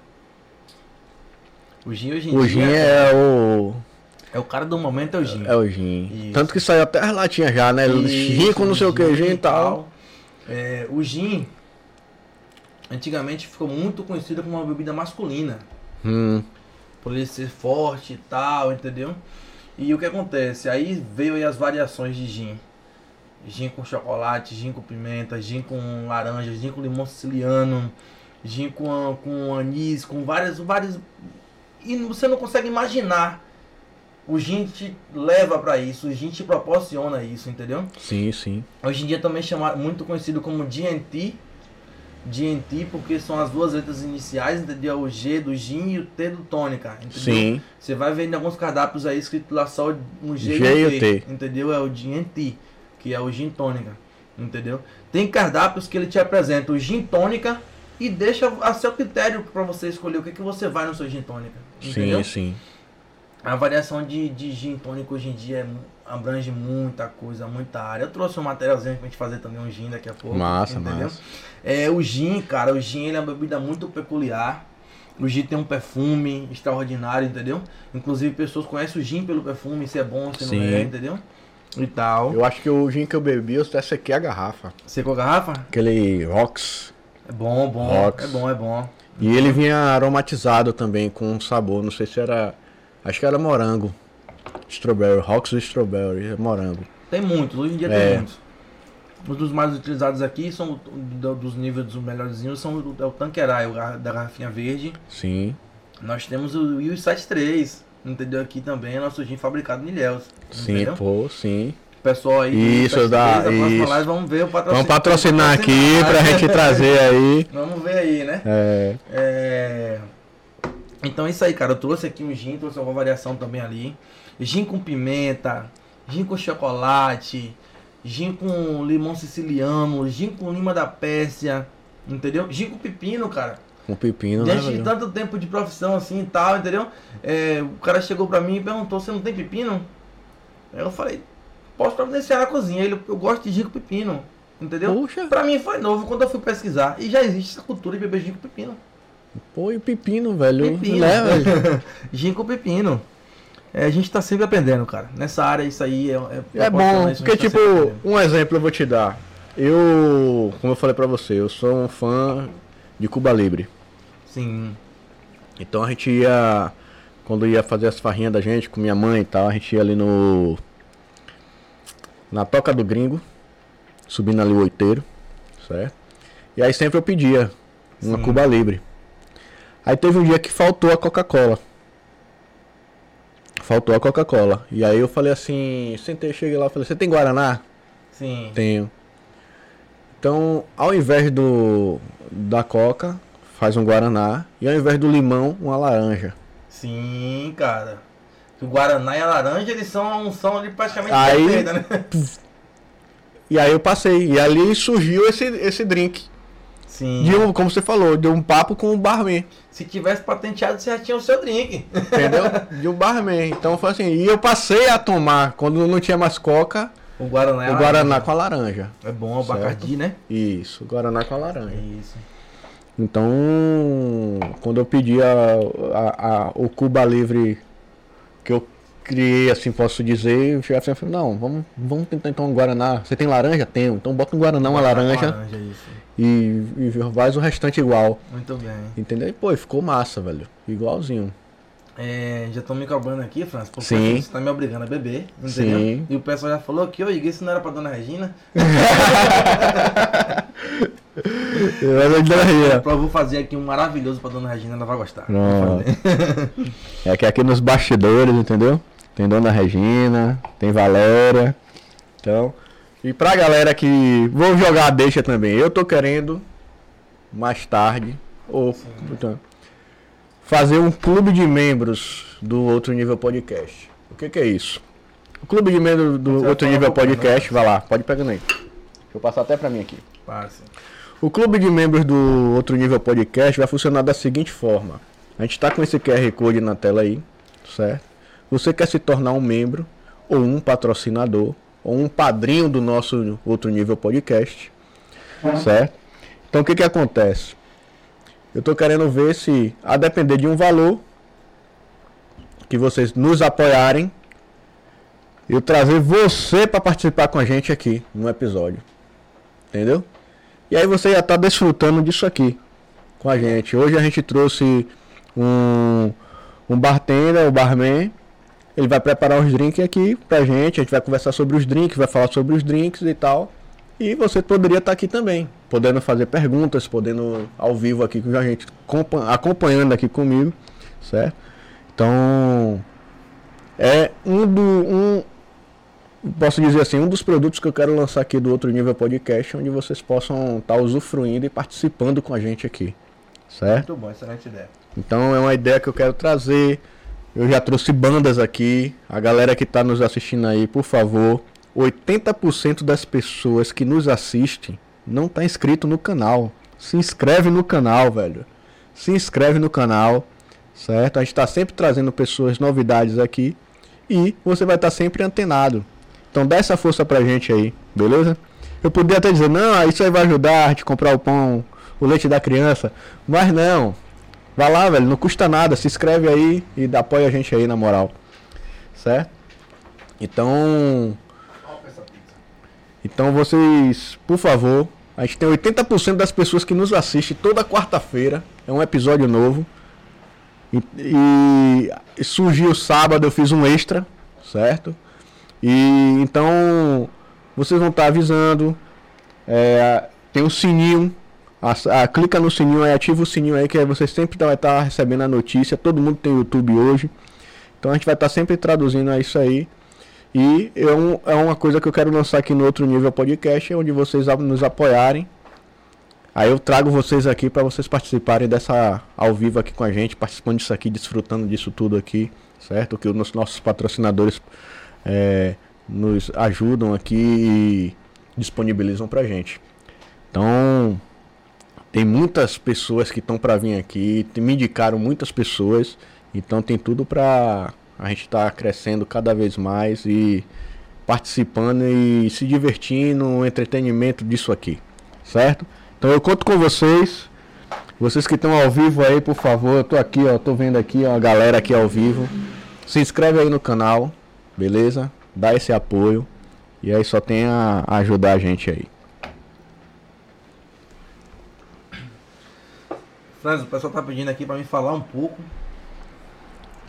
O Gin hoje em o dia. O Gin é, é o. É o cara do momento, é o Gin. É o Gin. Isso. Tanto que saiu até as latinhas já, né? Gin com não sei o que, Gin e tal. É, o Gin, antigamente ficou muito conhecido como uma bebida masculina. Hum. Por ele ser forte e tal, entendeu? E o que acontece? Aí veio aí as variações de gin gin com chocolate, gin com pimenta, gin com laranja, gin com limão siciliano, gin com, com anis, com várias, várias. E você não consegue imaginar. O gin te leva para isso, o gin te proporciona isso, entendeu? Sim, sim. Hoje em dia também é chamado, muito conhecido como GNT, GNT porque são as duas letras iniciais, entendeu? O G do gin e o T do tônica, entendeu? Sim. Você vai em alguns cardápios aí escrito lá só um G, G e o T, T, entendeu? É o GNT que é o gin tônica, entendeu? Tem cardápios que ele te apresenta o gin tônica e deixa a seu critério para você escolher o que, que você vai no seu gin tônica, entendeu? Sim, sim. A variação de, de gin tônico hoje em dia é, abrange muita coisa, muita área. Eu trouxe um materialzinho pra gente fazer também um gin daqui a pouco. Massa, entendeu? Massa. É, o gin, cara, o gin ele é uma bebida muito peculiar. O gin tem um perfume extraordinário, entendeu? Inclusive pessoas conhecem o gin pelo perfume, se é bom, se Sim. não é, entendeu? E tal. Eu acho que o gin que eu bebi, eu até sequei a garrafa. Secou a garrafa? Aquele Rocks. É bom, bom. Rocks. É bom, é bom. E ele vinha aromatizado também, com um sabor, não sei se era. Acho que era morango. Strawberry, Rocks Strawberry, é morango. Tem muitos, hoje em dia é. tem muitos. Um dos mais utilizados aqui são dos níveis dos melhorzinhos são o, é o Tanqueray, o da garrafinha verde. Sim. Nós temos o Will 73, entendeu? Aqui também é nosso gin fabricado em Ilhéus. Sim, entendeu? pô, sim. Pessoal aí, isso, dá, isso. Live, vamos ver o patrocínio. Vamos patrocinar aqui pra gente trazer aí. [LAUGHS] Vamos ver aí, né? É. é... Então é isso aí, cara. Eu trouxe aqui um gin, trouxe uma variação também ali. Gin com pimenta, gin com chocolate, gin com limão siciliano, gin com lima da Pérsia, entendeu? Gin com pepino, cara. Com pepino, Diante né, de tanto tempo de profissão assim e tal, entendeu? É, o cara chegou pra mim e perguntou: Você não tem pepino? Eu falei: Posso providenciar na cozinha. Ele, eu gosto de gin com pepino, entendeu? Puxa. Pra mim foi novo quando eu fui pesquisar. E já existe essa cultura de beber gin com pepino. Pô, e pepino, velho. Pepino. Né, velho? [LAUGHS] gin com pepino. É, a gente tá sempre aprendendo, cara. Nessa área, isso aí é. É, é bom, porque, tá tipo, um exemplo eu vou te dar. Eu, como eu falei pra você, eu sou um fã de Cuba Libre. Sim. Então a gente ia. Quando ia fazer as farrinhas da gente com minha mãe e tal, a gente ia ali no. Na Toca do Gringo, subindo ali o oiteiro, certo? E aí sempre eu pedia uma Sim. Cuba Libre. Aí teve um dia que faltou a Coca-Cola. Faltou a Coca-Cola. E aí eu falei assim, sentei, cheguei lá, falei, você tem Guaraná? Sim. Tenho. Então, ao invés do da coca, faz um guaraná. E ao invés do limão, uma laranja. Sim, cara. O guaraná e a laranja, eles são, são ali praticamente aí, perfeita, né? E aí eu passei. E ali surgiu esse, esse drink. Sim. De um, como você falou, de um papo com o barman. Se tivesse patenteado, você já tinha o seu drink. Entendeu? De um barman. Então foi assim. E eu passei a tomar, quando não tinha mais coca, o Guaraná, é o Guaraná com a laranja. É bom, o Bacardi, né? Isso, Guaraná com a laranja. Isso. Então, quando eu pedi a, a, a, o Cuba Livre que eu criei, assim, posso dizer, o chefe falou, não, vamos, vamos tentar então um Guaraná. Você tem laranja? Tenho. Então bota um Guaraná, uma laranja. laranja e, e faz o restante igual. Muito bem. Entendeu? E, pô, ficou massa, velho. Igualzinho. É, já estão me cobrando aqui, França, porque Sim. você tá me obrigando a beber, entendeu? Sim. E o pessoal já falou que, ô, isso não era pra Dona Regina. [LAUGHS] eu vou fazer aqui um maravilhoso pra Dona Regina, ela vai gostar. [LAUGHS] é que aqui nos bastidores, entendeu? Tem Dona Regina, tem Valéria. Então, e pra galera que vou jogar a deixa também, eu tô querendo mais tarde, ou então, fazer um clube de membros do Outro Nível Podcast. O que, que é isso? O clube de membros do Você Outro Nível Podcast, vai lá, pode pegar aí. Deixa eu passar até pra mim aqui. Passe. O clube de membros do Outro Nível Podcast vai funcionar da seguinte forma. A gente está com esse QR Code na tela aí, certo? Você quer se tornar um membro ou um patrocinador ou um padrinho do nosso outro nível podcast, certo? Então o que que acontece? Eu estou querendo ver se, a depender de um valor que vocês nos apoiarem, eu trazer você para participar com a gente aqui no episódio, entendeu? E aí você já está desfrutando disso aqui com a gente. Hoje a gente trouxe um, um bartender, o barman, ele vai preparar os drinks aqui pra gente, a gente vai conversar sobre os drinks, vai falar sobre os drinks e tal. E você poderia estar tá aqui também, podendo fazer perguntas, podendo ao vivo aqui com a gente, acompanhando aqui comigo, certo? Então, é um do um posso dizer assim, um dos produtos que eu quero lançar aqui do outro nível podcast, onde vocês possam estar tá usufruindo e participando com a gente aqui, certo? Muito bom, excelente ideia. Então é uma ideia que eu quero trazer eu já trouxe bandas aqui. A galera que está nos assistindo aí, por favor. 80% das pessoas que nos assistem não está inscrito no canal. Se inscreve no canal, velho. Se inscreve no canal, certo? A gente está sempre trazendo pessoas, novidades aqui. E você vai estar tá sempre antenado. Então dá essa força pra gente aí, beleza? Eu poderia até dizer, não, isso aí vai ajudar a gente comprar o pão, o leite da criança. Mas não, Vai lá, velho, não custa nada, se inscreve aí e apoia a gente aí na moral. Certo? Então. Então vocês, por favor, a gente tem 80% das pessoas que nos assistem toda quarta-feira. É um episódio novo. E, e surgiu sábado, eu fiz um extra, certo? E então vocês vão estar avisando. É, tem um sininho a, a, clica no sininho aí, ativa o sininho aí, que aí você sempre vai estar recebendo a notícia. Todo mundo tem YouTube hoje. Então a gente vai estar sempre traduzindo isso aí. E é, um, é uma coisa que eu quero lançar aqui no outro nível podcast, onde vocês nos apoiarem. Aí eu trago vocês aqui para vocês participarem dessa ao vivo aqui com a gente, participando disso aqui, desfrutando disso tudo aqui, certo? Que os nossos patrocinadores é, nos ajudam aqui e disponibilizam pra gente. Então, tem muitas pessoas que estão para vir aqui, me indicaram muitas pessoas, então tem tudo para a gente estar tá crescendo cada vez mais e participando e se divertindo, um entretenimento disso aqui, certo? Então eu conto com vocês, vocês que estão ao vivo aí, por favor, eu tô aqui, ó, tô vendo aqui ó, a galera aqui ao vivo. Se inscreve aí no canal, beleza? Dá esse apoio e aí só tem a ajudar a gente aí. Franz, o pessoal tá pedindo aqui pra me falar um pouco.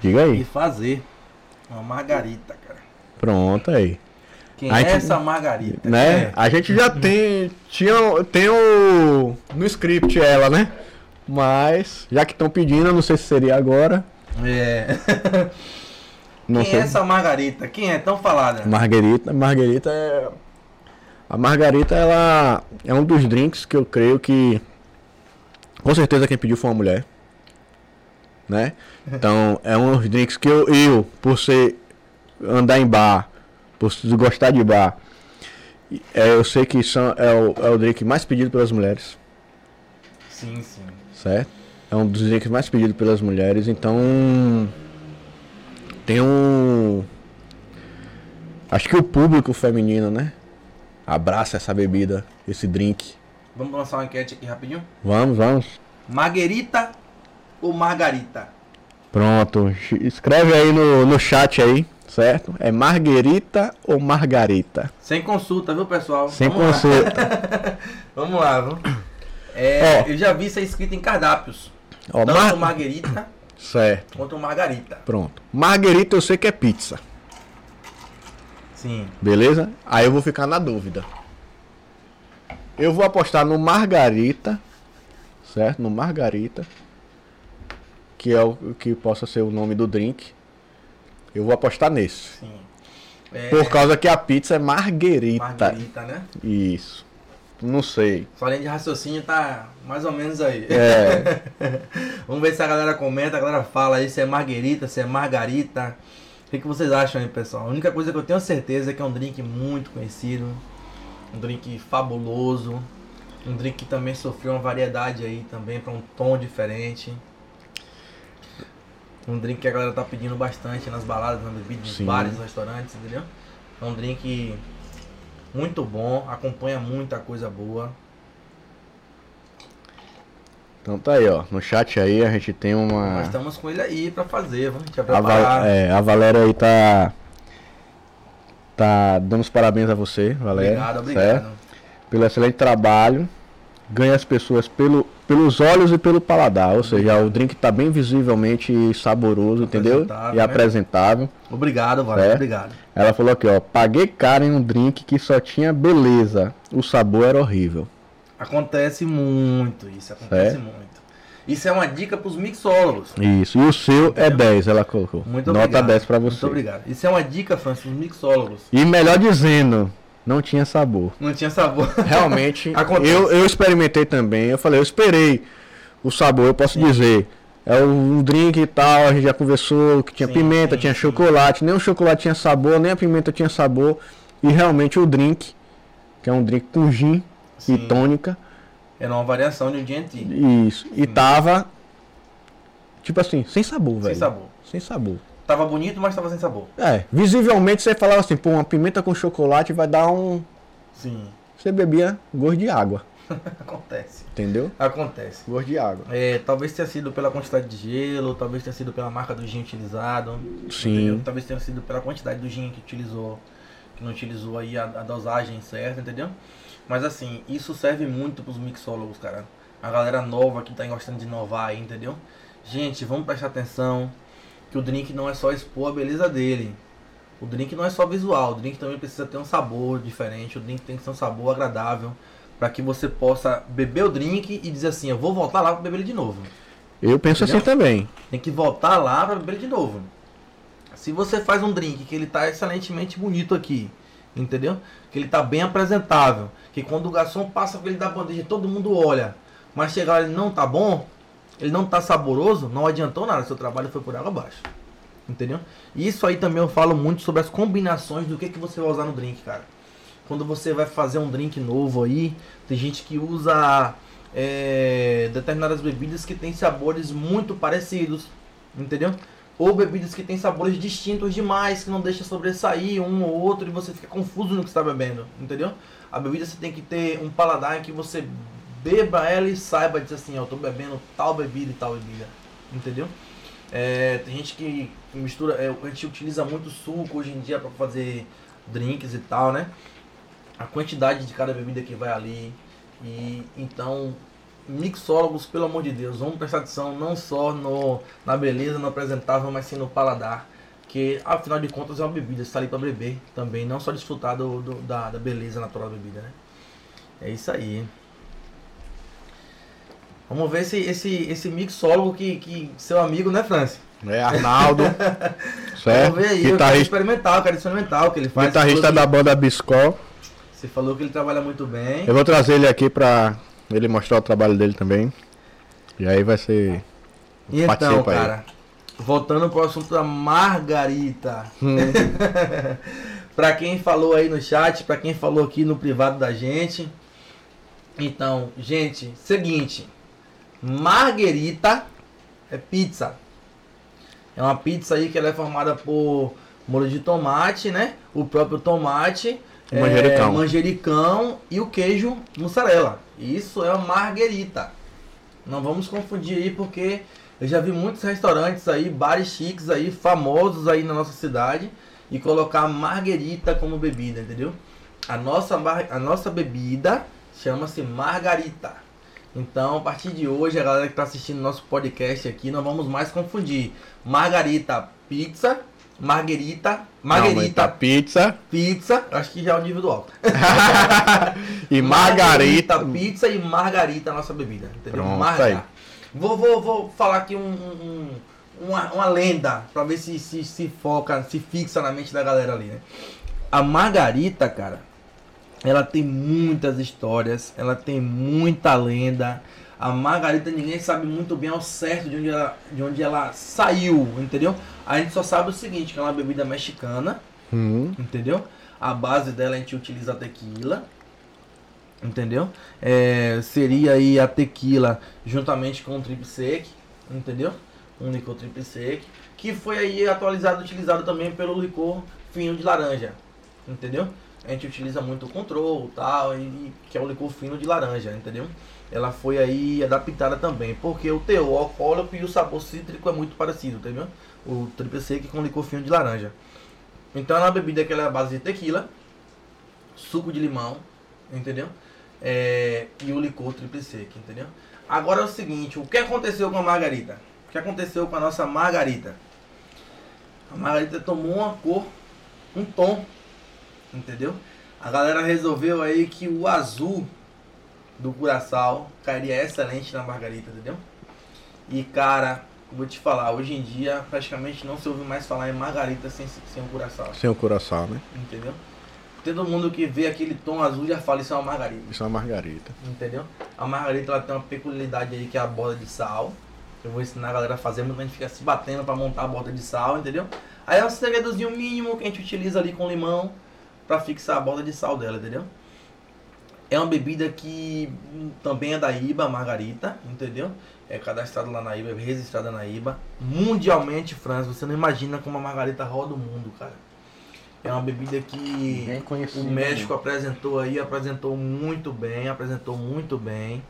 Diga aí. E fazer uma margarita, cara. Pronto aí. Quem a é gente, essa margarita? Né? É? A gente já tem. Tinha, tem o. No script ela, né? Mas, já que estão pedindo, não sei se seria agora. É. [LAUGHS] Não Quem é sei. é essa Margarita? Quem é tão falada? Margarita, Margarita é. A Margarita, ela é um dos drinks que eu creio que com certeza quem pediu foi uma mulher. Né? Então, é um dos drinks que eu, eu, por ser andar em bar, por gostar de bar, é, eu sei que são, é, o, é o drink mais pedido pelas mulheres. Sim, sim. Certo? É um dos drinks mais pedidos pelas mulheres, então tem um acho que o público feminino, né? Abraça essa bebida, esse drink. Vamos lançar uma enquete aqui rapidinho? Vamos, vamos. Marguerita ou Margarita? Pronto, escreve aí no, no chat aí, certo? É Marguerita ou Margarita? Sem consulta, viu, pessoal? Sem Vamos consulta. Lá. [LAUGHS] Vamos lá, viu? É, eu já vi isso escrito em cardápios. Ó, Tanto Mar... Marguerita [COUGHS] certo. quanto Margarita. Pronto. Marguerita eu sei que é pizza. Sim. Beleza? Aí eu vou ficar na dúvida. Eu vou apostar no Margarita, certo? No Margarita, que é o que possa ser o nome do drink. Eu vou apostar nesse. Sim. É... Por causa que a pizza é marguerita. Marguerita, né? Isso. Não sei. Sua linha de raciocínio tá mais ou menos aí. É. [LAUGHS] Vamos ver se a galera comenta, a galera fala aí se é marguerita, se é margarita. O que, que vocês acham aí, pessoal? A única coisa que eu tenho certeza é que é um drink muito conhecido um drink fabuloso, um drink que também sofreu uma variedade aí também para um tom diferente. Um drink que a galera tá pedindo bastante nas baladas, nas bebidas, nos bares, nos restaurantes, entendeu? É um drink muito bom, acompanha muita coisa boa. Então tá aí, ó. No chat aí a gente tem uma. Nós estamos com ele aí pra fazer, vamos te a, Val... é, a Valéria aí tá tá dando os parabéns a você, Valéria. Obrigado, obrigado. Certo? Pelo excelente trabalho. Ganha as pessoas pelo, pelos olhos e pelo paladar. Ou seja, o drink está bem visivelmente saboroso, entendeu? E né? apresentável. Obrigado, Valéria. Obrigado. Ela falou aqui, ó. Paguei caro em um drink que só tinha beleza. O sabor era horrível. Acontece muito isso, acontece muito. Isso é uma dica para os mixólogos. Isso. E o seu Entendeu? é 10, ela colocou. Muito obrigado. Nota 10 para você. Muito obrigado. Isso é uma dica, Francis, para os mixólogos. E melhor dizendo, não tinha sabor. Não tinha sabor. [LAUGHS] Realmente, [LAUGHS] eu, eu experimentei também. Eu falei, eu esperei o sabor, eu posso sim. dizer. É um drink e tal, a gente já conversou que tinha sim, pimenta, sim, tinha chocolate. Nem o chocolate tinha sabor, nem a pimenta tinha sabor. E realmente o drink, que é um drink com gin e tônica era uma variação de um dia antigo. Isso. E tava. Tipo assim, sem sabor, velho. Sem sabor. Sem sabor. Tava bonito, mas tava sem sabor. É, visivelmente você falava assim, pô, uma pimenta com chocolate vai dar um. Sim. Você bebia gosto de água. [LAUGHS] Acontece. Entendeu? Acontece. Gosto de água. É, talvez tenha sido pela quantidade de gelo, talvez tenha sido pela marca do gin utilizado. Sim. Entendeu? Talvez tenha sido pela quantidade do gin que utilizou, que não utilizou aí a, a dosagem certa, entendeu? Mas assim, isso serve muito pros mixólogos, cara. A galera nova que tá gostando de inovar aí, entendeu? Gente, vamos prestar atenção que o drink não é só expor a beleza dele. O drink não é só visual, o drink também precisa ter um sabor diferente, o drink tem que ser um sabor agradável para que você possa beber o drink e dizer assim, eu vou voltar lá para beber ele de novo. Eu penso Entendeu? assim também. Tem que voltar lá para beber ele de novo. Se você faz um drink que ele tá excelentemente bonito aqui, entendeu? Que ele tá bem apresentável, que quando o garçom passa com ele da bandeja, todo mundo olha. Mas chegar ele não tá bom, ele não tá saboroso, não adiantou nada, seu trabalho foi por água abaixo. Entendeu? E isso aí também eu falo muito sobre as combinações do que, que você vai usar no drink, cara. Quando você vai fazer um drink novo aí, tem gente que usa é, determinadas bebidas que têm sabores muito parecidos, entendeu? Ou bebidas que têm sabores distintos demais, que não deixa sobressair um ou outro e você fica confuso no que está bebendo, entendeu? A bebida você tem que ter um paladar em que você beba ela e saiba dizer assim, eu estou bebendo tal bebida e tal bebida, entendeu? É, tem gente que mistura, é, a gente utiliza muito suco hoje em dia para fazer drinks e tal, né? A quantidade de cada bebida que vai ali e então mixólogos, pelo amor de Deus, vamos prestar atenção não só no, na beleza, no apresentável, mas sim no paladar que afinal de contas é uma bebida, está ali para beber também, não só desfrutar do, do, da, da beleza natural da bebida, né? É isso aí. Vamos ver esse, esse, esse mixólogo que, que seu amigo, né, Francis? É, Arnaldo. [LAUGHS] certo? Vamos ver aí, Guitarrista... eu quero experimentar, eu quero experimentar o que ele faz. Guitarrista da banda Biscol. Você falou que ele trabalha muito bem. Eu vou trazer ele aqui para ele mostrar o trabalho dele também. E aí vai ser. E então, cara, aí. Voltando pro assunto da Margarita. Hum. [LAUGHS] para quem falou aí no chat, para quem falou aqui no privado da gente. Então, gente, seguinte. Marguerita é pizza. É uma pizza aí que ela é formada por molho de tomate, né? O próprio tomate, o manjericão. É, manjericão e o queijo mussarela. Isso é uma marguerita. Não vamos confundir aí porque eu já vi muitos restaurantes aí, bares chiques aí, famosos aí na nossa cidade e colocar marguerita como bebida, entendeu? A nossa, a nossa bebida chama-se margarita. Então, a partir de hoje, a galera que está assistindo nosso podcast aqui, não vamos mais confundir margarita pizza, margarita, margarita pizza, pizza, acho que já é o nível do alto. [LAUGHS] e margarita, margarita pizza e margarita nossa bebida, entendeu? Pronto, Margarita. Vou, vou, vou falar aqui um, um, uma, uma lenda para ver se, se se foca, se fixa na mente da galera ali, né? A margarita, cara, ela tem muitas histórias, ela tem muita lenda. A Margarita ninguém sabe muito bem ao certo de onde ela, de onde ela saiu, entendeu? A gente só sabe o seguinte, que é uma bebida mexicana, hum. entendeu? A base dela a gente utiliza a tequila, entendeu? É, seria aí a tequila juntamente com o triple sec, entendeu? Um licor triple sec, que foi aí atualizado, utilizado também pelo licor fino de laranja, entendeu? A gente utiliza muito o control tal, e, que é o licor fino de laranja, entendeu? Ela foi aí adaptada também, porque o teor alcoólico e o sabor cítrico é muito parecido, entendeu? O triple sec com licor fino de laranja. Então é uma bebida que ela é base de tequila, suco de limão, entendeu? É, e o licor triple sec, entendeu? Agora é o seguinte, o que aconteceu com a margarita? O que aconteceu com a nossa margarita? A margarita tomou uma cor, um tom entendeu? A galera resolveu aí que o azul do Curaçao cairia excelente na Margarita, entendeu? E cara, vou te falar, hoje em dia praticamente não se ouve mais falar em Margarita sem, sem o Curaçao. Sem o Curaçao, né? Entendeu? Todo mundo que vê aquele tom azul já fala isso é uma margarita. Isso é uma margarita. Entendeu? A margarita ela tem uma peculiaridade aí que é a borda de sal. Eu vou ensinar a galera a fazer, muita gente fica se batendo para montar a borda de sal, entendeu? Aí é um segredozinho mínimo que a gente utiliza ali com limão para fixar a borda de sal dela, entendeu? É uma bebida que também é da IBA, Margarita, entendeu? É cadastrada lá na IBA, é registrada na IBA. Mundialmente, França, você não imagina como a Margarita roda o mundo, cara. É uma bebida que o México apresentou aí, apresentou muito bem, apresentou muito bem.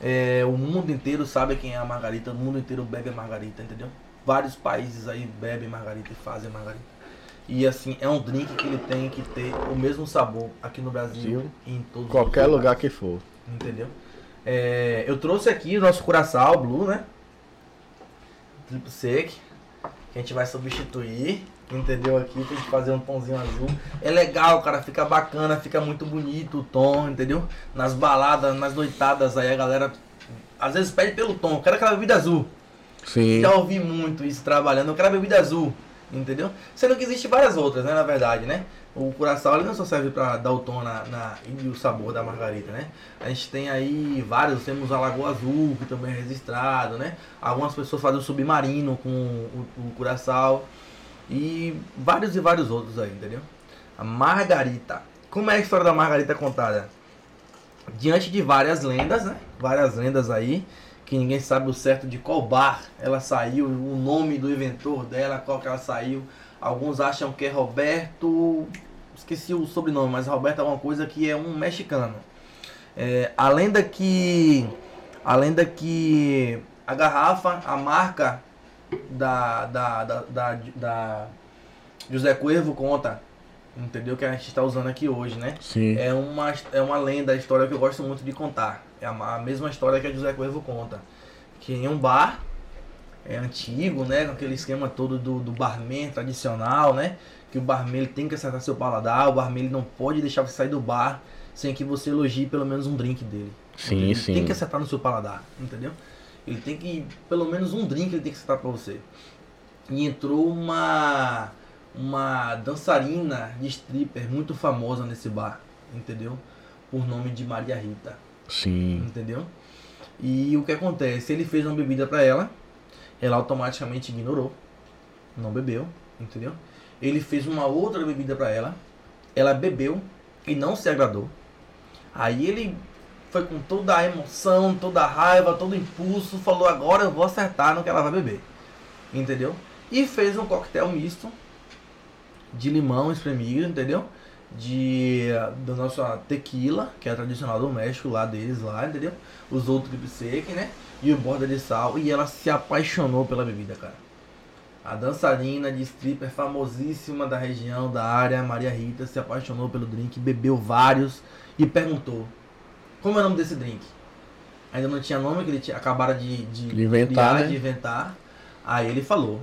É, o mundo inteiro sabe quem é a Margarita, o mundo inteiro bebe a Margarita, entendeu? Vários países aí bebem Margarita e fazem Margarita. E assim, é um drink que ele tem que ter o mesmo sabor aqui no Brasil e em todos Qualquer lugar que for. Entendeu? É, eu trouxe aqui o nosso Curaçao Blue, né? Triple Sec. Que a gente vai substituir. Entendeu? Aqui tem que fazer um tomzinho azul. É legal, cara. Fica bacana, fica muito bonito o tom, entendeu? Nas baladas, nas noitadas aí a galera às vezes pede pelo tom. Eu quero aquela bebida azul. Sim. Já ouvi muito isso trabalhando. Eu quero a bebida azul entendeu? Sendo que existe várias outras, né, na verdade, né? O curaçao ele não só serve para dar o tom na, na, e o sabor da margarita, né? A gente tem aí vários, temos a Lagoa Azul, que também é registrado, né? Algumas pessoas fazem o submarino com o, o e vários e vários outros aí, entendeu? A margarita. Como é a história da margarita contada? Diante de várias lendas, né? Várias lendas aí que ninguém sabe o certo de qual bar ela saiu, o nome do inventor dela, qual que ela saiu. Alguns acham que é Roberto, esqueci o sobrenome, mas Roberto é uma coisa que é um mexicano. É, a lenda que a lenda que a garrafa, a marca da, da, da, da, da José Cuervo conta, entendeu? Que a gente está usando aqui hoje, né? Sim. É uma, é uma lenda, a história que eu gosto muito de contar. É a, mesma história que a José Coelho conta. Que em um bar é antigo, né? Com aquele esquema todo do, do barman tradicional, né? Que o barman ele tem que acertar seu paladar, o barman ele não pode deixar você sair do bar sem que você elogie pelo menos um drink dele. Sim, ele sim. tem que acertar no seu paladar, entendeu? Ele tem que, pelo menos um drink ele tem que acertar pra você. E entrou uma uma dançarina de stripper muito famosa nesse bar, entendeu? Por nome de Maria Rita. Sim. Entendeu? E o que acontece? Ele fez uma bebida para ela, ela automaticamente ignorou, não bebeu, entendeu? Ele fez uma outra bebida para ela, ela bebeu e não se agradou. Aí ele foi com toda a emoção, toda a raiva, todo o impulso, falou agora eu vou acertar no que ela vai beber. Entendeu? E fez um coquetel misto de limão espremido, entendeu? De da nossa tequila, que é tradicional do México lá deles lá, entendeu? Usou o triple sec, né? E o borda de sal e ela se apaixonou pela bebida, cara. A dançarina de stripper famosíssima da região, da área, Maria Rita, se apaixonou pelo drink, bebeu vários e perguntou: Como é o nome desse drink? Ainda não tinha nome, que ele tinha acabado de, de, de inventar. Criar, né? de inventar. Aí ele falou: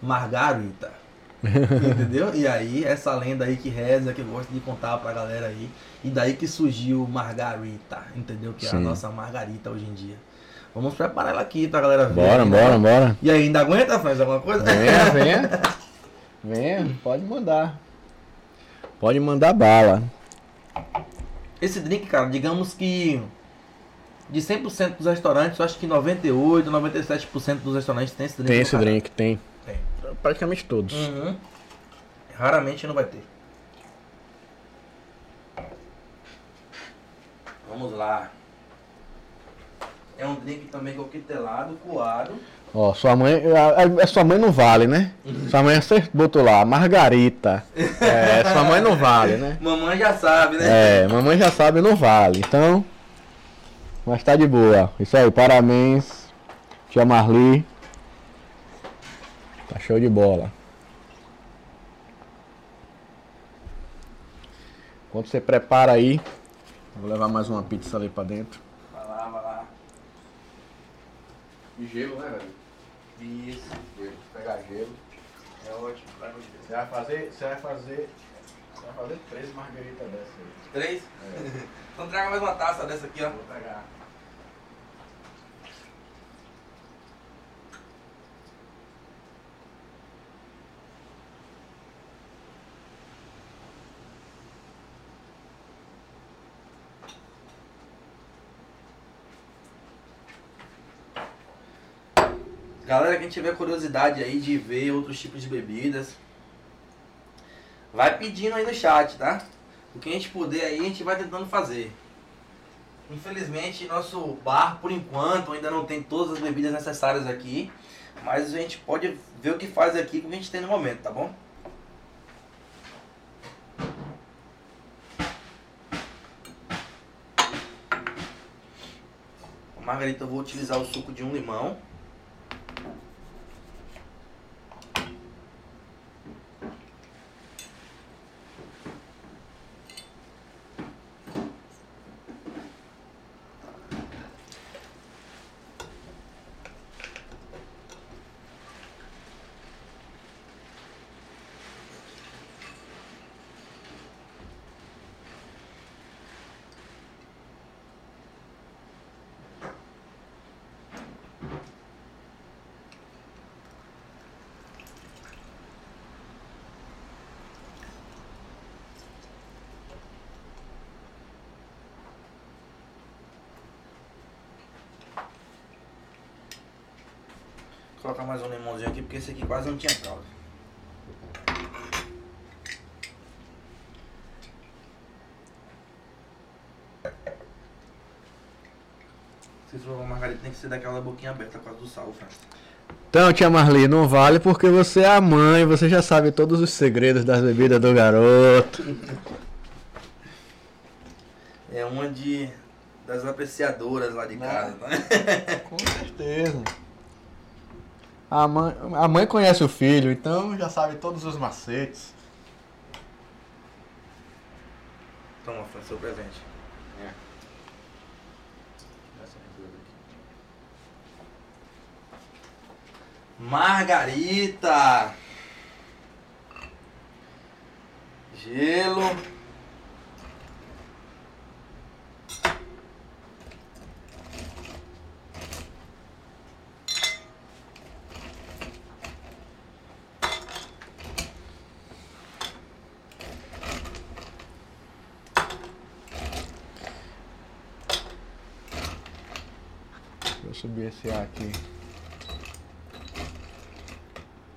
Margarita. Entendeu? E aí, essa lenda aí que reza, que eu gosto de contar pra galera aí. E daí que surgiu Margarita, entendeu? Que Sim. é a nossa Margarita hoje em dia. Vamos preparar ela aqui pra galera ver. Bora, aí, bora, né? bora. E aí, ainda aguenta, faz alguma coisa? Venha, venha. [LAUGHS] venha, pode mandar. Pode mandar bala. Esse drink, cara, digamos que de 100% dos restaurantes, eu acho que 98, 97% dos restaurantes tem esse drink. Tem esse cara. drink, tem. Praticamente todos. Uhum. Raramente não vai ter. Vamos lá. É um drink também coquetelado, coado. Ó, sua mãe. A, a, sua mãe não vale, né? Uhum. Sua mãe você botou lá, Margarita. [LAUGHS] É, sua mãe não vale, né? Mamãe já sabe, né? É, mamãe já sabe, não vale. Então. Mas tá de boa. Isso aí, parabéns. Tia Marli. Tá show de bola. Enquanto você prepara aí, vou levar mais uma pizza ali pra dentro. E gelo, né, velho? Isso. Gelo. Pegar gelo. É ótimo você. Você vai fazer. Você vai fazer. Você vai fazer três margaritas dessas aí. Três? É. [LAUGHS] então traga mais uma taça dessa aqui, ó. Vou pegar. Galera, quem tiver curiosidade aí de ver outros tipos de bebidas, vai pedindo aí no chat, tá? O que a gente puder aí, a gente vai tentando fazer. Infelizmente, nosso bar, por enquanto, ainda não tem todas as bebidas necessárias aqui. Mas a gente pode ver o que faz aqui com o que a gente tem no momento, tá bom? Margarita, eu vou utilizar o suco de um limão. Colocar mais um limãozinho aqui, porque esse aqui quase não tinha caldo. Se for uma margarita, tem que ser daquela boquinha aberta por causa do sal, França. Então, tia Marli, não vale porque você é a mãe, você já sabe todos os segredos das bebidas do garoto. É uma de das apreciadoras lá de casa, né? Com certeza. A mãe, a mãe conhece o filho, então já sabe todos os macetes. Toma, foi seu presente. É. Margarita. Gelo. cabecear aqui.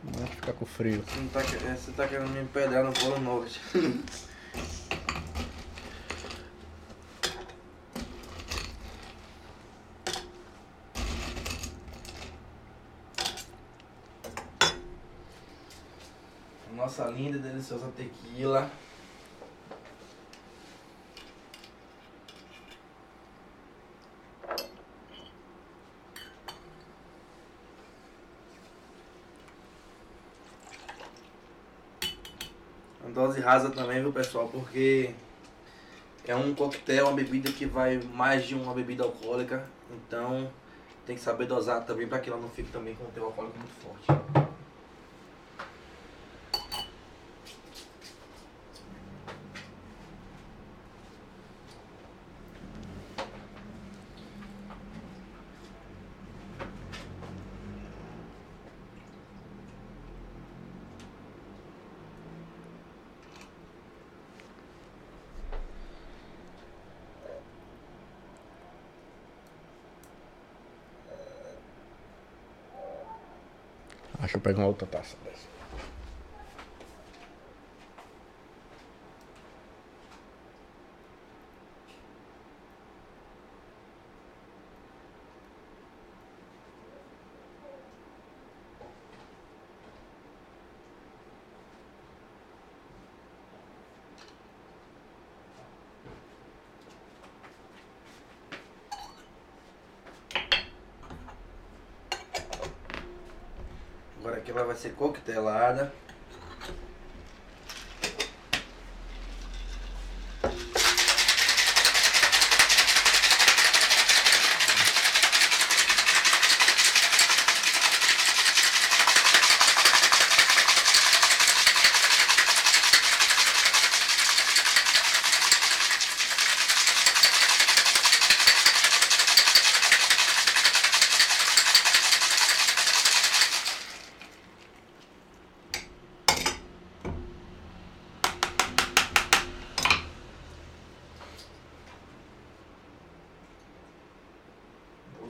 Não é ficar com frio. Você, não tá, é, você tá querendo me empedrar no Polo novo. [LAUGHS] Nossa linda e deliciosa tequila. Dose rasa também, viu pessoal? Porque é um coquetel, uma bebida que vai mais de uma bebida alcoólica. Então tem que saber dosar também para que ela não fique também com o teu alcoólico muito forte. Deixa eu pegar uma outra taça dessa. Aqui ela vai ser coquetelada.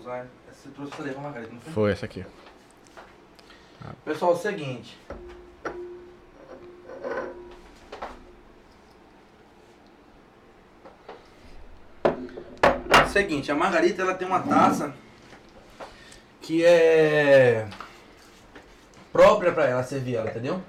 usar. Você trouxe essa com margarida, não foi? Foi essa aqui. Pessoal, é o seguinte. É o seguinte, a margarita ela tem uma taça que é própria para ela servir ela, entendeu?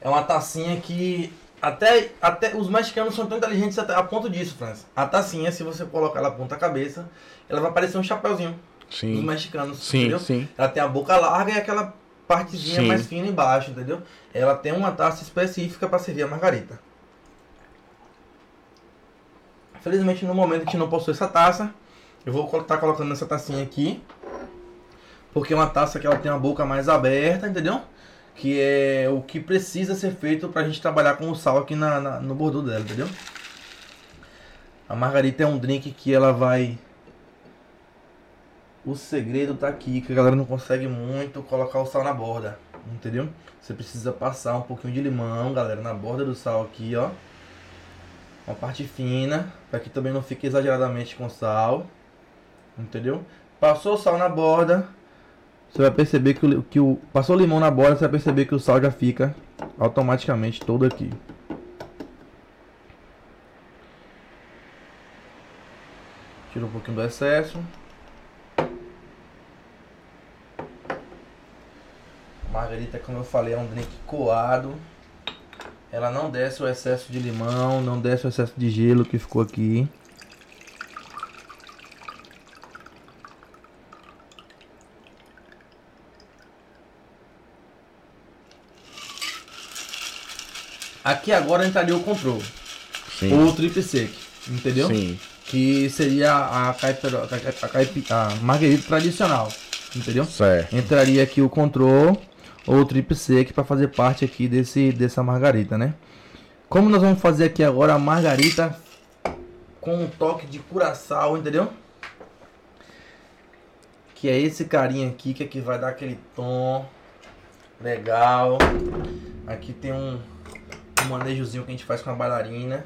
É uma tacinha que até, até os mexicanos são tão inteligentes a ponto disso, França. A tacinha, se você colocar ela ponta cabeça, ela vai parecer um chapéuzinho. Sim. Dos mexicanos, sim, entendeu? Sim. Ela tem a boca larga e aquela partezinha sim. mais fina embaixo, entendeu? Ela tem uma taça específica para servir a margarita. Felizmente no momento a gente não possui essa taça, eu vou estar tá colocando essa tacinha aqui. Porque é uma taça que ela tem a boca mais aberta, entendeu? que é o que precisa ser feito para a gente trabalhar com o sal aqui na, na, no bordo dela, entendeu? A margarita é um drink que ela vai... O segredo tá aqui, que a galera não consegue muito colocar o sal na borda, entendeu? Você precisa passar um pouquinho de limão, galera, na borda do sal aqui, ó. Uma parte fina, para que também não fique exageradamente com sal, entendeu? Passou o sal na borda, você vai perceber que o, que o passou o limão na bola, você vai perceber que o sal já fica automaticamente todo aqui. Tira um pouquinho do excesso. Margarita, como eu falei, é um drink coado. Ela não desce o excesso de limão, não desce o excesso de gelo que ficou aqui. Aqui agora entraria o control. Sim. Ou o trip sec, entendeu? Sim. Que seria a, caipira, a, a margarita tradicional, entendeu? Certo. Entraria aqui o control ou o trip sec para fazer parte aqui desse dessa margarita, né? Como nós vamos fazer aqui agora a margarita com um toque de curaçao, entendeu? Que é esse carinha aqui que aqui vai dar aquele tom legal. Aqui tem um um manejozinho que a gente faz com a bailarina.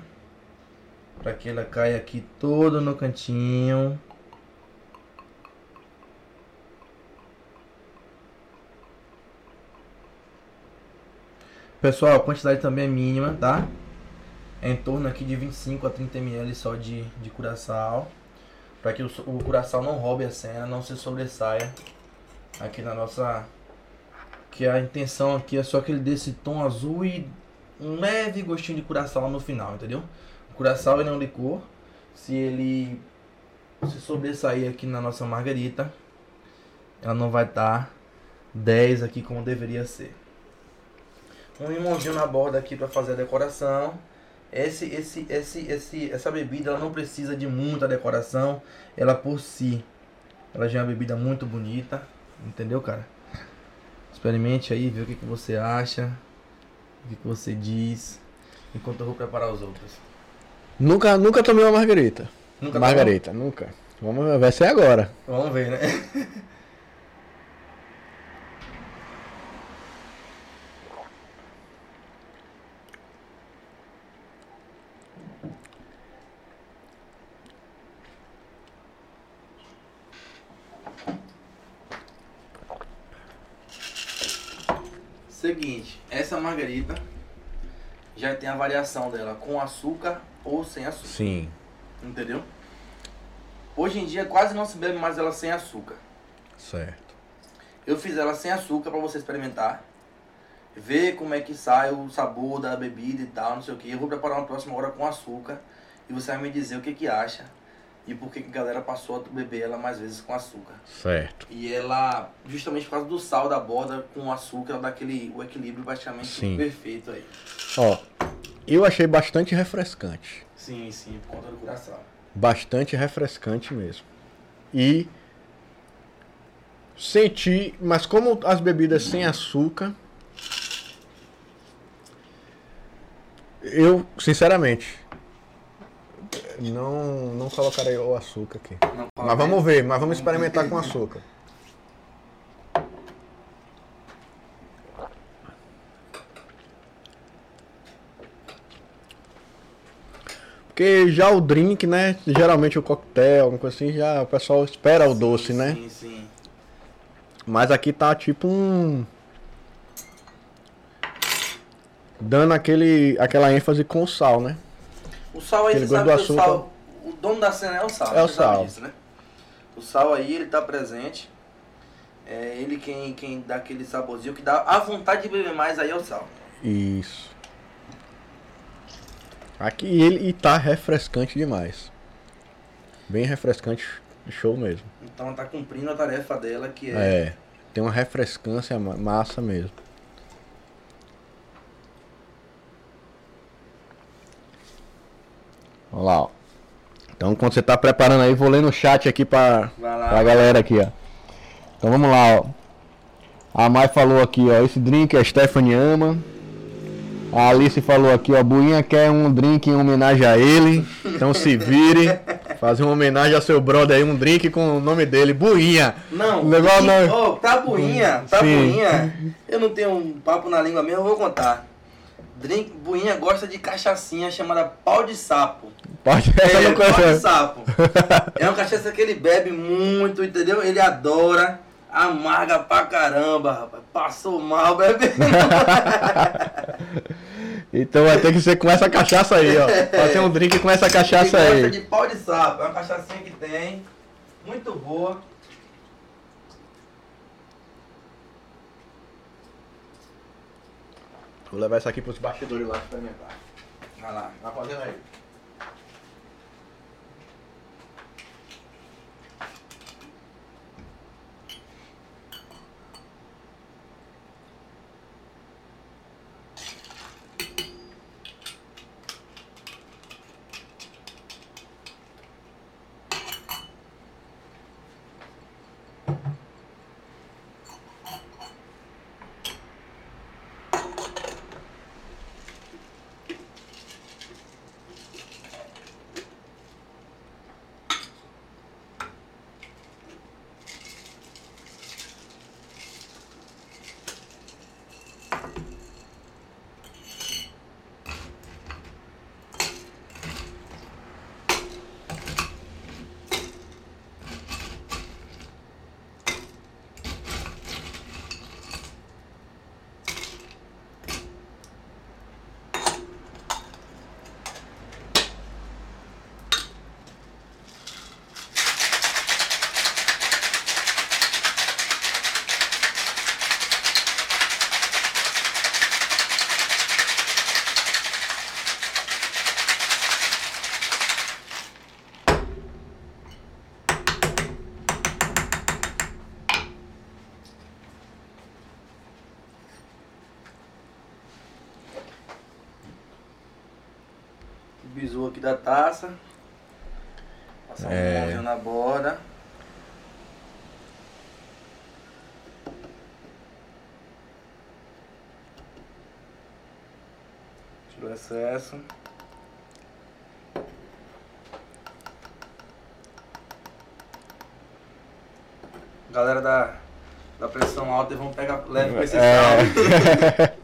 Pra que ela caia aqui todo no cantinho. Pessoal, a quantidade também é mínima, tá? É em torno aqui de 25 a 30 ml só de, de curaçao. Para que o, o curaçao não roube a cena, não se sobressaia aqui na nossa Que a intenção aqui é só que ele dê esse tom azul e um leve gostinho de curaçao no final, entendeu? O curaçao ele é um licor. Se ele se sobressair aqui na nossa margarita, ela não vai estar tá 10 aqui como deveria ser. Um limãozinho na borda aqui para fazer a decoração. Esse, esse, esse, esse, essa bebida ela não precisa de muita decoração, ela por si, ela já é uma bebida muito bonita, entendeu, cara? Experimente aí, vê o que, que você acha, o que, que você diz, enquanto eu vou preparar os outros. Nunca, nunca tomei uma margarita. Nunca margarita, tomou? nunca. Vamos, vai ser agora. Vamos ver, né? [LAUGHS] Seguinte, essa margarita já tem a variação dela com açúcar ou sem açúcar. Sim. Entendeu? Hoje em dia quase não se bebe mais ela sem açúcar. Certo. Eu fiz ela sem açúcar para você experimentar. Ver como é que sai o sabor da bebida e tal, não sei o que. Eu vou preparar uma próxima hora com açúcar. E você vai me dizer o que que acha e por que a galera passou a beber ela mais vezes com açúcar. Certo. E ela, justamente por causa do sal da borda com açúcar, ela dá aquele, o equilíbrio praticamente sim. perfeito aí. Ó, eu achei bastante refrescante. Sim, sim, por conta do coração. Bastante refrescante mesmo. E senti, mas como as bebidas sem açúcar, eu, sinceramente, não, não colocarei o açúcar aqui. mas vamos ver, mas vamos experimentar com açúcar. Porque já o drink, né? Geralmente o coquetel, alguma coisa assim, já o pessoal espera o doce, né? Sim, sim. Mas aqui tá tipo um. Dando aquele, aquela ênfase com o sal, né? O sal aí, você sabe que o sal. O dono da cena é o sal. É o sal. Disso, né? O sal aí, ele tá presente. É ele quem, quem dá aquele saborzinho, que dá a vontade de beber mais aí é o sal. Isso. Aqui ele e tá refrescante demais. Bem refrescante, show mesmo. Então tá cumprindo a tarefa dela que é. É, tem uma refrescância massa mesmo. Olha lá, ó. Então quando você tá preparando aí, vou ler no chat aqui pra, lá, pra galera aqui, ó. Então vamos lá, ó. A Mai falou aqui, ó, esse drink a Stephanie ama. A Alice falou aqui, ó, Buinha quer um drink em homenagem a ele. Então se vire. Fazer uma homenagem ao seu brother aí, um drink com o nome dele, Buinha. Não, legal nome. Oh, tá Buinha, tá Sim. Buinha. Eu não tenho um papo na língua mesmo, eu vou contar. Drink, Buinha gosta de cachaçinha chamada pau de sapo. Pode, é, não pau de sapo. é uma cachaça que ele bebe muito, entendeu? Ele adora. Amarga pra caramba, rapaz. Passou mal bebendo. [LAUGHS] então vai ter que ser com essa cachaça aí, ó. Fazer um drink com essa cachaça Ele aí. Gosta de pau de sapo. É uma cachaçinha que tem. Muito boa. Vou levar isso aqui pros bastidores lá experimentar. Vai lá, vai fazendo aí. Da taça. Passar é... um na borda. Tira o excesso. Galera da, da pressão alta, vão pegar leve com esse é... [LAUGHS] sal.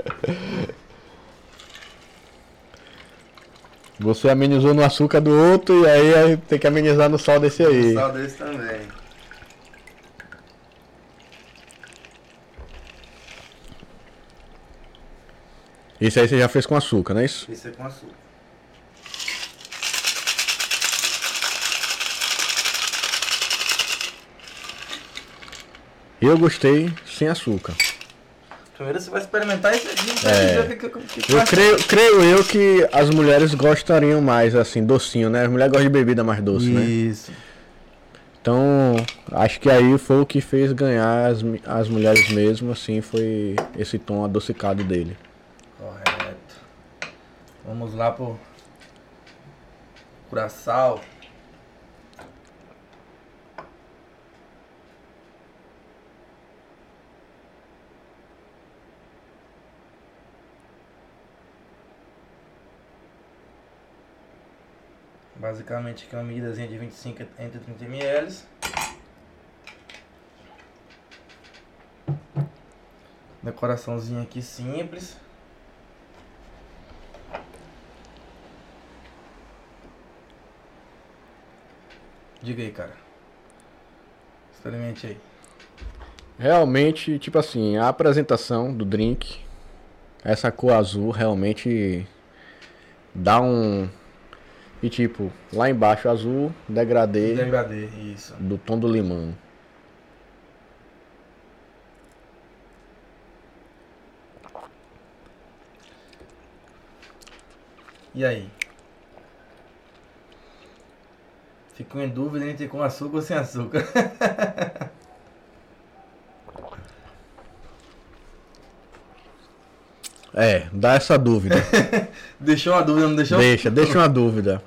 Você amenizou no açúcar do outro e aí tem que amenizar no sal desse aí. No sal desse também. Esse aí você já fez com açúcar, não é isso? Esse é com açúcar. Eu gostei sem açúcar. Primeiro você vai experimentar esse aqui é. ver que, que, que Eu creio, creio eu que as mulheres gostariam mais, assim, docinho, né? As mulheres gostam de bebida mais doce, Isso. né? Isso. Então, acho que aí foi o que fez ganhar as, as mulheres mesmo, assim, foi esse tom adocicado dele. Correto. Vamos lá pro curaçao. Basicamente aqui uma medidazinha de 25 entre 30 ml. Decoraçãozinha aqui simples. Diga aí, cara. Experimente aí. Realmente, tipo assim, a apresentação do drink, essa cor azul realmente dá um e tipo, lá embaixo azul, degradê. Degradê, isso. Do tom do limão. E aí? Fico em dúvida entre com açúcar ou sem açúcar. [LAUGHS] é, dá essa dúvida. [LAUGHS] deixou uma dúvida, não deixou? Deixa, deixa uma dúvida.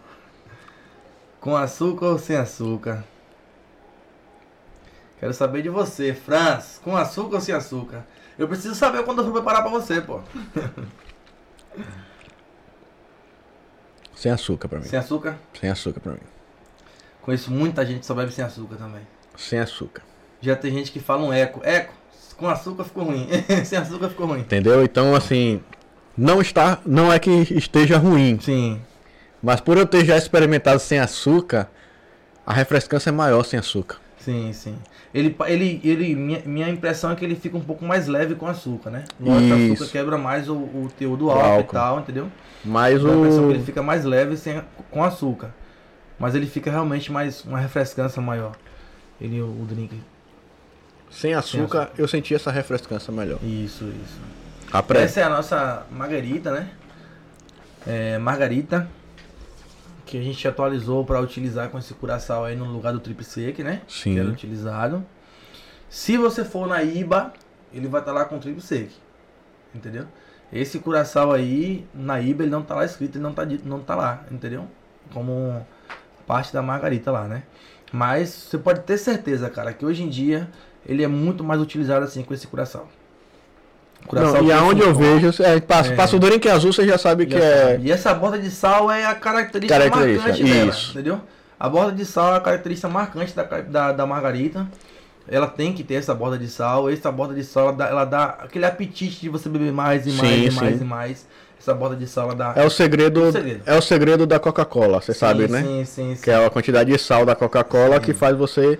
Com açúcar ou sem açúcar? Quero saber de você, Franz. Com açúcar ou sem açúcar? Eu preciso saber quando eu for preparar pra você, pô. [LAUGHS] Sem açúcar pra mim. Sem açúcar? Sem açúcar pra mim. Conheço muita gente que só bebe sem açúcar também. Sem açúcar. Já tem gente que fala um eco. Eco, com açúcar ficou ruim. [LAUGHS] sem açúcar ficou ruim. Entendeu? Então, assim, não está, não é que esteja ruim. Sim. Mas por eu ter já experimentado sem açúcar, a refrescância é maior sem açúcar. Sim, sim. Ele, ele, ele, minha, minha impressão é que ele fica um pouco mais leve com açúcar, né? Lógico que açúcar quebra mais o, o teor do álcool, álcool, e tal, entendeu? Mas o... A impressão é que ele fica mais leve sem, com açúcar. Mas ele fica realmente mais, uma refrescância maior. Ele, o drink. Sem açúcar, sem açúcar, eu senti essa refrescância melhor. Isso, isso. A Essa é a nossa margarita, né? É, margarita que a gente atualizou para utilizar com esse curaçao aí no lugar do trip sec, né? Sim. Que era utilizado. Se você for na IBA, ele vai estar tá lá com o trip sec. Entendeu? Esse curaçao aí, na IBA, ele não tá lá escrito, ele não tá, não tá lá, entendeu? Como parte da margarita lá, né? Mas você pode ter certeza, cara, que hoje em dia ele é muito mais utilizado assim com esse curaçao. Não, e aonde eu vejo, é, passa, é. passa o drink azul, você já sabe já que é sabe. é. E essa borda de sal é a característica, característica marcante dela, isso. entendeu? A borda de sal é a característica marcante da, da, da, margarita. Ela tem que ter essa borda de sal. Essa borda de sal, ela dá, ela dá aquele apetite de você beber mais e mais sim, e mais sim. e mais. Essa borda de sal, ela dá. É o segredo, é o segredo, é o segredo da Coca-Cola, você sim, sabe, né? Sim, sim, sim. Que é a quantidade de sal da Coca-Cola que faz você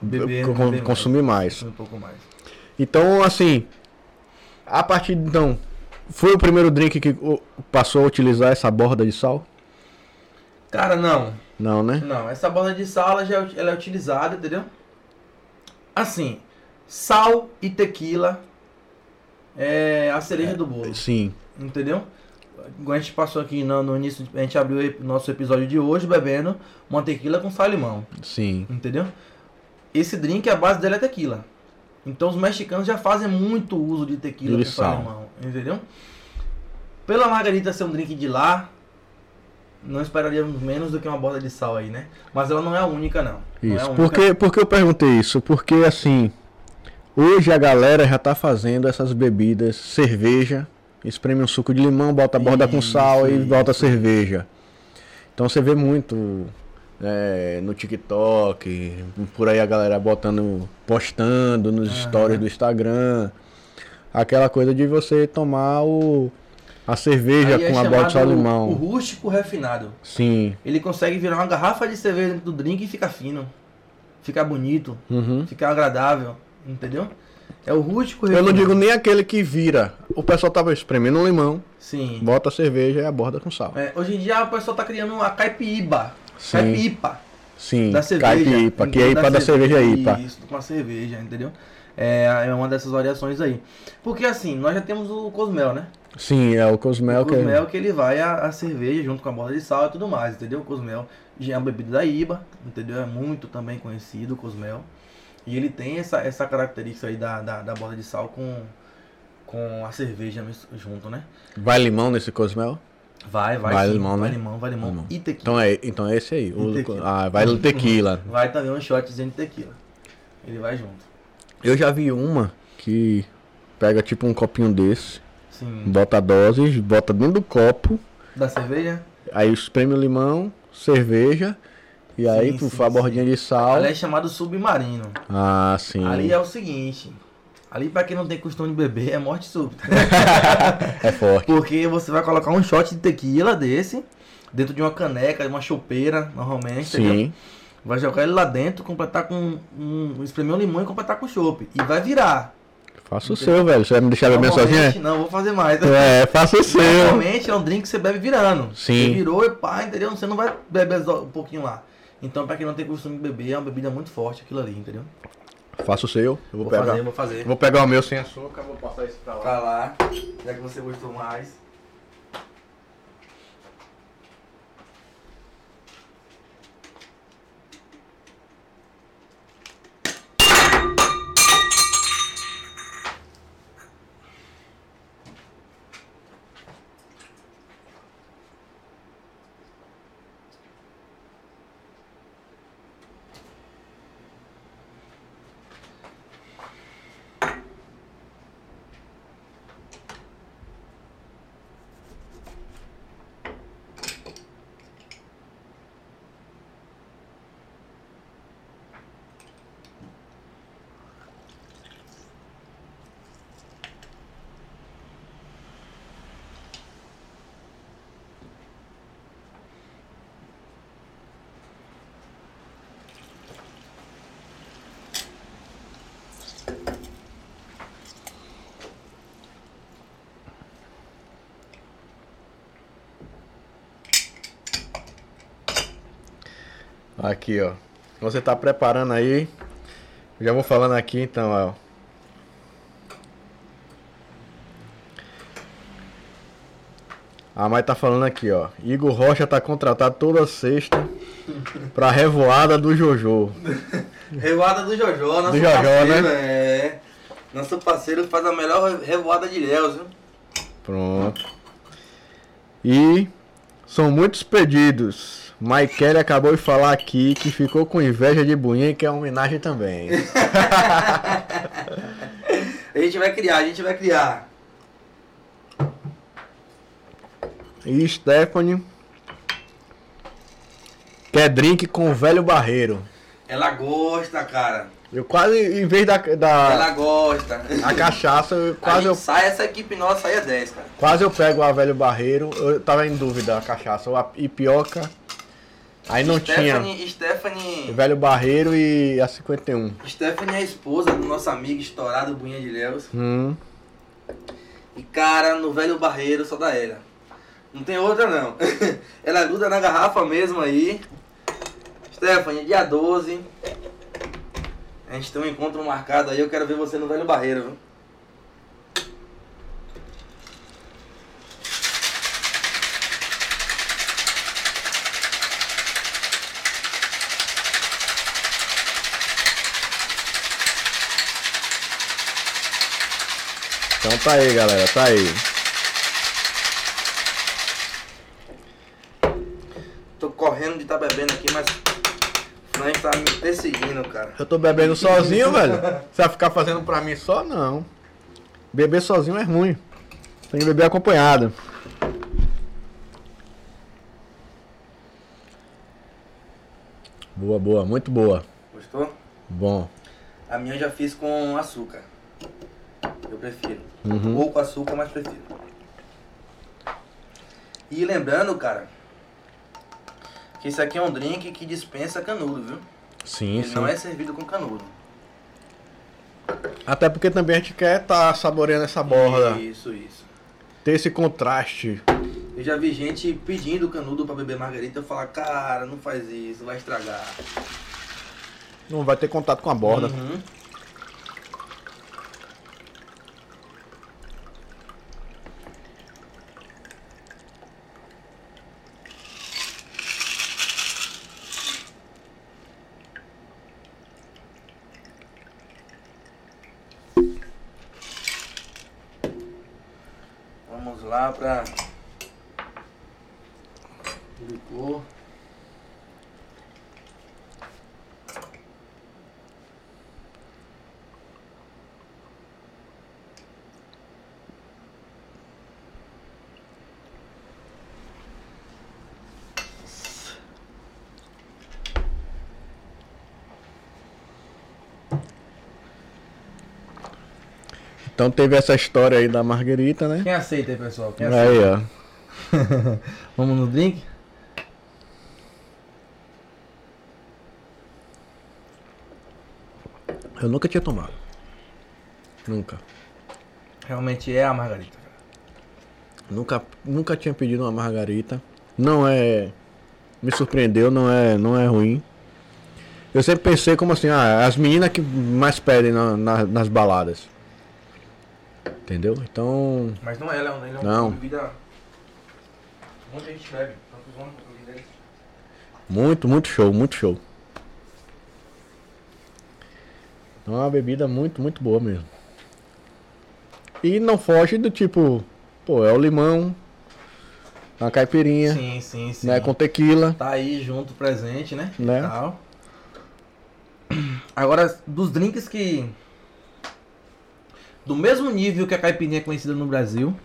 beber, beber consumir mais. mais. Um pouco mais. Então, assim, a partir de então, foi o primeiro drink que passou a utilizar essa borda de sal? Cara, não. Não, né? Não, essa borda de sal ela, já, é ela é utilizada, entendeu? Assim, sal e tequila é a cereja é, do bolo. Sim. Entendeu? A gente passou aqui no, no início, a gente abriu o nosso episódio de hoje bebendo uma tequila com sal e limão. Sim. Entendeu? Esse drink, a base dele é tequila. Então os mexicanos já fazem muito uso de tequila com sal, entendeu? Pela margarita ser um drink de lá, não esperaríamos menos do que uma borda de sal aí, né? Mas ela não é a única, não. Isso. Não é única. Por, que, por que eu perguntei isso? Porque, assim, hoje a galera já tá fazendo essas bebidas, cerveja, espreme um suco de limão, bota a borda isso, com sal isso, e bota cerveja. Então você vê muito é, no TikTok, por aí a galera botando, postando nos uhum. stories do Instagram. Aquela coisa de você tomar o a cerveja é com a bola de limão. O rústico refinado. Sim. Ele consegue virar uma garrafa de cerveja dentro do drink e fica fino. Fica bonito. Uhum. Fica agradável. Entendeu? É o rústico refinado. Eu não digo nem aquele que vira. O pessoal tava espremendo um limão. Sim. Bota a cerveja e aborda com sal. É, hoje em dia o pessoal tá criando uma caipiba. Sim. Caipipa. Sim. Da cerveja. Caipipa. Que é IPA da, da cerveja, cerveja IPA. Isso, com a cerveja, entendeu? É, é uma dessas variações aí. Porque assim, nós já temos o Cosmel, né? Sim, é o Cosmel, o Cosmel que... É... que ele vai a, a, cerveja junto com a bola de sal e tudo mais, entendeu? O Cosmel já é uma bebida da IBA, entendeu? É muito também conhecido o Cosmel. E ele tem essa, essa característica aí da, da, da bola de sal com, com a cerveja junto, né? Vai limão nesse Cosmel? Vai, vai, vai sim. limão, vai né? limão, vai limão, limão. e tequila. Então é, então é esse aí. O, ah, vai no tequila. [LAUGHS] Vai também um shotzinho de tequila. Ele vai junto. Eu já vi uma que pega tipo um copinho desse, Sim. bota doses, bota dentro do copo. Da cerveja? Aí espreme o limão, cerveja. E sim, aí tu faz a bordinha de sal. Ali é chamado submarino. Ah, sim. Ali é o seguinte. Ali pra quem não tem costume de beber é morte súbita. [LAUGHS] é forte. Porque você vai colocar um shot de tequila desse dentro de uma caneca, de uma chopeira, normalmente. Sim. Entendeu? Vai jogar ele lá dentro, completar com um, espremer um limão e completar com chopp. E vai virar. Faça o seu, velho. Você vai me deixar beber sozinho? Não, vou fazer mais. [LAUGHS] É, faça o seu. Normalmente é um drink que você bebe virando. Sim. Você virou e pá, entendeu? Você não vai beber um pouquinho lá. Então, pra quem não tem costume de beber, é uma bebida muito forte aquilo ali, entendeu? Faça o seu. Eu vou, vou pegar. fazer, vou fazer. Vou pegar o meu sem açúcar, vou passar isso pra lá. Pra lá, já que você gostou mais. Aqui, ó. Você tá preparando aí. Já vou falando aqui, então, ó. A mãe tá falando aqui, ó. Igor Rocha tá contratado toda sexta pra revoada do Jojo. [LAUGHS] revoada do Jojo, nosso do Jojo, parceiro, né? É. Nosso parceiro faz a melhor revoada de Léus, viu? Pronto. E são muitos pedidos. Maikele acabou de falar aqui que ficou com inveja de Buinha e que é homenagem também. [LAUGHS] a gente vai criar, a gente vai criar. E Stephanie quer drink com o velho barreiro. Ela gosta, cara. Eu quase, em vez da. da Ela gosta. A cachaça, eu [LAUGHS] quase. eu, sai, essa equipe nossa sai a 10, cara. Quase eu pego a velho barreiro. Eu tava em dúvida a cachaça. Ou a Ipioca Aí não Stephanie, tinha. Stephanie. O velho Barreiro e a 51. Stephanie é a esposa do nosso amigo estourado Bunha de Léus. Hum. E cara, no velho Barreiro só dá ela. Não tem outra não. [LAUGHS] ela gruda na garrafa mesmo aí. Stephanie, dia 12. A gente tem um encontro marcado aí, eu quero ver você no velho Barreiro, viu? Tá aí, galera, tá aí. aqui, mas o Frank tá me perseguindo, cara. Eu tô bebendo sozinho, [LAUGHS] velho. Você vai ficar fazendo pra mim só? Não. Beber sozinho é ruim. Tem que beber acompanhado. Boa, boa, muito boa. Gostou? Bom. A minha eu já fiz com açúcar. Eu prefiro. Uhum. Ou com açúcar, mas prefiro. E lembrando, cara, que isso aqui é um drink que dispensa canudo, viu? Sim, Ele sim. não é servido com canudo. Até porque também a gente quer estar tá saboreando essa borda. Isso, isso. Ter esse contraste. Eu já vi gente pedindo canudo pra beber margarita. Eu falo, cara, não faz isso, vai estragar. Não vai ter contato com a borda. Uhum. Vamos lá pra licor. Então teve essa história aí da Marguerita, né? Quem aceita aí, pessoal? Quem Aí, aceita? ó. [LAUGHS] Vamos no drink? Eu nunca tinha tomado. Nunca. Realmente é a margarita. Nunca, nunca tinha pedido uma margarita. Não é. Me surpreendeu, não é, não é ruim. Eu sempre pensei como assim, ah, as meninas que mais pedem na- na- nas baladas. Entendeu? Então. Mas não é, Leon. Ele é Não. uma bebida. Muita gente bebe. Muito, muito show, muito show. Então é uma bebida muito, muito boa mesmo. E não foge do tipo, pô, é o limão, a caipirinha, Sim, sim, sim. né, com tequila, Tá aí junto, presente, né? Né? Tal. Agora, dos drinks que. Do mesmo nível que a caipirinha é conhecida no Brasil,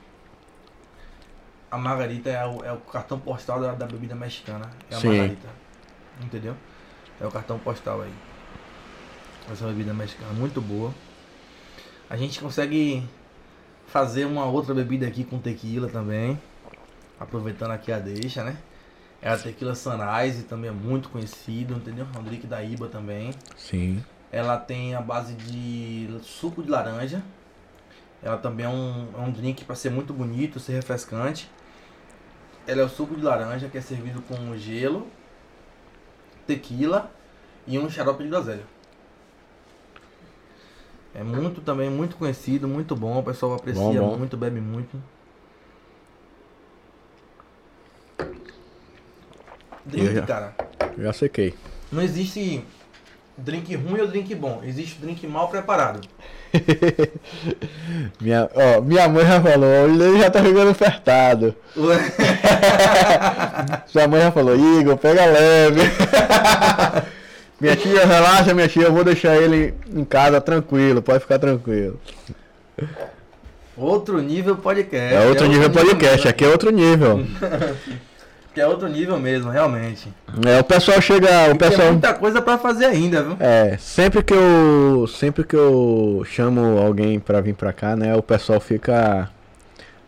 a margarita é o, é o cartão postal da, da bebida mexicana. É a Sim. margarita. Entendeu? É o cartão postal aí. Essa bebida mexicana, muito boa. A gente consegue fazer uma outra bebida aqui com tequila também. Aproveitando aqui a deixa, né? É a tequila Sunrise, também é muito conhecido, entendeu? É um drink da Iba também. sim, Ela tem a base de suco de laranja. Ela também é um, é um drink para ser muito bonito, ser refrescante. Ela é o suco de laranja que é servido com gelo, tequila e um xarope de groselha. É muito também, muito conhecido, muito bom. O pessoal aprecia Bom, bom. muito, bebe muito. Drink, já- cara. já sequei. Não existe drink ruim ou drink bom. Existe drink mal preparado. [LAUGHS] Minha, ó, minha mãe já falou, ele já tá ficando apertado. [LAUGHS] Sua mãe já falou, Igor, pega leve. [LAUGHS] minha tia, relaxa, minha tia, eu vou deixar ele em casa tranquilo, pode ficar tranquilo. outro nível podcast. É outro nível podcast, mesmo, aqui é outro nível. Que é outro nível mesmo, realmente. É, o pessoal chega, o Tem pessoal... muita coisa pra fazer ainda, viu? É, sempre que eu sempre que eu chamo alguém pra vir pra cá, né, o pessoal fica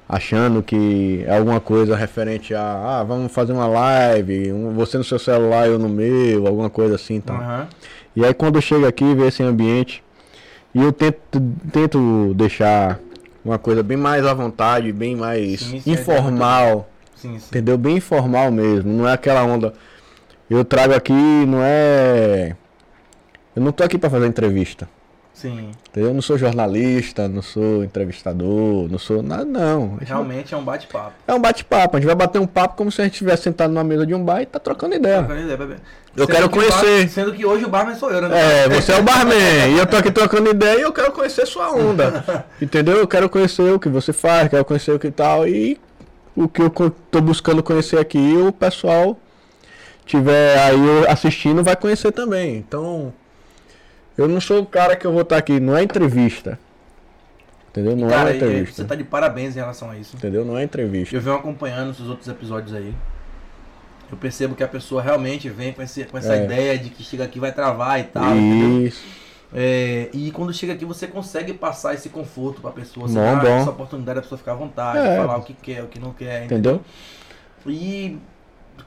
achando que é alguma coisa referente a, ah, vamos fazer uma live, um- você no seu celular, eu no meu, alguma coisa assim, então. Aham. E aí quando chega aqui, vê esse ambiente, e eu tento tento deixar uma coisa bem mais à vontade, bem mais Sim, sim, informal. Sim, sim. Entendeu? Bem informal mesmo. Não é aquela onda. Eu trago aqui, não é. Eu não tô aqui pra fazer entrevista. Sim. Entendeu? Eu não sou jornalista, não sou entrevistador, não sou nada, não. Realmente é um bate-papo. É um bate-papo. A gente vai bater um papo como se a gente estivesse sentado numa mesa de um bar e tá trocando ideia. Trocando ideia, bebê. Eu quero que o bar- conhecer. sendo que hoje o barman sou eu, né? É, você é o barman. e eu tô aqui trocando ideia e eu quero conhecer sua onda. [LAUGHS] Entendeu? Eu quero conhecer o que você faz, quero conhecer o que tal. E o que eu tô buscando conhecer aqui, o pessoal tiver aí assistindo vai conhecer também. Então, eu não sou o cara que eu vou estar aqui, não é entrevista. Entendeu? Não cara, é entrevista. Você tá de parabéns em relação a isso. Entendeu? Não é entrevista. Eu venho acompanhando os outros episódios aí. Eu percebo que a pessoa realmente vem com, esse, com essa é. ideia de que chega aqui vai travar e tal. Isso. É, e quando chega aqui você consegue passar esse conforto pra pessoa. Você bom, dá bom. essa oportunidade da pessoa ficar à vontade, é. falar o que quer, o que não quer. Entendeu? entendeu? E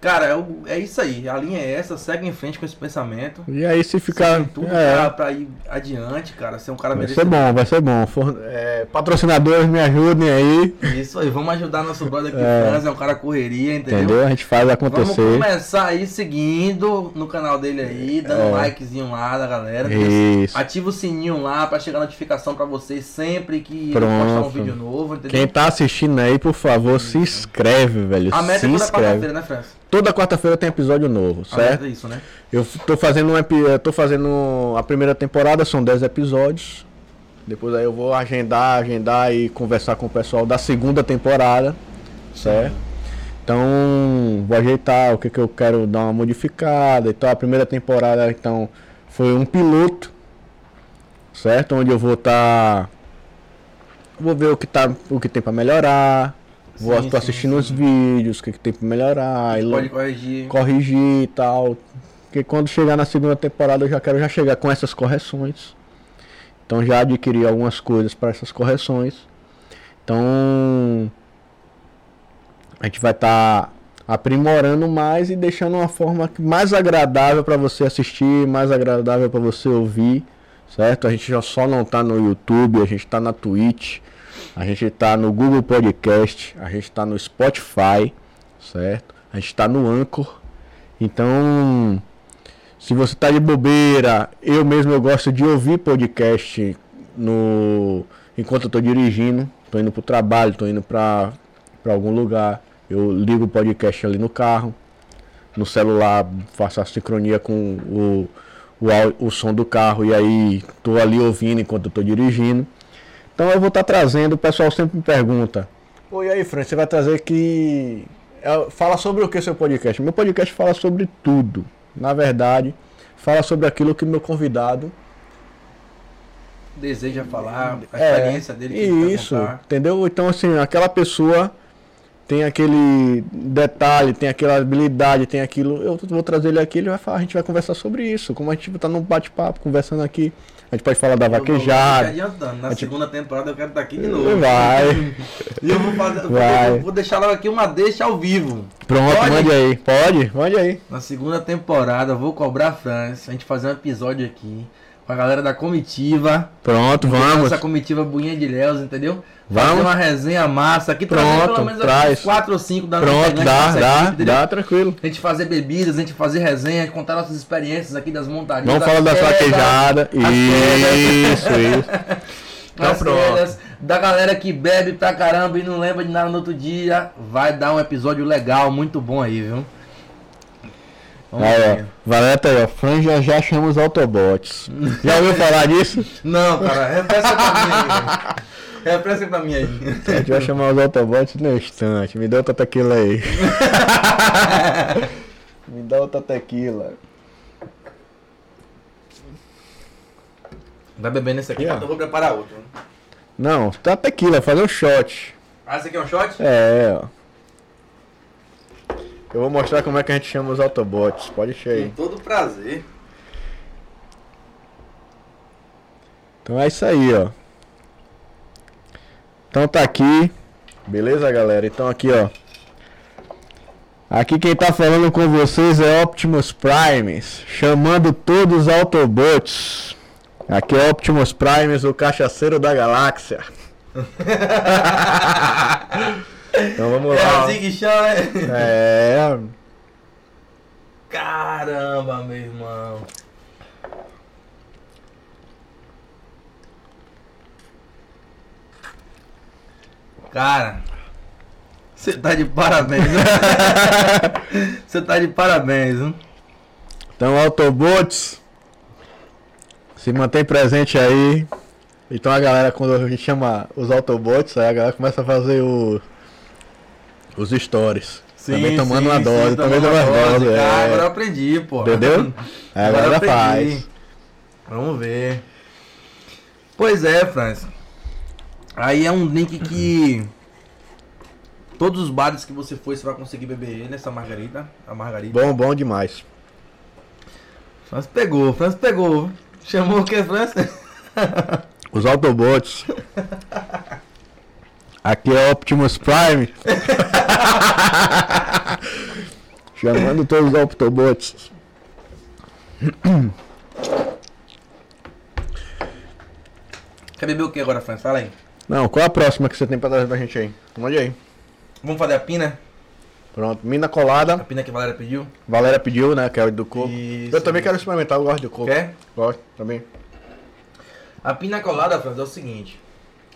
Cara, é, é isso aí. A linha é essa, segue em frente com esse pensamento. E aí se ficar. Tudo é. pra, pra, ir adiante, cara. Ser um cara Vai ser bom, vai ser bom. For, é, patrocinadores me ajudem aí. Isso aí, vamos ajudar nosso brother aqui é. Franz, é um cara correria, entendeu? Entendeu? A gente faz acontecer. Vamos começar aí seguindo no canal dele aí, dando é. um likezinho lá da galera. Isso. Ativa o sininho lá pra chegar a notificação pra vocês sempre que postar um vídeo novo, entendeu? Quem tá assistindo aí, por favor, se inscreve, velho. A meta se é toda quarta-feira, né, Franz? Toda quarta-feira tem episódio novo, certo? é isso, né? Eu tô fazendo um tô fazendo a primeira temporada, são 10 episódios. Depois aí eu vou agendar, agendar e conversar com o pessoal da segunda temporada, certo? Sim. Então, vou ajeitar o que, que eu quero dar uma modificada. Então, a primeira temporada então foi um piloto, certo? Onde eu vou estar tá... vou ver o que tá, o que tem para melhorar, Vou sim, tô assistindo sim, os vídeos, o que, que tem pra melhorar. Pode corrigir. Corrigir e tal. Porque quando chegar na segunda temporada eu já quero já chegar com essas correções. Então já adquiri algumas coisas para essas correções. Então a gente vai estar tá aprimorando mais e deixando uma forma mais agradável para você assistir, mais agradável para você ouvir, certo? A gente já só não tá no YouTube, a gente tá na Twitch. A gente está no Google Podcast, a gente está no Spotify, certo? A gente está no Anchor. Então, se você está de bobeira, eu mesmo eu gosto de ouvir podcast no enquanto eu estou dirigindo, estou indo para o trabalho, estou indo para algum lugar. Eu ligo o podcast ali no carro, no celular, faço a sincronia com o, o, o som do carro e aí estou ali ouvindo enquanto eu estou dirigindo. Então eu vou estar tá trazendo, o pessoal sempre me pergunta, pô, e aí, Fran, você vai trazer que. É, fala sobre o que seu podcast? Meu podcast fala sobre tudo. Na verdade, fala sobre aquilo que meu convidado deseja falar, a é, experiência dele. Que isso, entendeu? Então, assim, aquela pessoa tem aquele detalhe, tem aquela habilidade, tem aquilo. Eu vou trazer ele aqui, ele vai falar, a gente vai conversar sobre isso. Como a gente está num bate-papo, conversando aqui. A gente pode falar da vaquejada. adiantando. Na gente... segunda temporada eu quero estar aqui de novo. Vai. [LAUGHS] e eu vou fazer. Vai. vou deixar logo aqui uma deixa ao vivo. Pronto, pode? mande aí. Pode, mande aí. Na segunda temporada eu vou cobrar a França. A gente fazer um episódio aqui com a galera da comitiva. Pronto, vamos. Essa comitiva Buinha de Léus, entendeu? Vamos. Fazer uma resenha massa aqui, Pronto, pelo menos traz. quatro ou cinco da Pronto, dá, dá, aqui, dá, tranquilo. A gente fazer bebidas, a gente fazer resenha, contar nossas experiências aqui das montarias. Vamos falar da saquejada. Isso, [LAUGHS] isso. Então, pronto. da galera que bebe pra caramba e não lembra de nada no outro dia, vai dar um episódio legal, muito bom aí, viu? Aí, ó. Valeta aí, ó. Franja já chama os Autobots. Já ouviu falar disso? Não, cara, repete pra [LAUGHS] mim. Repete pra mim aí. A gente vai chamar os Autobots no instante. Me dá outra tequila aí. [LAUGHS] Me dá outra tequila. Vai bebendo esse aqui, então eu vou preparar outro. Não, tá tequila, fazer um shot. Ah, esse aqui é um shot? É, ó. Eu vou mostrar como é que a gente chama os Autobots. Pode encher aí. Com todo prazer. Então é isso aí, ó. Então tá aqui. Beleza, galera? Então aqui, ó. Aqui quem tá falando com vocês é Optimus Primes, chamando todos os Autobots. Aqui é Optimus Primes, o cachaceiro da galáxia. [LAUGHS] Então vamos lá. É assim que chama, né? É. Caramba, meu irmão. Cara, você tá de parabéns. [LAUGHS] Você tá de parabéns, hein? Então, Autobots, se mantém presente aí. Então a galera, quando a gente chama os Autobots, aí a galera começa a fazer o os stories. Sim, também tomando sim, uma dose, sim, também tomando uma dose. dose ah, agora eu aprendi, pô. Entendeu? [LAUGHS] agora, agora faz. Vamos ver. Pois é, Franz. Aí é um drink que todos os bares que você for, você vai conseguir beber nessa margarita, a margarita. Bom, bom demais. Franz pegou, Franz pegou. Chamou o que, Franz? [LAUGHS] Os Autobots. Aqui é Optimus Prime. [LAUGHS] Chamando todos os Autobots. Quer beber o que agora, Franz? Fala aí. Não, qual a próxima que você tem pra trazer pra gente aí? Mande aí. Vamos fazer a pina? Pronto, mina colada. A pina que a Valéria pediu? Valéria pediu, né? Que é do coco. Isso. Eu também quero experimentar, eu gosto de coco. Quer? Gosto também. A pina colada, Franz, é o seguinte.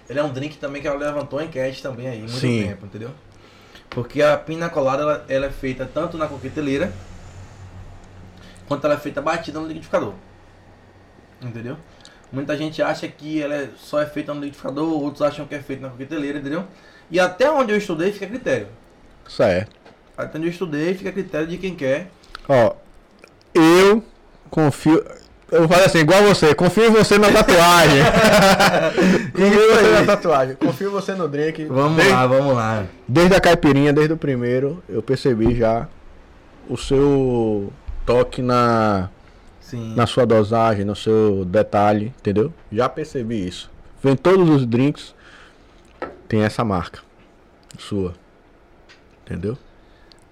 Ele é um drink também que ela levantou enquete também aí, muito Sim. tempo, entendeu? Porque a pina colada, ela, ela é feita tanto na coqueteleira, quanto ela é feita batida no liquidificador. Entendeu? Muita gente acha que ela é, só é feita no liquidificador, outros acham que é feita na coqueteleira, entendeu? E até onde eu estudei fica a critério. Certo. Até onde eu estudei fica a critério de quem quer. Ó, eu confio. Eu falo assim, igual você, confio em você na tatuagem. [LAUGHS] confio em você na tatuagem. Confio em você no drink. Vamos desde, lá, vamos lá. Desde a caipirinha, desde o primeiro, eu percebi já o seu toque na, Sim. na sua dosagem, no seu detalhe, entendeu? Já percebi isso. Vem todos os drinks, tem essa marca sua. Entendeu?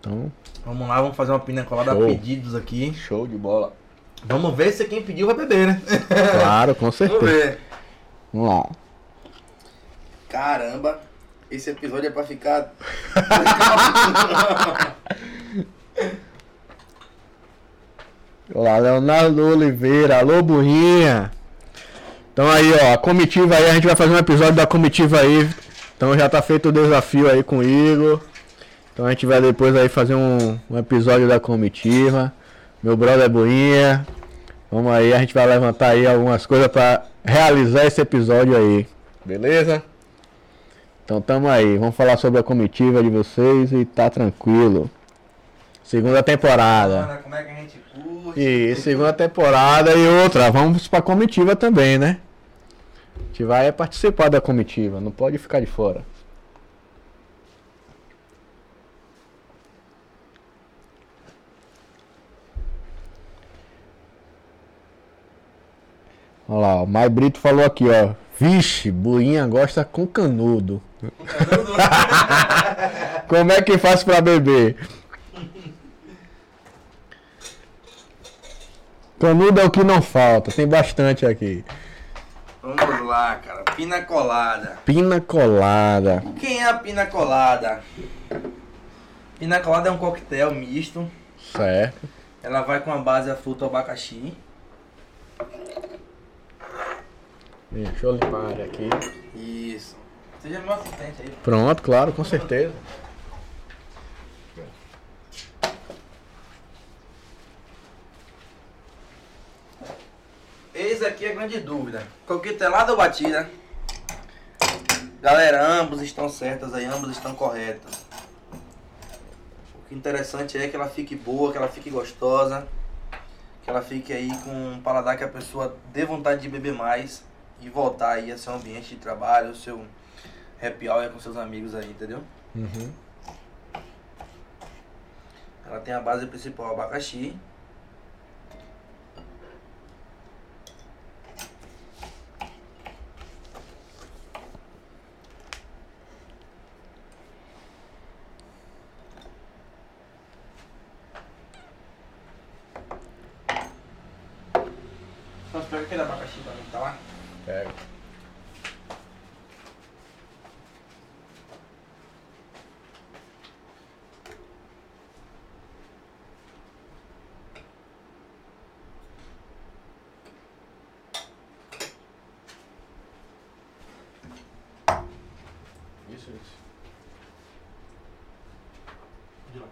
Então. Vamos lá, vamos fazer uma pina colada a pedidos aqui. Show de bola. Vamos ver se quem pediu vai beber, né? [LAUGHS] Claro, com certeza. Vamos ver. Vamos lá. Caramba, esse episódio é pra ficar. [LAUGHS] [LAUGHS] Olá, Leonardo Oliveira. Alô, burrinha. Então aí, ó, a comitiva aí, a gente vai fazer um episódio da comitiva aí. Então já tá feito o desafio aí com o Igor. Então a gente vai depois aí fazer um, um episódio da comitiva. Meu brother Boinha. Vamos aí, a gente vai levantar aí algumas coisas para realizar esse episódio aí. Beleza? Então tamo aí, vamos falar sobre a comitiva de vocês e tá tranquilo. Segunda temporada. Como é que a gente curte? E segunda temporada e outra, vamos pra comitiva também, né? A gente vai participar da comitiva, não pode ficar de fora. Olha lá, o Mai Brito falou aqui, ó. Vixe, Buinha gosta com canudo. canudo? [LAUGHS] Como é que faz pra beber? Canudo é o que não falta, tem bastante aqui. Vamos lá, cara. Pina colada. Pina colada. Quem é a pina colada? Pina colada é um coquetel misto. Certo. Ela vai com a base a fruta abacaxi. Deixa eu limpar a área aqui. Isso. Seja meu assistente aí. Pronto, claro, com certeza. Eis aqui a grande dúvida. Coquetelada ou batida? Galera, ambos estão certas aí, ambos estão corretas. O que interessante é que ela fique boa, que ela fique gostosa. Que ela fique aí com um paladar que a pessoa dê vontade de beber mais e voltar aí a seu ambiente de trabalho, o seu happy hour com seus amigos aí, entendeu? Uhum. Ela tem a base principal abacaxi. Vamos pegar aquele abacaxi pra mim, tá lá? Pega. Isso, isso. De lá.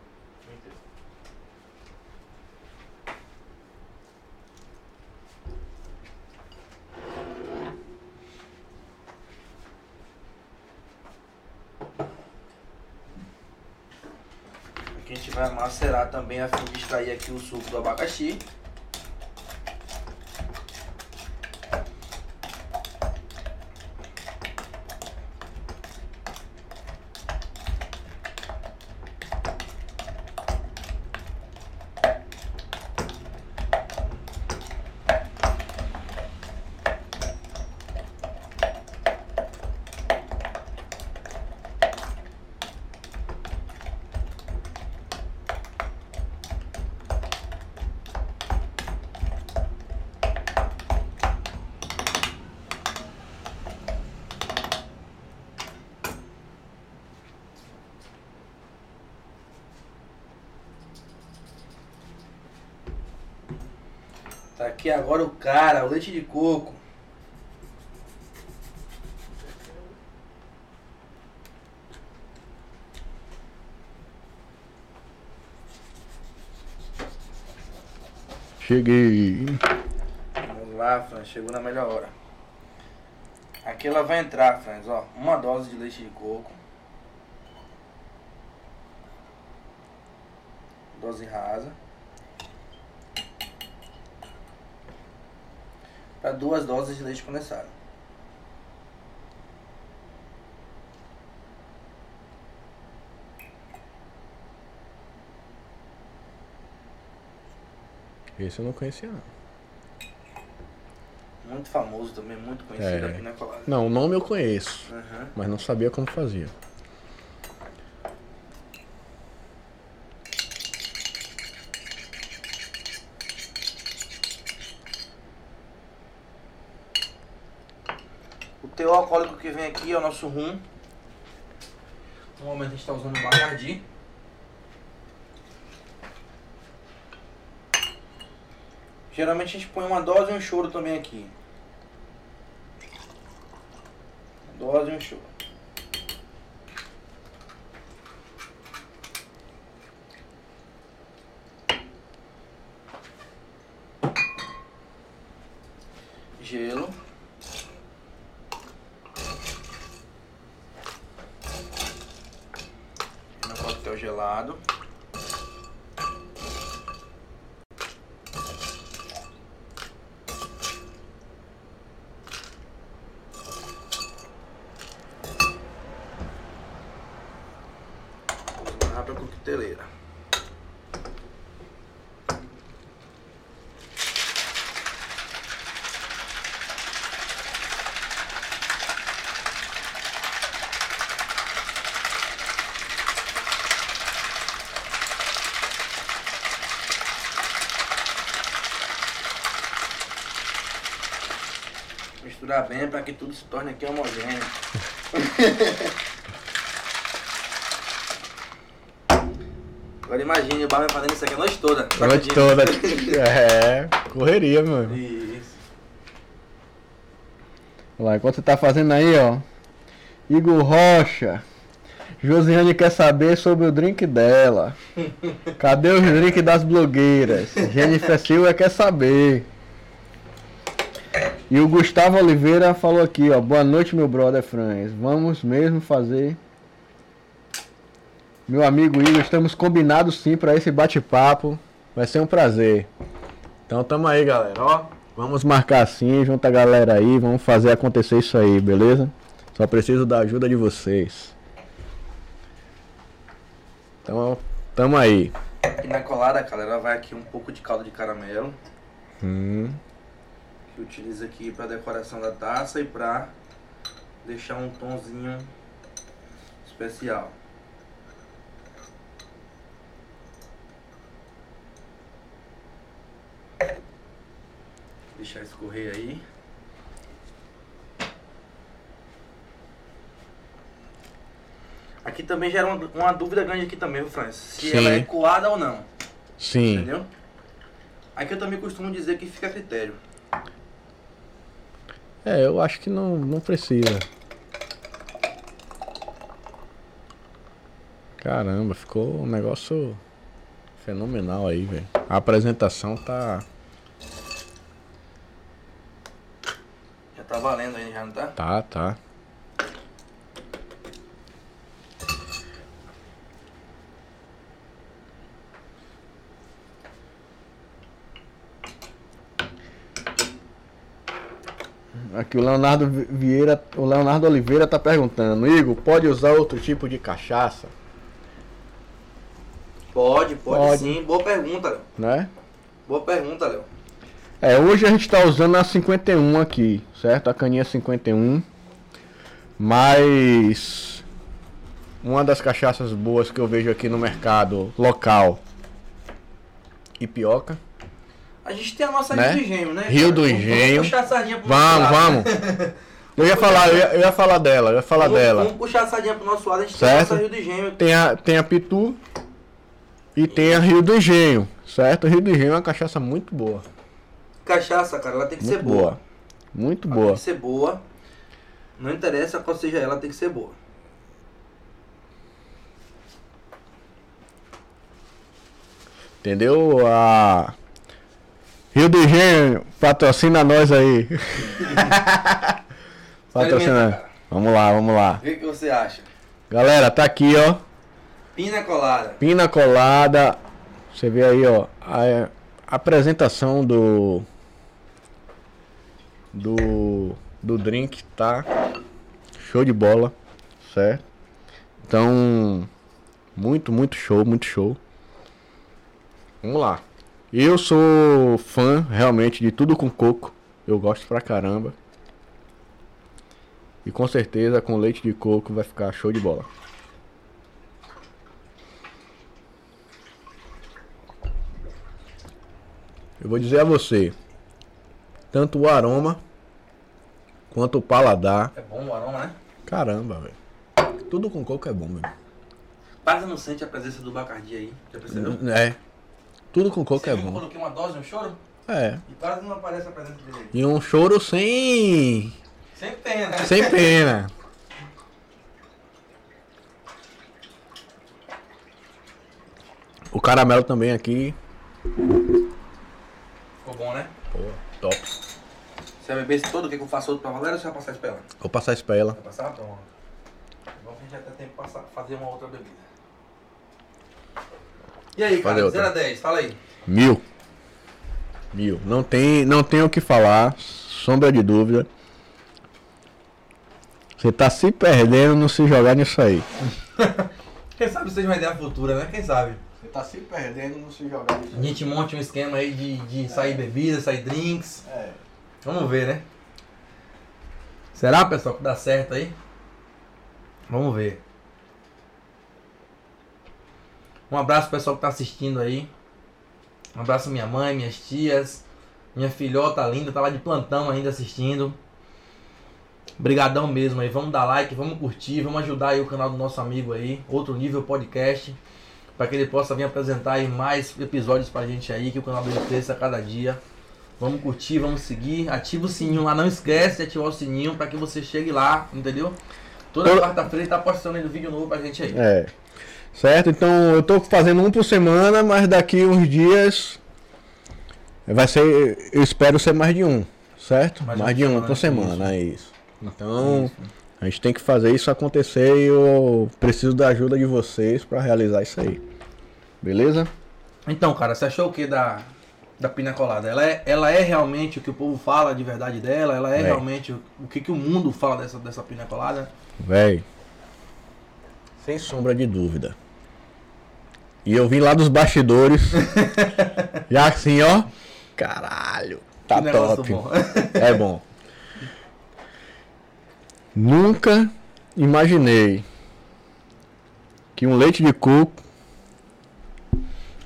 gente vai macerar também a fim de extrair aqui o suco do abacaxi. Tá aqui agora o cara, o leite de coco. Cheguei. Vamos lá, Franz, chegou na melhor hora. Aqui ela vai entrar, Franz, ó, uma dose de leite de coco. Dose rasa. para duas doses de leite condensado. Esse eu não conhecia não. Muito famoso também, muito conhecido é. aqui na Colada. Não, o nome eu conheço, uhum. mas não sabia como fazia. teor alcoólico que vem aqui é o nosso rum. No momento a gente está usando o Bacardi. Geralmente a gente põe uma dose e um choro também aqui. Dose e um choro. Gelo. gelado. Vou para a coqueteleira. Misturar bem para que tudo se torne aqui homogêneo. [LAUGHS] Agora imagine o Barman fazendo isso aqui a noite toda. A noite toda. é, correria, mano. Isso. Lá, enquanto você tá fazendo aí, ó. Igor Rocha. Josiane quer saber sobre o drink dela. [LAUGHS] Cadê os drinks das blogueiras? Jennifer Silva quer saber. E o Gustavo Oliveira falou aqui, ó. Boa noite, meu brother Franz. Vamos mesmo fazer. Meu amigo Igor, estamos combinados sim para esse bate-papo. Vai ser um prazer. Então tamo aí, galera, ó. Vamos marcar assim, junta a galera aí, vamos fazer acontecer isso aí, beleza? Só preciso da ajuda de vocês. Então, tamo aí. E na colada, galera, vai aqui um pouco de caldo de caramelo. Hum que utiliza aqui para decoração da taça e para deixar um tonzinho especial. Deixar escorrer aí. Aqui também gera uma, uma dúvida grande aqui também, Francis. Se Sim. ela é coada ou não. Sim. Entendeu? Aqui eu também costumo dizer que fica a critério. É, eu acho que não, não precisa. Caramba, ficou um negócio fenomenal aí, velho. A apresentação tá. Já tá valendo aí, já não tá? Tá, tá. Aqui o Leonardo Vieira, o Leonardo Oliveira tá perguntando, Igor, pode usar outro tipo de cachaça? Pode, pode, pode. sim. Boa pergunta, Léo. Né? Boa pergunta, Léo. É, hoje a gente tá usando a 51 aqui, certo? A caninha 51. Mas uma das cachaças boas que eu vejo aqui no mercado local. Ipioca. A gente tem a nossa né? Rio do Engenho, né? Rio do Engenho. Vamos puxar a sardinha pro Vamos, vamos. Eu ia falar, eu ia, eu ia, falar dela, eu ia falar vamos, dela. Vamos puxar a sardinha pro nosso lado, a gente certo? tem a Rio do Engenho. Tem a, tem a Pitu e tem a Rio do Engenho, certo? Rio do Engenho é uma cachaça muito boa. Cachaça, cara, ela tem que muito ser boa. boa. Muito ela boa. Tem que ser boa. Não interessa qual seja ela, tem que ser boa. Entendeu? A Rio de Janeiro patrocina nós aí. [LAUGHS] patrocina. Vamos lá, vamos lá. O que, que você acha? Galera, tá aqui, ó. Pina colada. Pina colada. Você vê aí, ó. A, a apresentação do do do drink tá show de bola, certo? Então, muito, muito show, muito show. Vamos lá. Eu sou fã realmente de tudo com coco. Eu gosto pra caramba. E com certeza com leite de coco vai ficar show de bola. Eu vou dizer a você, tanto o aroma quanto o paladar. É bom o aroma, né? Caramba, velho. Tudo com coco é bom, velho. Quase não sente a presença do bacardi aí, já percebeu? É. Tudo com coco Você é viu bom. Eu coloquei uma dose no choro É. e quase não aparece a presença dele. E um choro sem. Sem pena. Sem pena. O caramelo também aqui. Ficou bom, né? Pô, top. Você vai beber esse todo? O que, que eu faço outro pra Valéria ou você vai passar isso pra ela? Vou passar isso pra ela. Vai passar? Então, ó. Vamos a já tem tempo pra fazer uma outra bebida. E aí, cara, outra. 0 a 10, fala aí. Mil. Mil. Não tem, não tem o que falar. Sombra de dúvida. Você tá se perdendo no se jogar nisso aí. [LAUGHS] Quem sabe seja uma ideia futura, né? Quem sabe? Você tá se perdendo no se jogar nisso A gente monte um esquema aí de, de sair bebida, sair drinks. É. Vamos ver, né? Será, pessoal, que dá certo aí? Vamos ver. Um abraço pro pessoal que tá assistindo aí. Um abraço à minha mãe, minhas tias, minha filhota linda, tá lá de plantão ainda assistindo. Brigadão mesmo aí, vamos dar like, vamos curtir, vamos ajudar aí o canal do nosso amigo aí, Outro Nível Podcast, para que ele possa vir apresentar aí mais episódios pra gente aí, que o canal dele cresça a cada dia. Vamos curtir, vamos seguir, ativa o sininho lá, não esquece de ativar o sininho para que você chegue lá, entendeu? Toda quarta-feira tá postando aí um vídeo novo pra gente aí. É. Certo? Então eu tô fazendo um por semana, mas daqui uns dias vai ser. Eu espero ser mais de um. Certo? Mais Mais, de um por semana, é isso. Então, Isso. a gente tem que fazer isso acontecer e eu preciso da ajuda de vocês para realizar isso aí. Beleza? Então, cara, você achou o que da, da pina colada? Ela é, ela é realmente o que o povo fala de verdade dela? Ela é, É. realmente o, o que, que o mundo fala dessa, dessa pina colada? Véi. Sem sombra de dúvida. E eu vim lá dos bastidores. [LAUGHS] já assim, ó. Caralho. Tá Que top. bom. É bom. Nunca imaginei que um leite de coco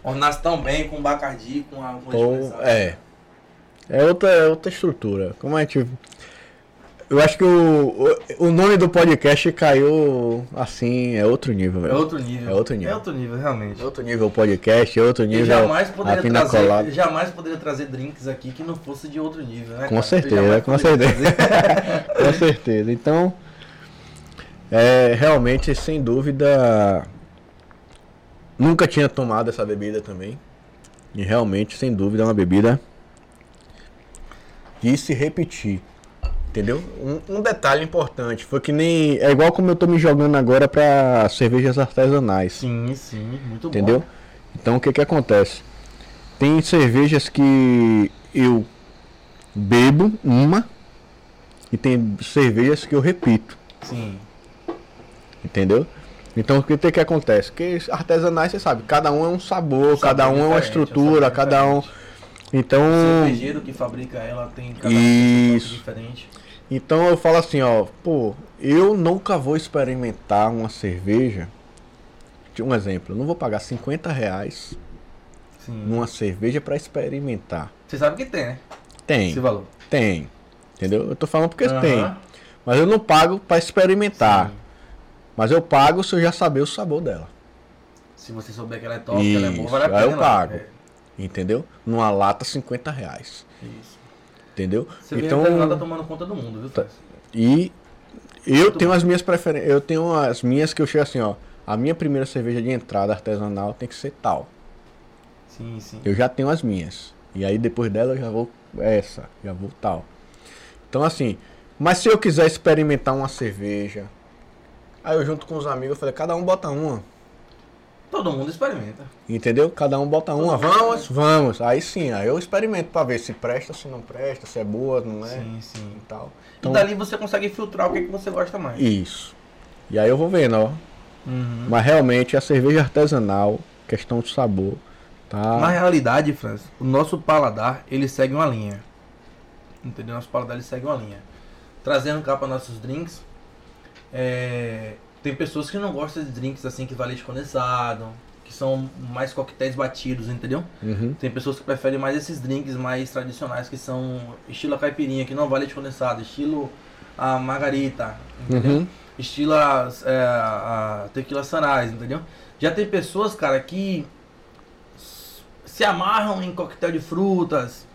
Ornasse tão bem com bacardi, com a com ou é é outra é outra estrutura. Como a gente eu acho que o, o, o nome do podcast caiu assim, é outro nível, É velho. outro nível. É outro nível. É outro nível, realmente. É outro nível podcast, é outro Eu nível jamais a poderia, trazer, colada. jamais poderia trazer drinks aqui que não fosse de outro nível, né? Com cara? Eu certeza, jamais com certeza. [LAUGHS] Com certeza. Então, é realmente, sem dúvida, nunca tinha tomado essa bebida também. E realmente, sem dúvida, é uma bebida de se repetir. Entendeu? Um, um detalhe importante foi que nem. É igual como eu tô me jogando agora para cervejas artesanais. Sim, sim, muito Entendeu? bom. Então o que que acontece? Tem cervejas que eu bebo uma, E tem cervejas que eu repito. Sim. Entendeu? Então o que, que acontece? Que artesanais, você sabe, cada um é um sabor, cada um é uma estrutura, um cada um. Então. O cervejeiro que fabrica ela tem cada Isso. um diferente. Então eu falo assim, ó, pô, eu nunca vou experimentar uma cerveja. Um exemplo, eu não vou pagar 50 reais Sim. numa cerveja para experimentar. Você sabe que tem, né? Tem. Esse valor. Tem. Entendeu? Eu tô falando porque uhum. tem. Mas eu não pago para experimentar. Sim. Mas eu pago se eu já saber o sabor dela. Se você souber que ela é top, Isso. que ela é boa, vale a pena. Aí eu pago. É. Entendeu? Numa lata, 50 reais. Isso. Entendeu? Você então, vê tá tomando conta do mundo, viu, tá. E eu tenho as minhas preferências. Eu tenho as minhas que eu chego assim, ó. A minha primeira cerveja de entrada artesanal tem que ser tal. Sim, sim. Eu já tenho as minhas. E aí depois dela eu já vou essa, já vou tal. Então assim, mas se eu quiser experimentar uma cerveja, aí eu junto com os amigos, eu falei, cada um bota uma. Todo mundo experimenta. Entendeu? Cada um bota Todo uma, vamos, vamos. Aí sim, aí eu experimento pra ver se presta, se não presta, se é boa, não é. Sim, sim. E tal. Então, e dali você consegue filtrar o que, é que você gosta mais. Isso. E aí eu vou vendo, ó. Uhum. Mas realmente a cerveja artesanal, questão de sabor, tá. Na realidade, Franz, o nosso paladar, ele segue uma linha. Entendeu? Nosso paladar ele segue uma linha. Trazendo cá para nossos drinks. É, tem pessoas que não gostam de drinks assim que vai leite condensado, que são mais coquetéis batidos, entendeu? Uhum. Tem pessoas que preferem mais esses drinks mais tradicionais que são estilo a caipirinha, que não vai leite condensado, estilo a margarita, entendeu? Uhum. Estilo a, é, a tequila sunrise, entendeu? Já tem pessoas, cara, que se amarram em coquetel de frutas,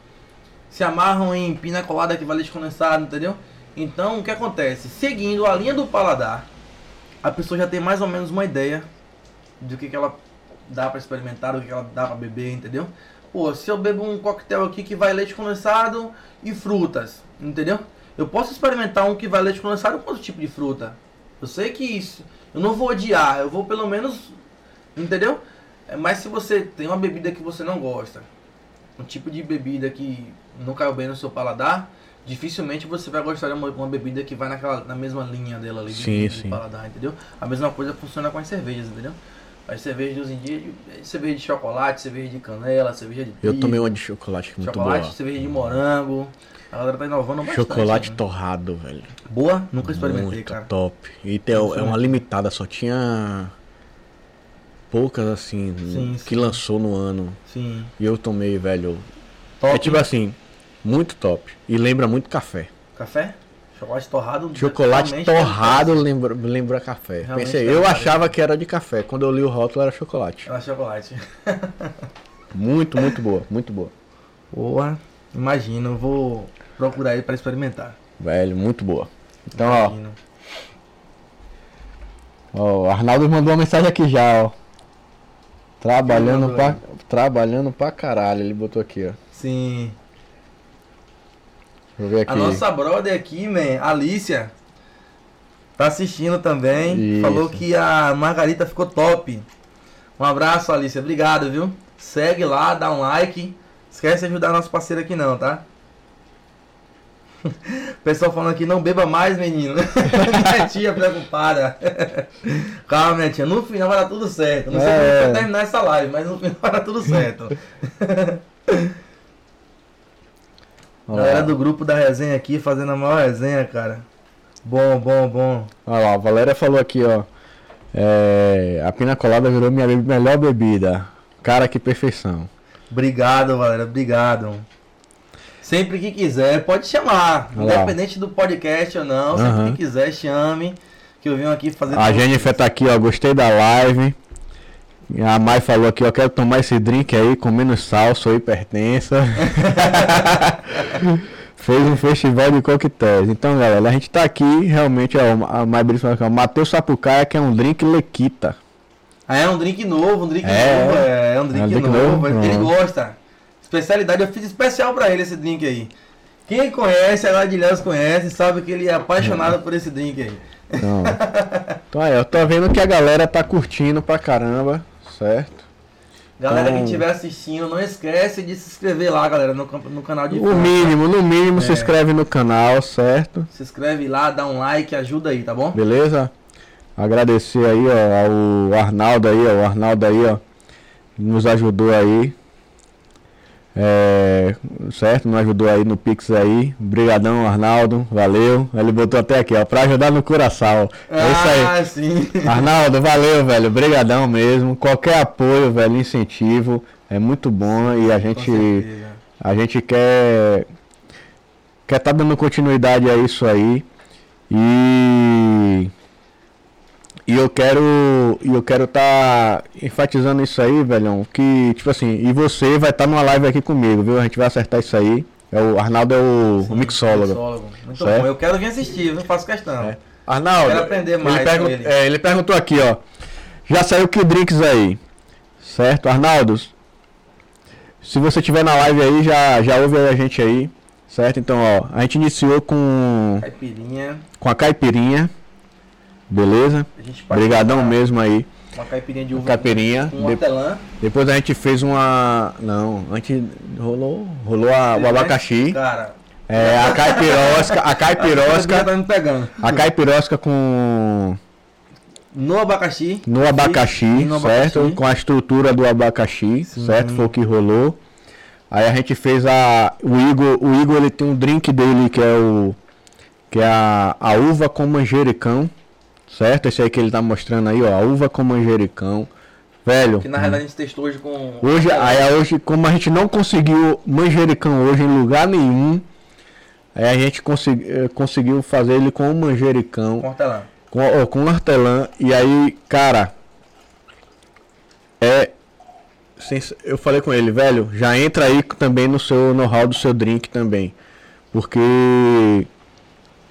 se amarram em pina colada que vai leite condensado, entendeu? Então, o que acontece? Seguindo a linha do paladar, a pessoa já tem mais ou menos uma ideia do que, que ela dá para experimentar, do que, que ela dá para beber, entendeu? Pô, se eu bebo um coquetel aqui que vai leite condensado e frutas, entendeu? Eu posso experimentar um que vai leite condensado com outro tipo de fruta. Eu sei que isso, eu não vou odiar, eu vou pelo menos, entendeu? É, mas se você tem uma bebida que você não gosta, um tipo de bebida que não caiu bem no seu paladar, dificilmente você vai gostar de uma, uma, bebida que vai naquela, na mesma linha dela ali sim, de, sim. paladar, entendeu? A mesma coisa funciona com as cervejas, entendeu? As cervejas de hoje em dia, cerveja de chocolate, cerveja de canela, cerveja de Eu tomei uma de chocolate muito chocolate, boa. cerveja de morango. A galera tá inovando bastante. Chocolate né? torrado, velho. Boa? Nunca experimentei, muito cara. top. E tem, é uma limitada, só tinha poucas assim sim, que lançou no ano. Sim. E eu tomei, velho. Top. É tipo assim, muito top. E lembra muito café. Café? Chocolate torrado. Chocolate torrado lembra, lembra café. Realmente Pensei, eu achava que era de café. Quando eu li o rótulo era chocolate. Era chocolate. [LAUGHS] muito, muito boa, muito boa. Boa. Imagino, vou procurar ele para experimentar. Velho, muito boa. Então, Imagino. ó. Ó, o Arnaldo mandou uma mensagem aqui já, ó. Trabalhando pra, trabalhando pra caralho, ele botou aqui, ó. Sim. Deixa eu ver aqui. A nossa brother aqui, man, Alicia, tá assistindo também. Isso. Falou que a Margarita ficou top. Um abraço, Alicia. Obrigado, viu? Segue lá, dá um like. Esquece de ajudar nosso parceiro aqui não, tá? [LAUGHS] Pessoal falando aqui, não beba mais, menino. [LAUGHS] minha tia preocupada. [LAUGHS] Calma, minha tia. No final vai dar tudo certo. Não sei é. como vai terminar essa live, mas no final vai dar tudo certo. Galera do grupo da resenha aqui fazendo a maior resenha, cara. Bom, bom, bom. Olha lá, a Valéria falou aqui, ó. É, a pina colada virou minha melhor bebida. Cara, que perfeição. Obrigado, Valéria. Obrigado. Sempre que quiser, pode chamar. Olha independente lá. do podcast ou não. Sempre uhum. que quiser, chame. Que eu venho aqui fazer. A Jennifer tá aqui, ó. Gostei da live. A Mai falou aqui, eu quero tomar esse drink aí com menos sal, sou hipertensa. [LAUGHS] Fez um festival de coquetéis. Então, galera, a gente tá aqui realmente, ó, a Mai Brito falou aqui, ó, Matheus Sapucaia, que é um drink lequita. Ah, é um drink novo, um drink é, novo, é, é um drink, é um drink novo, novo, ele gosta. Especialidade, eu fiz especial pra ele esse drink aí. Quem conhece, a Ladilhas conhece, sabe que ele é apaixonado por esse drink aí. Então, [LAUGHS] então aí, eu tô vendo que a galera tá curtindo pra caramba certo? Galera então, que estiver assistindo, não esquece de se inscrever lá, galera, no, no canal de O mínimo, no mínimo é. se inscreve no canal, certo? Se inscreve lá, dá um like, ajuda aí, tá bom? Beleza? Agradecer aí, ó, ao Arnaldo aí, ó, o Arnaldo aí, ó, nos ajudou aí. É, certo? Nos ajudou aí no Pix aí. Brigadão, Arnaldo. Valeu. Ele botou até aqui, ó, pra ajudar no coração. É isso aí. Ah, sim. [LAUGHS] Arnaldo, valeu, velho. Brigadão mesmo. Qualquer apoio, velho, incentivo é muito bom e a gente a gente quer quer tá dando continuidade a isso aí. E e eu quero. E eu quero tá enfatizando isso aí, velhão. Que, tipo assim, e você vai estar tá numa live aqui comigo, viu? A gente vai acertar isso aí. É o Arnaldo é o, Sim, o mixólogo. mixólogo. Muito certo? bom. Eu quero vir assistir, não faço questão. É. Arnaldo. Quero aprender mais. Ele, pergun ele. É, ele perguntou aqui, ó. Já saiu que drinks aí? Certo? Arnaldo, se você tiver na live aí, já, já ouve a gente aí. Certo? Então, ó, a gente iniciou com. Caipirinha. Com a caipirinha. Beleza? Obrigadão mesmo aí. Uma caipirinha de uva. Caipirinha. Com de... Depois a gente fez uma. Não, antes rolou, rolou a, o abacaxi. Cara. É, a caipirosca. A [LAUGHS] caipirosca. tá me pegando. A caipirosca com. No abacaxi. No abacaxi, no certo? Abacaxi. Com a estrutura do abacaxi, Sim. certo? Foi o que rolou. Aí a gente fez a. O Igor, o Igor ele tem um drink dele que é o. Que é a, a uva com manjericão. Certo? Esse aí que ele tá mostrando aí, ó. A uva com manjericão. Velho. Que na realidade a gente testou hoje com. Hoje, aí hoje, como a gente não conseguiu manjericão hoje em lugar nenhum, aí a gente consegui, eh, conseguiu fazer ele com manjericão. Com hortelã. Com, com hortelã. E aí, cara. É. Eu falei com ele, velho, já entra aí também no seu know-how do seu drink também. Porque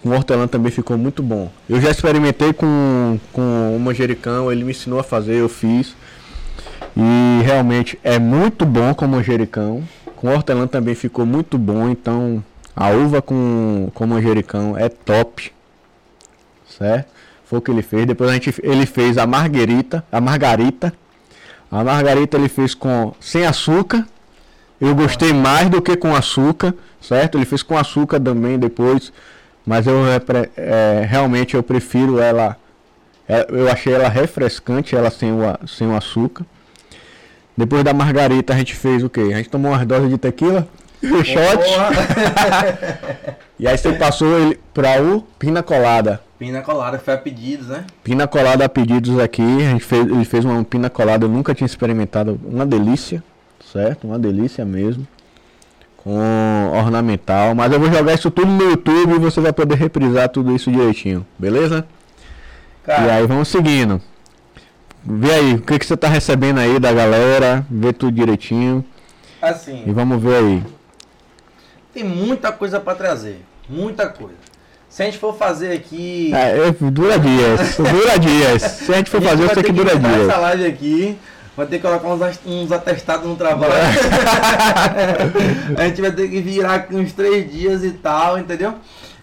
com hortelã também ficou muito bom. Eu já experimentei com, com o manjericão, ele me ensinou a fazer, eu fiz. E realmente é muito bom com manjericão. Com hortelã também ficou muito bom, então a uva com, com manjericão é top. Certo? Foi o que ele fez. Depois a gente, ele fez a margarita, a margarita. A margarita ele fez com sem açúcar. Eu gostei mais do que com açúcar, certo? Ele fez com açúcar também depois. Mas eu é, realmente eu prefiro ela. É, eu achei ela refrescante, ela sem o, sem o açúcar. Depois da margarita a gente fez o que? A gente tomou umas doses de tequila, shot. [LAUGHS] e aí você passou ele para o pina colada. Pina colada, foi a pedidos, né? Pina colada a pedidos aqui. A gente fez, ele fez uma pina colada, eu nunca tinha experimentado. Uma delícia, certo? Uma delícia mesmo com ornamental. Mas eu vou jogar isso tudo no YouTube e você vai poder reprisar tudo isso direitinho, beleza? Cara, e aí vamos seguindo. Vê aí, o que, que você tá recebendo aí da galera, vê tudo direitinho. Assim. E vamos ver aí. Tem muita coisa para trazer, muita coisa. Se a gente for fazer aqui. É, dura dias, dura dias. Se a gente for a gente fazer, eu sei que dura dias. essa live aqui vai ter que colocar uns, uns atestados no trabalho. [LAUGHS] a gente vai ter que virar aqui uns três dias e tal, entendeu?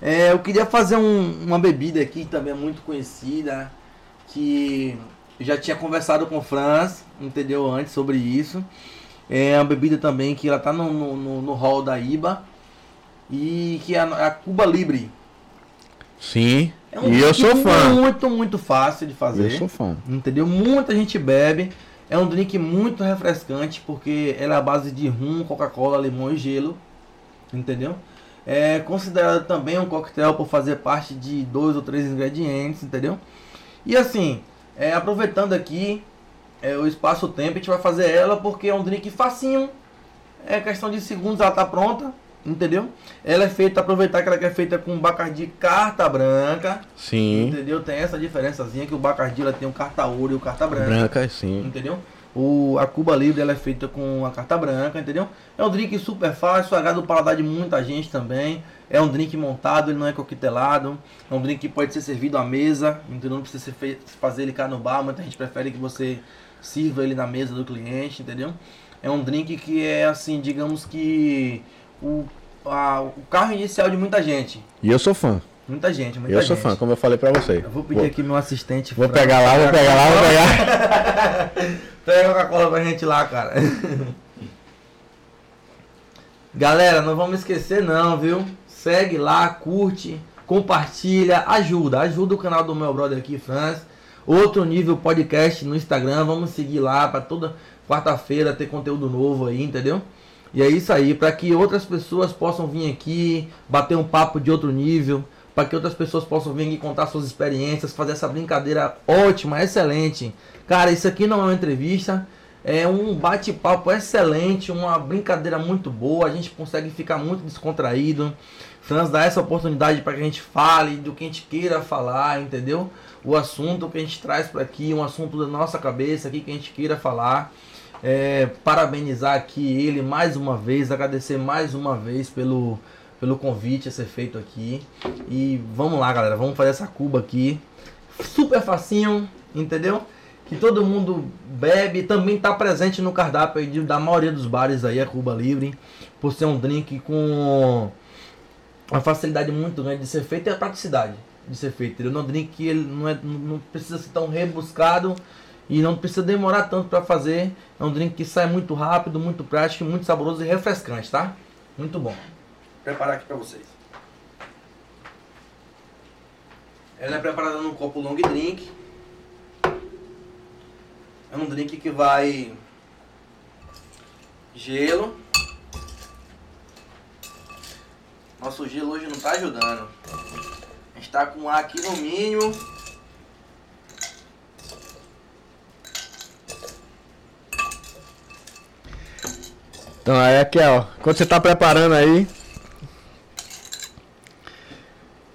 É, eu queria fazer um, uma bebida aqui também é muito conhecida, que já tinha conversado com o Franz, entendeu? Antes sobre isso. É uma bebida também que ela tá no, no, no hall da IBA e que é a, a Cuba Libre. Sim. É um e eu sou fã. Muito, muito fácil de fazer. Eu sou fã. Entendeu? Muita gente bebe. É um drink muito refrescante porque ela é a base de rum, Coca-Cola, limão e gelo. Entendeu? É considerado também um coquetel por fazer parte de dois ou três ingredientes, entendeu? E assim, é, aproveitando aqui é, o espaço-tempo, a gente vai fazer ela porque é um drink facinho. É questão de segundos, ela tá pronta. Entendeu? Ela é feita, aproveitar que ela é feita com Bacardi carta branca. Sim. Entendeu? Tem essa diferençazinha que o Bacardi ela tem o carta ouro e o carta branca. Branca, sim. Entendeu? O, a Cuba Livre ela é feita com a carta branca, entendeu? É um drink super fácil, agrada o paladar de muita gente também. É um drink montado, ele não é coquetelado. É um drink que pode ser servido à mesa, entendeu? Não precisa fazer ele cá no bar, muita gente prefere que você sirva ele na mesa do cliente, entendeu? É um drink que é assim, digamos que o, a, o carro inicial de muita gente. E eu sou fã. Muita gente, muita eu gente. Eu sou fã, como eu falei pra você. Eu vou pedir vou, aqui meu assistente. Vou pegar lá, vou pegar lá, vou pegar. [LAUGHS] Pega a Coca-Cola pra gente lá, cara. [LAUGHS] Galera, não vamos esquecer não, viu? Segue lá, curte, compartilha, ajuda. Ajuda o canal do meu brother aqui, Franz. Outro nível podcast no Instagram. Vamos seguir lá para toda quarta-feira ter conteúdo novo aí, entendeu? E é isso aí, para que outras pessoas possam vir aqui, bater um papo de outro nível, para que outras pessoas possam vir aqui contar suas experiências, fazer essa brincadeira ótima, excelente. Cara, isso aqui não é uma entrevista, é um bate-papo excelente, uma brincadeira muito boa, a gente consegue ficar muito descontraído. Franz dá essa oportunidade para que a gente fale do que a gente queira falar, entendeu? O assunto que a gente traz para aqui, um assunto da nossa cabeça aqui que a gente queira falar. É, parabenizar aqui ele mais uma vez, agradecer mais uma vez pelo, pelo convite a ser feito aqui. E vamos lá, galera, vamos fazer essa cuba aqui. Super facinho, entendeu? Que todo mundo bebe, também está presente no cardápio da maioria dos bares aí, a Cuba Livre, por ser um drink com uma facilidade muito grande de ser feito e a praticidade de ser feito. Entendeu? Não é um drink que ele não, é, não precisa ser tão rebuscado e não precisa demorar tanto para fazer. É um drink que sai muito rápido, muito prático, muito saboroso e refrescante, tá? Muito bom. Vou preparar aqui para vocês. Ela é preparada num copo long drink. É um drink que vai gelo. Nosso gelo hoje não tá ajudando. A gente tá com ar aqui no mínimo. Então aí aqui ó, quando você tá preparando aí.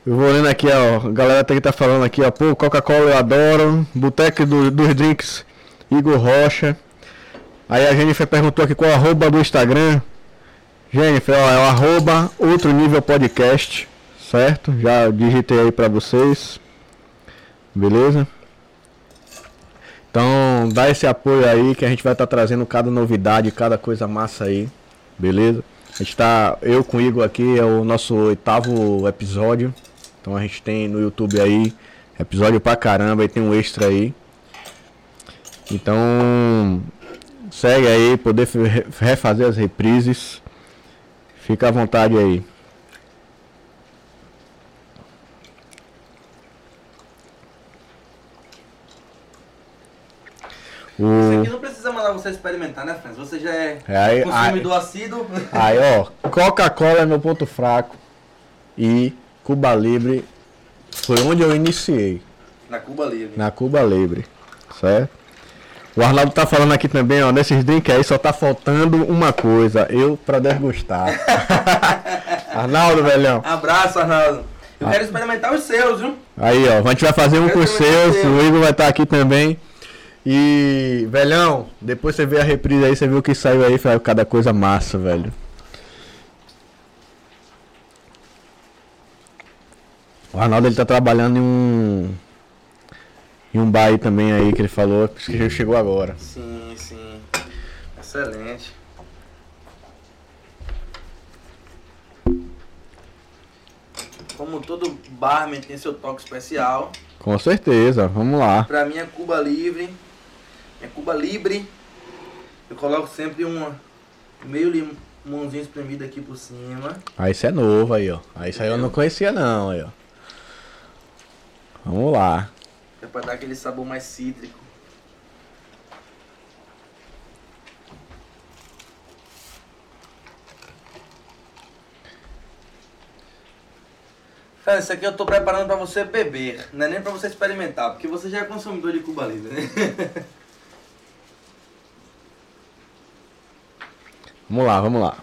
Eu vou lendo aqui, ó. A galera que tá falando aqui, ó. Pô, Coca-Cola eu adoro. Boteco do, dos drinks, Igor Rocha. Aí a Jennifer perguntou aqui qual é o arroba do Instagram. Jennifer, ó, é o arroba outro nível podcast. Certo? Já digitei aí pra vocês. Beleza? Então, dá esse apoio aí que a gente vai estar tá trazendo cada novidade, cada coisa massa aí. Beleza? A gente tá, eu com o Igor aqui, é o nosso oitavo episódio. Então a gente tem no YouTube aí episódio pra caramba e tem um extra aí. Então, segue aí, poder refazer as reprises. Fica à vontade aí. O... Isso aqui não precisa mandar você experimentar, né, Franz? Você já é, é aí, consumidor aí, assíduo. [LAUGHS] Aí, ó, Coca-Cola é meu ponto fraco e Cuba Libre foi onde eu iniciei. Na Cuba Libre. Na Cuba Libre, certo? O Arnaldo tá falando aqui também, ó, nesses drinks aí só tá faltando uma coisa, eu pra degustar. [LAUGHS] Arnaldo, velhão. Abraço, Arnaldo. Eu ah. quero experimentar os seus, viu? Aí, ó, a gente vai fazer um com os seus, o Igor vai estar tá aqui também. E, velhão, depois você vê a reprise aí, você viu o que saiu aí, foi cada coisa massa, velho. O Arnaldo ele tá trabalhando em um. Em um bar aí também aí que ele falou, que chegou agora. Sim, sim. Excelente. Como todo barman tem seu toque especial. Com certeza, vamos lá. Pra mim é Cuba Livre é Cuba Libre. Eu coloco sempre uma meio limãozinho espremido aqui por cima. Ah, isso é novo aí, ó. Aí isso aí eu não conhecia não, aí, ó. Vamos lá. É pra dar aquele sabor mais cítrico. Cara, isso aqui eu tô preparando pra você beber, não é nem pra você experimentar, porque você já é consumidor de Cuba Livre, né? [LAUGHS] Vamos lá, vamos lá.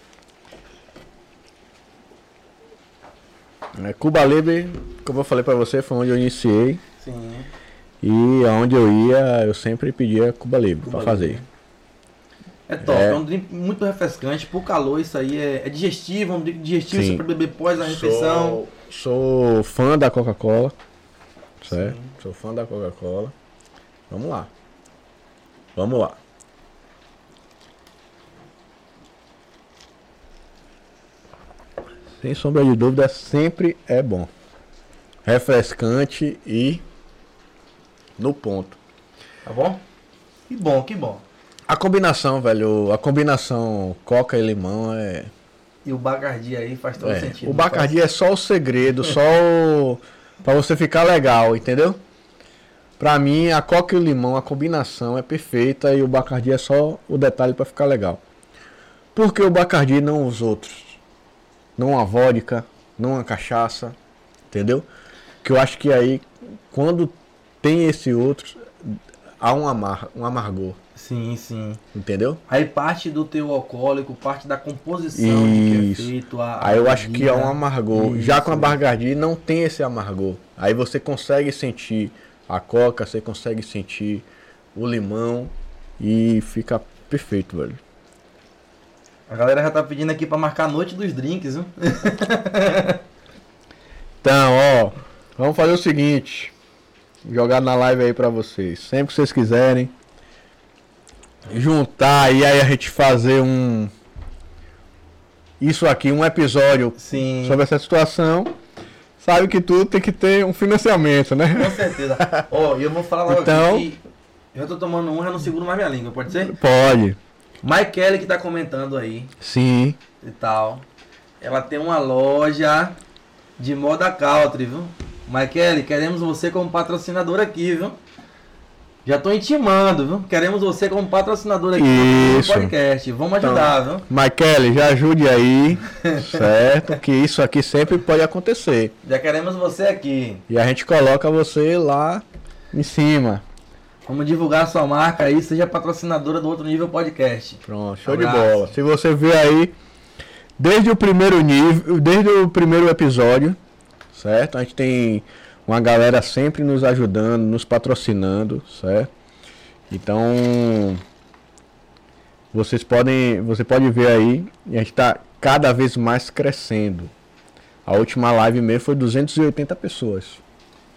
É, Cuba Libre, como eu falei pra você, foi onde eu iniciei. Sim. E aonde eu ia, eu sempre pedia Cuba Libre Cuba pra fazer. É top, é... é, um drink muito refrescante, por calor isso aí é, é digestivo, é um drink digestivo, Sim. você pode beber pós a refeição. Sou, sou fã da Coca-Cola, certo? Sim. Sou fã da Coca-Cola. Vamos lá. Vamos lá. Sem sombra de dúvida, sempre é bom. refrescante e no ponto. Tá bom? Que bom, que bom. A combinação, velho, a combinação coca e limão é. E o Bacardi aí faz todo é, sentido. O Bacardi faz? é só o segredo, só o. [LAUGHS] pra você ficar legal, entendeu? Pra mim, a coca e o limão, a combinação é perfeita e o Bacardi é só o detalhe para ficar legal. Por que o Bacardi não os outros? Não a vodka, não a cachaça, entendeu? Que eu acho que aí, quando tem esse outro, há um, amar, um amargor. Sim, sim. Entendeu? Aí parte do teu alcoólico, parte da composição de que é feito a. Aí eu acho que é um amargor. Isso, Já com a Bacardi não tem esse amargor. Aí você consegue sentir a coca, você consegue sentir o limão e fica perfeito, velho. A galera já tá pedindo aqui para marcar a noite dos drinks, viu? [LAUGHS] então, ó, vamos fazer o seguinte, jogar na live aí para vocês. Sempre que vocês quiserem juntar e aí a gente fazer um isso aqui, um episódio Sim. sobre essa situação sabe que tudo tem que ter um financiamento, né? Com certeza. [LAUGHS] Ó, oh, eu vou falar logo então, aqui que eu tô tomando um, já não seguro mais minha língua, pode ser? Pode. Mike Kelly que tá comentando aí. Sim. E tal. Ela tem uma loja de moda country, viu? Mike Kelly, queremos você como patrocinador aqui, viu? Já tô intimando, viu? Queremos você como patrocinador aqui no podcast. Vamos ajudar, então, viu? Michael, já ajude aí, [LAUGHS] certo? Que isso aqui sempre pode acontecer. Já queremos você aqui. E a gente coloca você lá em cima. Vamos divulgar a sua marca aí, seja patrocinadora do Outro Nível Podcast. Pronto, show Abraço. de bola. Se você ver aí, desde o primeiro nível, desde o primeiro episódio, certo? A gente tem uma galera sempre nos ajudando, nos patrocinando, certo? Então, vocês podem, você pode ver aí, a gente está cada vez mais crescendo. A última live mesmo foi 280 pessoas.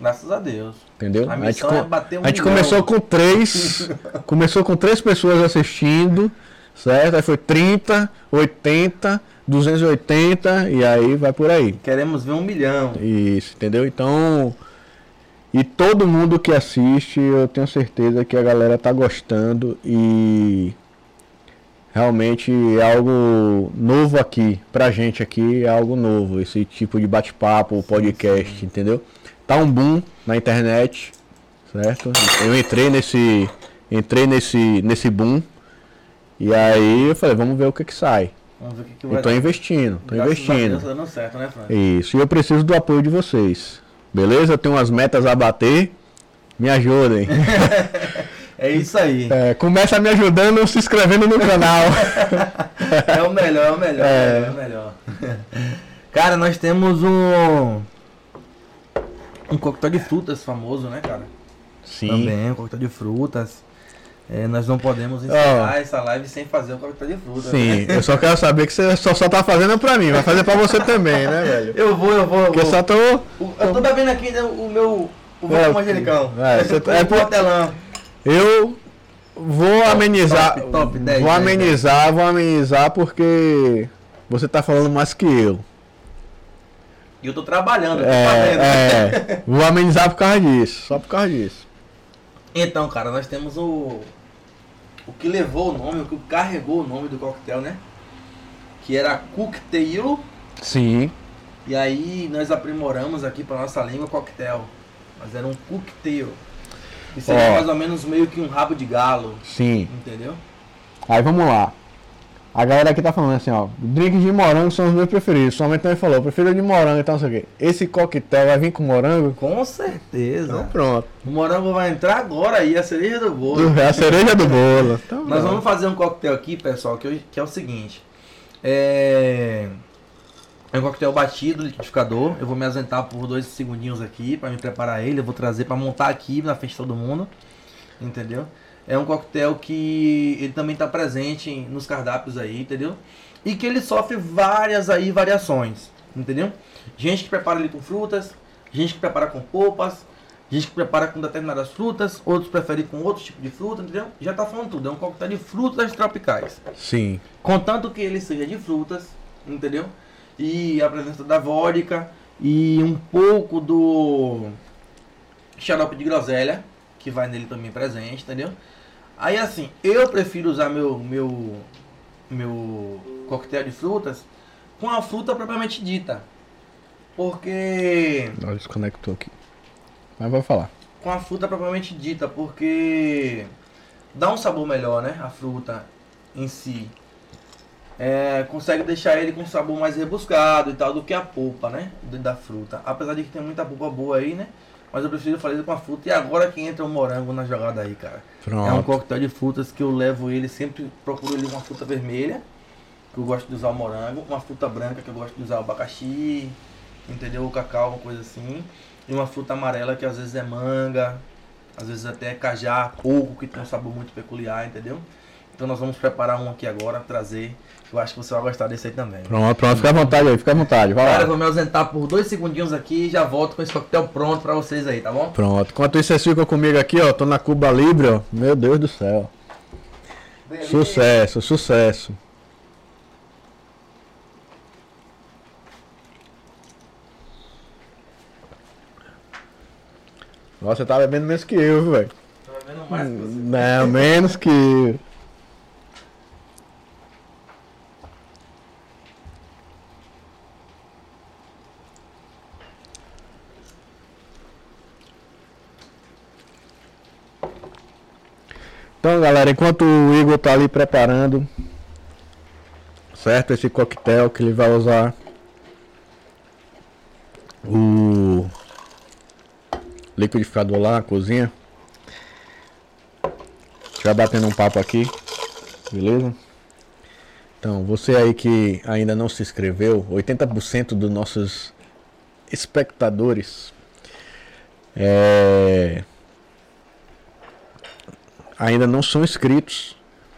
Graças a Deus. Entendeu? A, a gente, é bater um a gente começou com três, [LAUGHS] começou com três pessoas assistindo, certo? Aí foi 30, 80, 280 e aí vai por aí. Queremos ver um milhão. Isso, entendeu? Então. E todo mundo que assiste, eu tenho certeza que a galera tá gostando e realmente é algo novo aqui, pra gente aqui é algo novo, esse tipo de bate-papo, podcast, sim. entendeu? Tá um boom na internet, certo? Eu entrei nesse entrei nesse nesse boom e aí eu falei, vamos ver o que que sai. Vamos ver o que, que vai Eu tô dar. investindo, tô Graças investindo. Tá dando certo, né, Fran? Isso, e eu preciso do apoio de vocês. Beleza? Eu tenho umas metas a bater. Me ajudem. [LAUGHS] é isso aí. É, começa me ajudando se inscrevendo no canal. [LAUGHS] é o melhor, é o melhor. É, é o melhor. [LAUGHS] Cara, nós temos um. Um coquetel de frutas famoso, né, cara? Sim. Também, um coquetel de frutas. É, nós não podemos encerrar oh. essa live sem fazer o coquetel de fruta. Sim, né? eu só quero saber que você só, só tá fazendo pra mim, vai fazer pra você também, né, velho? Eu vou, eu vou. Porque eu só tô. Eu tô bebendo aqui né, o meu. O é, manjericão. É, você tá, é por... Eu vou amenizar. Top, top 10, vou amenizar, vou amenizar porque você tá falando mais que eu. E eu tô trabalhando, eu tô é, é, [LAUGHS] vou amenizar por causa disso, só por causa disso. Então, cara, nós temos o. O que levou o nome, o que carregou o nome do coquetel, né? Que era Cocktail. Sim. E aí nós aprimoramos aqui para nossa língua coquetel. Mas era um cocktail. E seria mais ou menos meio que um rabo de galo. Sim. Entendeu? Aí vamos lá. A galera aqui tá falando assim, ó. Drinks de morango são os meus preferidos. Somente também falou, prefiro de morango e então, tal, não sei o quê. Esse coquetel vai vir com morango? Com certeza. Então pronto. O morango vai entrar agora aí, a cereja do bolo. É [LAUGHS] a cereja do bolo. Então, Nós vamos fazer um coquetel aqui, pessoal, que, que é o seguinte. É... É um coquetel batido, liquidificador. Eu vou me ausentar por dois segundinhos aqui para me preparar ele. Eu vou trazer para montar aqui na frente de todo mundo. Entendeu? É um coquetel que ele também está presente nos cardápios aí, entendeu? E que ele sofre várias aí variações, entendeu? Gente que prepara ele com frutas, gente que prepara com polpas, gente que prepara com determinadas frutas, outros preferem com outro tipo de fruta, entendeu? Já está falando tudo, é um coquetel de frutas tropicais. Sim. Contanto que ele seja de frutas, entendeu? E a presença da vodka e um pouco do xarope de groselha, que vai nele também presente, entendeu? Aí assim, eu prefiro usar meu meu meu coquetel de frutas com a fruta propriamente dita. Porque. Olha, desconectou aqui. Mas vai falar. Com a fruta propriamente dita, porque dá um sabor melhor, né? A fruta em si. É, consegue deixar ele com um sabor mais rebuscado e tal do que a polpa, né? Da fruta. Apesar de que tem muita polpa boa aí, né? Mas eu prefiro fazer com a fruta. E agora que entra o morango na jogada aí, cara. Pronto. É um coquetel de frutas que eu levo ele, sempre procuro ele uma fruta vermelha, que eu gosto de usar o morango, uma fruta branca que eu gosto de usar o abacaxi, entendeu? O cacau, uma coisa assim. E uma fruta amarela que às vezes é manga, às vezes até é cajá, coco, que tem um sabor muito peculiar, entendeu? Então nós vamos preparar um aqui agora, trazer. Eu acho que você vai gostar desse aí também. Pronto, pronto, fica à vontade aí, fica à vontade. Vai Cara, lá. vou me ausentar por dois segundinhos aqui e já volto com esse coquetel pronto pra vocês aí, tá bom? Pronto. Enquanto isso, vocês ficam comigo aqui, ó. Tô na Cuba Libre, ó. Meu Deus do céu. Beleza. Sucesso, sucesso. Nossa, você tá bebendo menos que eu, velho. Tá bebendo mais que você. Não, menos que eu. Então, galera, enquanto o Igor tá ali preparando, certo? Esse coquetel que ele vai usar o liquidificador lá cozinha. Já batendo um papo aqui, beleza? Então, você aí que ainda não se inscreveu, 80% dos nossos espectadores é, ainda não são inscritos.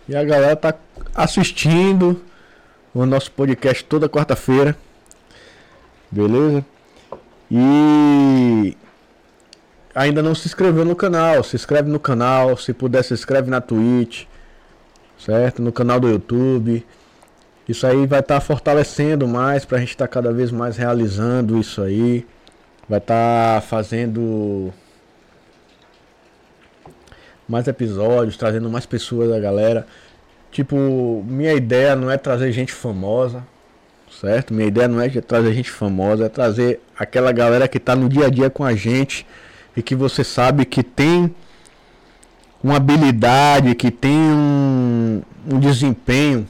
E a galera tá assistindo o nosso podcast toda quarta-feira. Beleza? E ainda não se inscreveu no canal, se inscreve no canal, se puder se inscreve na Twitch, certo? No canal do YouTube. Isso aí vai estar tá fortalecendo mais para a gente estar tá cada vez mais realizando isso aí. Vai estar tá fazendo mais episódios, trazendo mais pessoas da galera. Tipo, minha ideia não é trazer gente famosa, certo? Minha ideia não é trazer gente famosa, é trazer aquela galera que tá no dia a dia com a gente e que você sabe que tem uma habilidade, que tem um, um desempenho,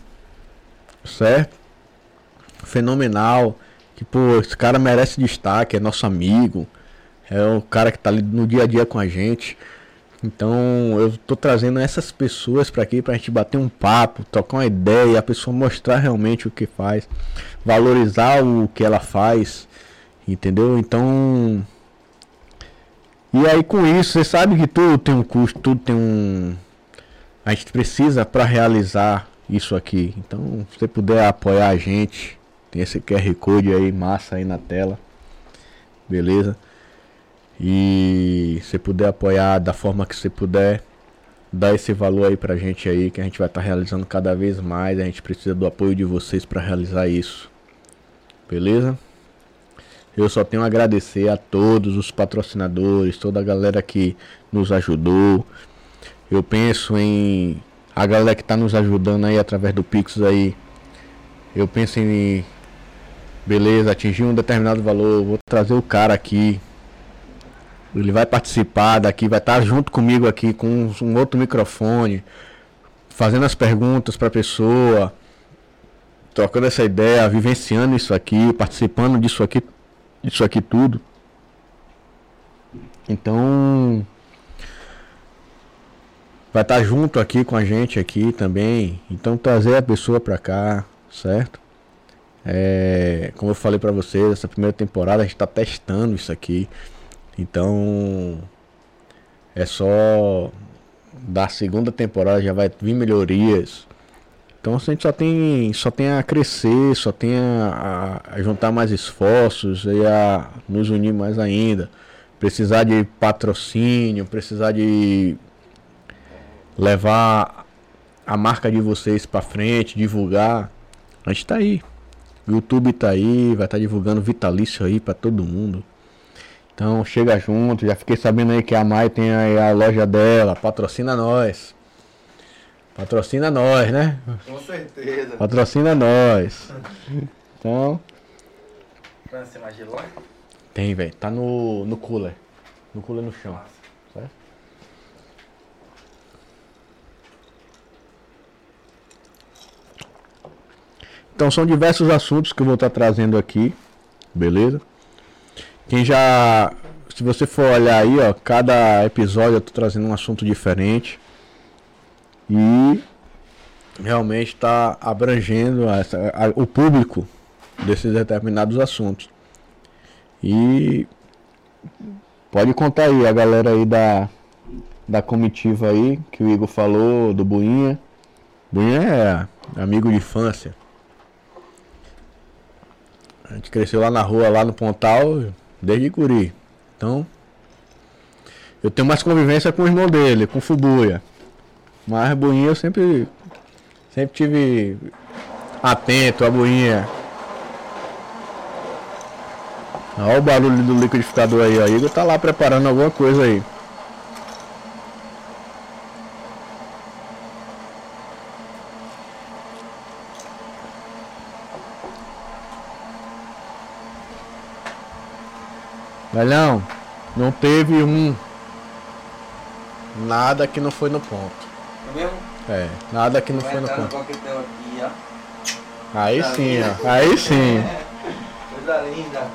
certo? Fenomenal. Que, pô, esse cara merece destaque, é nosso amigo, é o cara que tá ali no dia a dia com a gente. Então eu tô trazendo essas pessoas para aqui pra gente bater um papo, trocar uma ideia, a pessoa mostrar realmente o que faz, valorizar o que ela faz, entendeu? Então e aí com isso, você sabe que tudo tem um custo, tudo tem um. A gente precisa para realizar isso aqui. Então, se você puder apoiar a gente, tem esse QR Code aí, massa aí na tela. Beleza? E se puder apoiar da forma que você puder, dá esse valor aí pra gente aí, que a gente vai estar tá realizando cada vez mais. A gente precisa do apoio de vocês para realizar isso. Beleza? Eu só tenho a agradecer a todos os patrocinadores, toda a galera que nos ajudou. Eu penso em a galera que está nos ajudando aí através do Pix aí. Eu penso em beleza, atingir um determinado valor, vou trazer o cara aqui. Ele vai participar daqui, vai estar junto comigo aqui com um outro microfone, fazendo as perguntas para a pessoa, trocando essa ideia, vivenciando isso aqui, participando disso aqui isso aqui tudo. Então vai estar junto aqui com a gente aqui também. Então trazer a pessoa para cá, certo? É, como eu falei para vocês, essa primeira temporada a gente está testando isso aqui. Então é só da segunda temporada já vai vir melhorias. Então a gente só tem, só tem a crescer, só tem a, a, juntar mais esforços e a nos unir mais ainda. Precisar de patrocínio, precisar de levar a marca de vocês para frente, divulgar. A gente está aí, O YouTube tá aí, vai estar tá divulgando vitalício aí para todo mundo. Então chega junto, já fiquei sabendo aí que a Mai tem aí a loja dela, patrocina nós. Patrocina nós, né? Com certeza. Patrocina nós. Então. Tem mais gelado? Tem, velho. Tá no, no cooler. No cooler no chão. Nossa. Certo? Então são diversos assuntos que eu vou estar trazendo aqui. Beleza? Quem já. Se você for olhar aí, ó, cada episódio eu tô trazendo um assunto diferente. E realmente está abrangendo essa, a, o público desses determinados assuntos. E pode contar aí a galera aí da, da comitiva aí, que o Igor falou, do Buinha. Buinha é amigo de infância. A gente cresceu lá na rua, lá no Pontal, desde Curi. Então, eu tenho mais convivência com o irmão dele, com o Fubuia. Mas Buinha eu sempre Sempre tive atento a boinha. Olha o barulho do liquidificador aí, ó. Igor tá lá preparando alguma coisa aí. Velhão, não teve um nada que não foi no ponto. É mesmo? É, nada que não foi no ponto. Aí sim, ó. Aí sim. Coisa linda.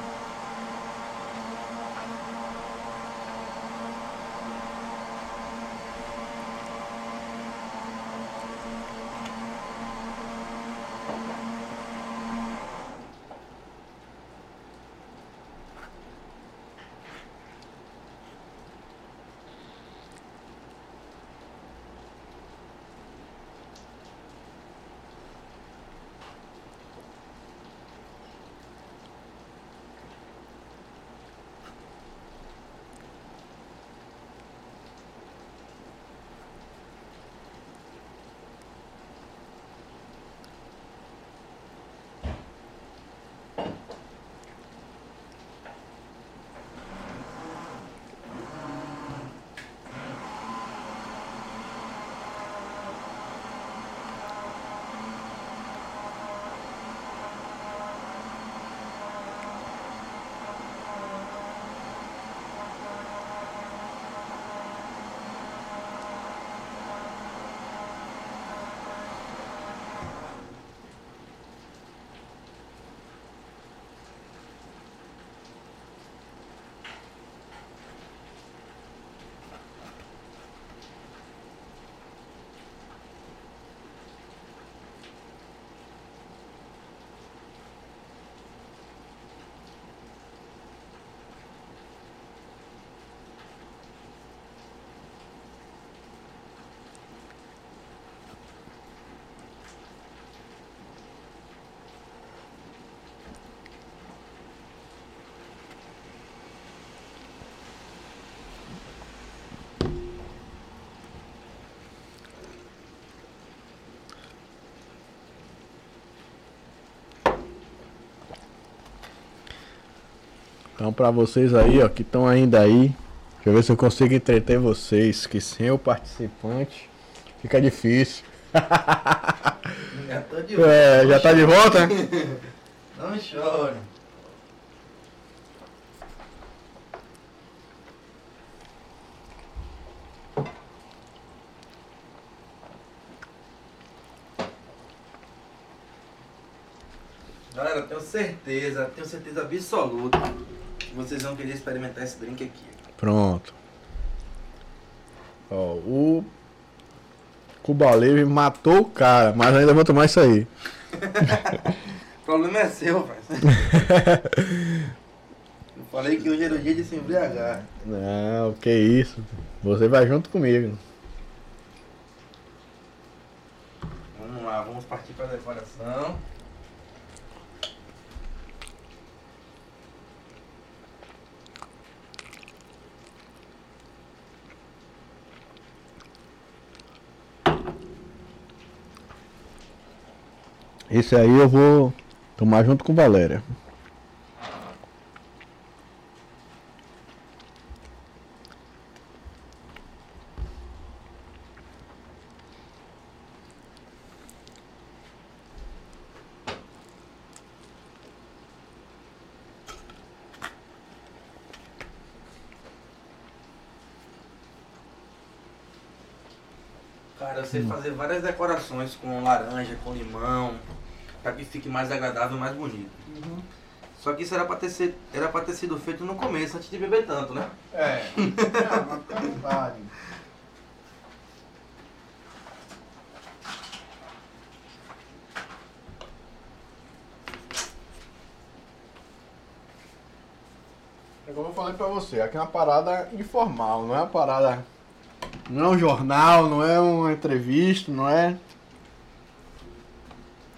Então para vocês aí, ó, que estão ainda aí, deixa eu ver se eu consigo entreter vocês, que sem o participante fica difícil. Já tô de volta. É, já tá de volta? [LAUGHS] Não chore. Galera, tenho certeza, tenho certeza absoluta vocês vão querer experimentar esse drink aqui. Pronto. Ó, o Cuba Livre matou o cara, mas ainda vou tomar isso aí. [LAUGHS] o problema é seu, pai. [LAUGHS] Eu falei que hoje era o dia de se embriagar. Não, que isso. Você vai junto comigo. Vamos lá, vamos partir para a decoração. Esse aí eu vou Tomar junto com Valéria. Cara, eu sei fazer várias decorações com laranja, com limão, para que fique mais agradável e mais bonito. Uhum. Só que isso era pra, ter, ser, era pra ter sido feito no começo, antes de beber tanto, né? É. é [LAUGHS] É como eu falei pra você, aqui é uma parada informal, não é uma parada não é um jornal, não é uma entrevista, não é.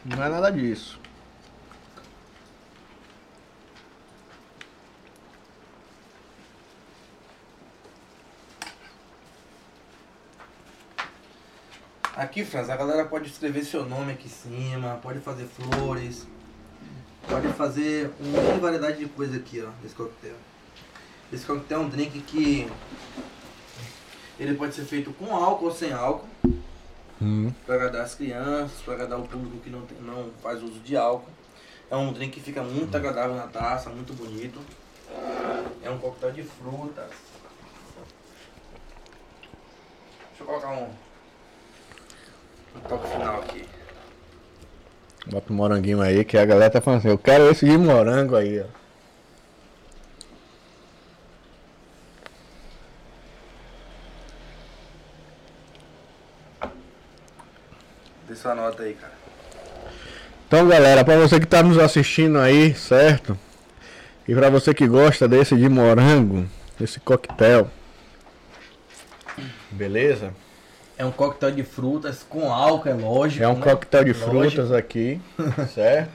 Não é nada disso. Aqui, Franz, a galera pode escrever seu nome aqui em cima, pode fazer flores, pode fazer uma variedade de coisa aqui, ó, nesse coquetel. Esse coquetel é um drink que ele pode ser feito com álcool ou sem álcool. Hum. Para agradar as crianças, para agradar o público que não, tem, não faz uso de álcool. É um drink que fica muito agradável na taça, muito bonito. É um coquetel de frutas. Deixa eu colocar um, um toque final aqui. Bota um moranguinho aí, que a galera tá falando assim, eu quero esse de morango aí, ó. Sua nota aí, cara. Então, galera, para você que tá nos assistindo aí, certo? E para você que gosta desse de morango, esse coquetel. Beleza? É um coquetel de frutas com álcool, é lógico. É um né? coquetel de frutas aqui, [LAUGHS] certo?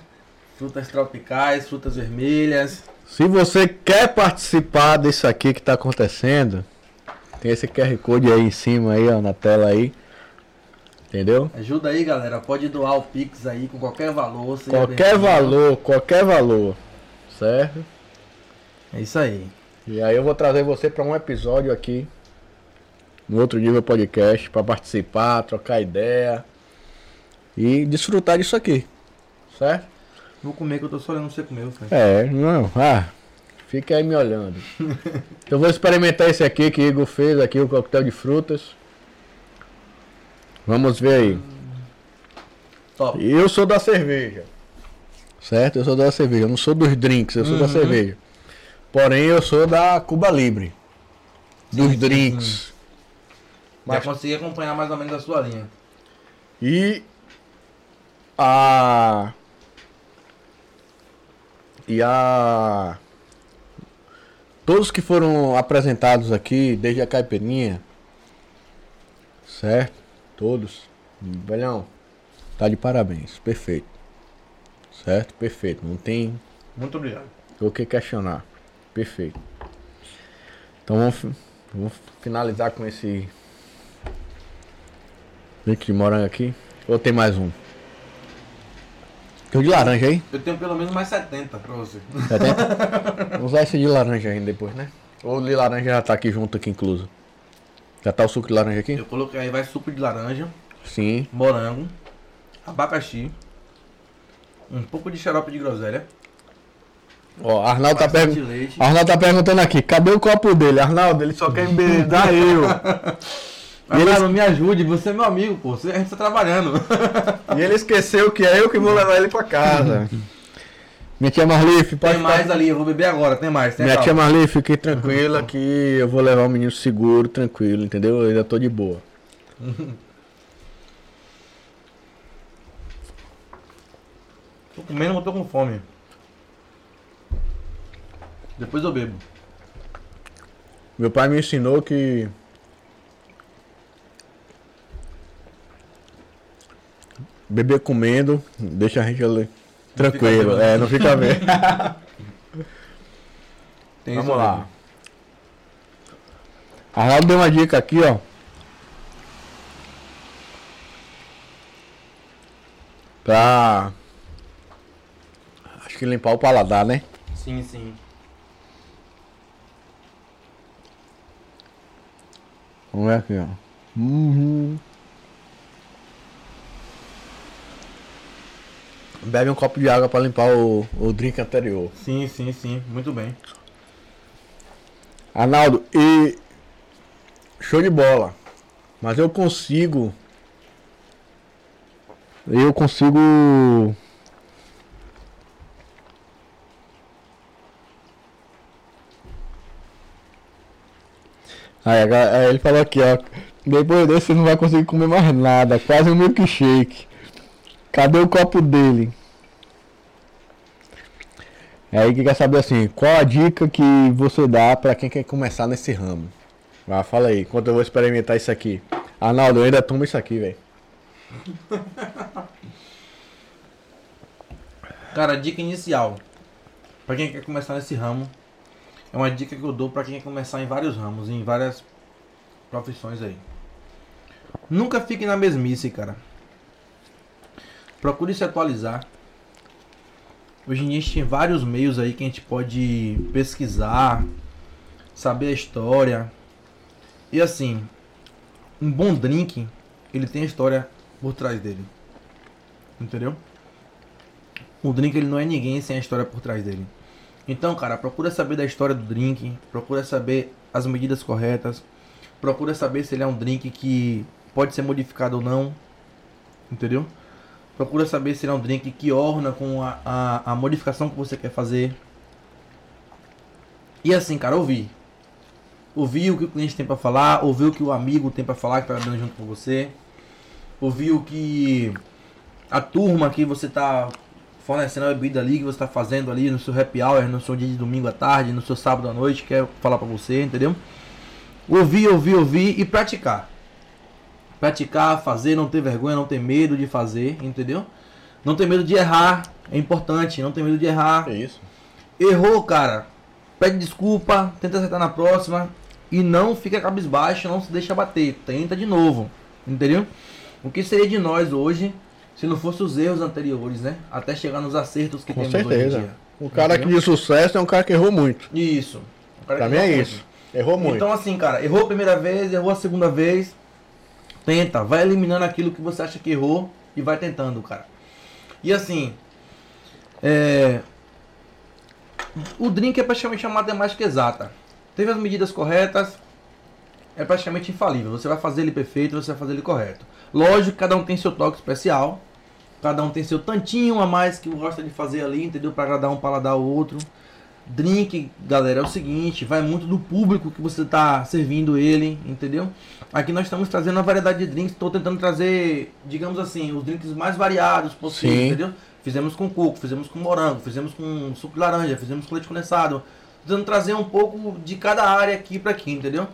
frutas tropicais, frutas vermelhas. Se você quer participar disso aqui que está acontecendo, tem esse QR Code aí em cima aí, ó, na tela aí. Entendeu? Ajuda aí, galera. Pode doar o Pix aí com qualquer valor. Qualquer valor, qualquer valor. Certo? É isso aí. E aí eu vou trazer você para um episódio aqui. No outro nível podcast. para participar, trocar ideia. E desfrutar disso aqui. Certo? Vou comer que eu tô só olhando você comer, É, não. Ah, fica aí me olhando. [LAUGHS] eu vou experimentar esse aqui que o Igor fez aqui, o coquetel de frutas. Vamos ver aí. Top. Eu sou da cerveja. Certo? Eu sou da cerveja. Eu não sou dos drinks, eu sou uhum. da cerveja. Porém, eu sou da Cuba Libre. Dos sim, drinks. Sim, sim. Mas... Já consegui acompanhar mais ou menos a sua linha. E a. E a. Todos que foram apresentados aqui, desde a caipirinha, certo? Todos. Velhão, tá de parabéns. Perfeito. Certo? Perfeito. Não tem. Muito obrigado. O que questionar. Perfeito. Então vamos, vamos finalizar com esse. Drink de morango aqui. Ou tem mais um? Tem o de laranja aí? Eu tenho pelo menos mais 70 pra você. 70? [LAUGHS] Vamos usar esse de laranja ainda depois, né? Ou o de laranja já tá aqui junto, aqui incluso. Já tá o suco de laranja aqui? Eu coloquei aí, vai suco de laranja. Sim. Morango. Abacaxi. Um pouco de xarope de groselha. Ó, Arnaldo tá, pergun Arnaldo tá perguntando aqui, cadê o copo dele? Arnaldo, ele só quer embebedar [LAUGHS] eu. Mas, ele... Cara, me ajude, você é meu amigo, pô. A gente tá trabalhando. e ele esqueceu que é eu que vou levar ele pra casa. [LAUGHS] Minha tia Marli, pode Tem mais ficar... ali, eu vou beber agora, tem mais. Tem Minha calma. tia Marli, fique tranquila que eu vou levar o menino seguro, tranquilo, entendeu? Eu ainda tô de boa. [LAUGHS] tô comendo, mas tô com fome. Depois eu bebo. Meu pai me ensinou que beber comendo deixa a gente Tranquilo, é, não fica bem. [LAUGHS] Vamos lá. Arnaldo deu uma dica aqui, ó. Pra que limpar o paladar, né? Sim, sim. Vamos ver aqui, ó. Uhum. Bebe um copo de água para limpar o, o drink anterior. Sim, sim, sim. Muito bem. Arnaldo, e. Show de bola. Mas eu consigo. Eu consigo. Aí, aí ele falou aqui, ó. Depois desse você não vai conseguir comer mais nada. Quase um milkshake. Cadê o copo dele? É aí que quer saber assim, qual a dica que você dá para quem quer começar nesse ramo? Ah, fala aí, enquanto eu vou experimentar isso aqui. Arnaldo, eu ainda tomo isso aqui, velho. Cara, dica inicial. Para quem quer começar nesse ramo, é uma dica que eu dou para quem quer começar em vários ramos, em várias profissões aí. Nunca fique na mesmice, cara. Procure se atualizar. Hoje em dia a gente tem vários meios aí que a gente pode pesquisar, saber a história. E assim, um bom drink, ele tem a história por trás dele. Entendeu? O drink ele não é ninguém sem a história por trás dele. Então, cara, procura saber da história do drink, procura saber as medidas corretas, procura saber se ele é um drink que pode ser modificado ou não. Entendeu? Procura saber se é um drink que orna com a, a, a modificação que você quer fazer. E assim, cara, ouvir. Ouvir o que o cliente tem para falar, ouvir o que o amigo tem para falar que tá dando junto com você. Ouvir o que a turma que você tá fornecendo a bebida ali, que você tá fazendo ali no seu happy hour, no seu dia de domingo à tarde, no seu sábado à noite, quer falar para você, entendeu? Ouvir, ouvir, ouvir e praticar praticar, fazer, não ter vergonha, não ter medo de fazer, entendeu? Não ter medo de errar, é importante, não ter medo de errar. É isso. Errou, cara, pede desculpa, tenta acertar na próxima e não fica cabisbaixo, não se deixa bater, tenta de novo, entendeu? O que seria de nós hoje se não fosse os erros anteriores, né? Até chegar nos acertos que Com temos certeza. hoje em dia. O cara Entendeu? que de sucesso é um cara que errou muito. Isso. O cara Pra que mim é errou isso. Errou muito. Então assim, cara, errou a primeira vez, errou a segunda vez, tenta, vai eliminando aquilo que você acha que errou e vai tentando, cara. E assim, é... o drink é praticamente uma matemática exata. Teve as medidas corretas, é praticamente infalível. Você vai fazer ele perfeito, você vai fazer ele correto. Lógico cada um tem seu toque especial, cada um tem seu tantinho a mais que gosta de fazer ali, entendeu? Para agradar um paladar ao outro. Drink, galera, é o seguinte, vai muito do público que você está servindo ele, entendeu? Aqui nós estamos trazendo uma variedade de drinks, estou tentando trazer, digamos assim, os drinks mais variados possível, Sim. entendeu? Fizemos com coco, fizemos com morango, fizemos com suco de laranja, fizemos com leite condensado. Tentando trazer um pouco de cada área aqui para aqui, entendeu?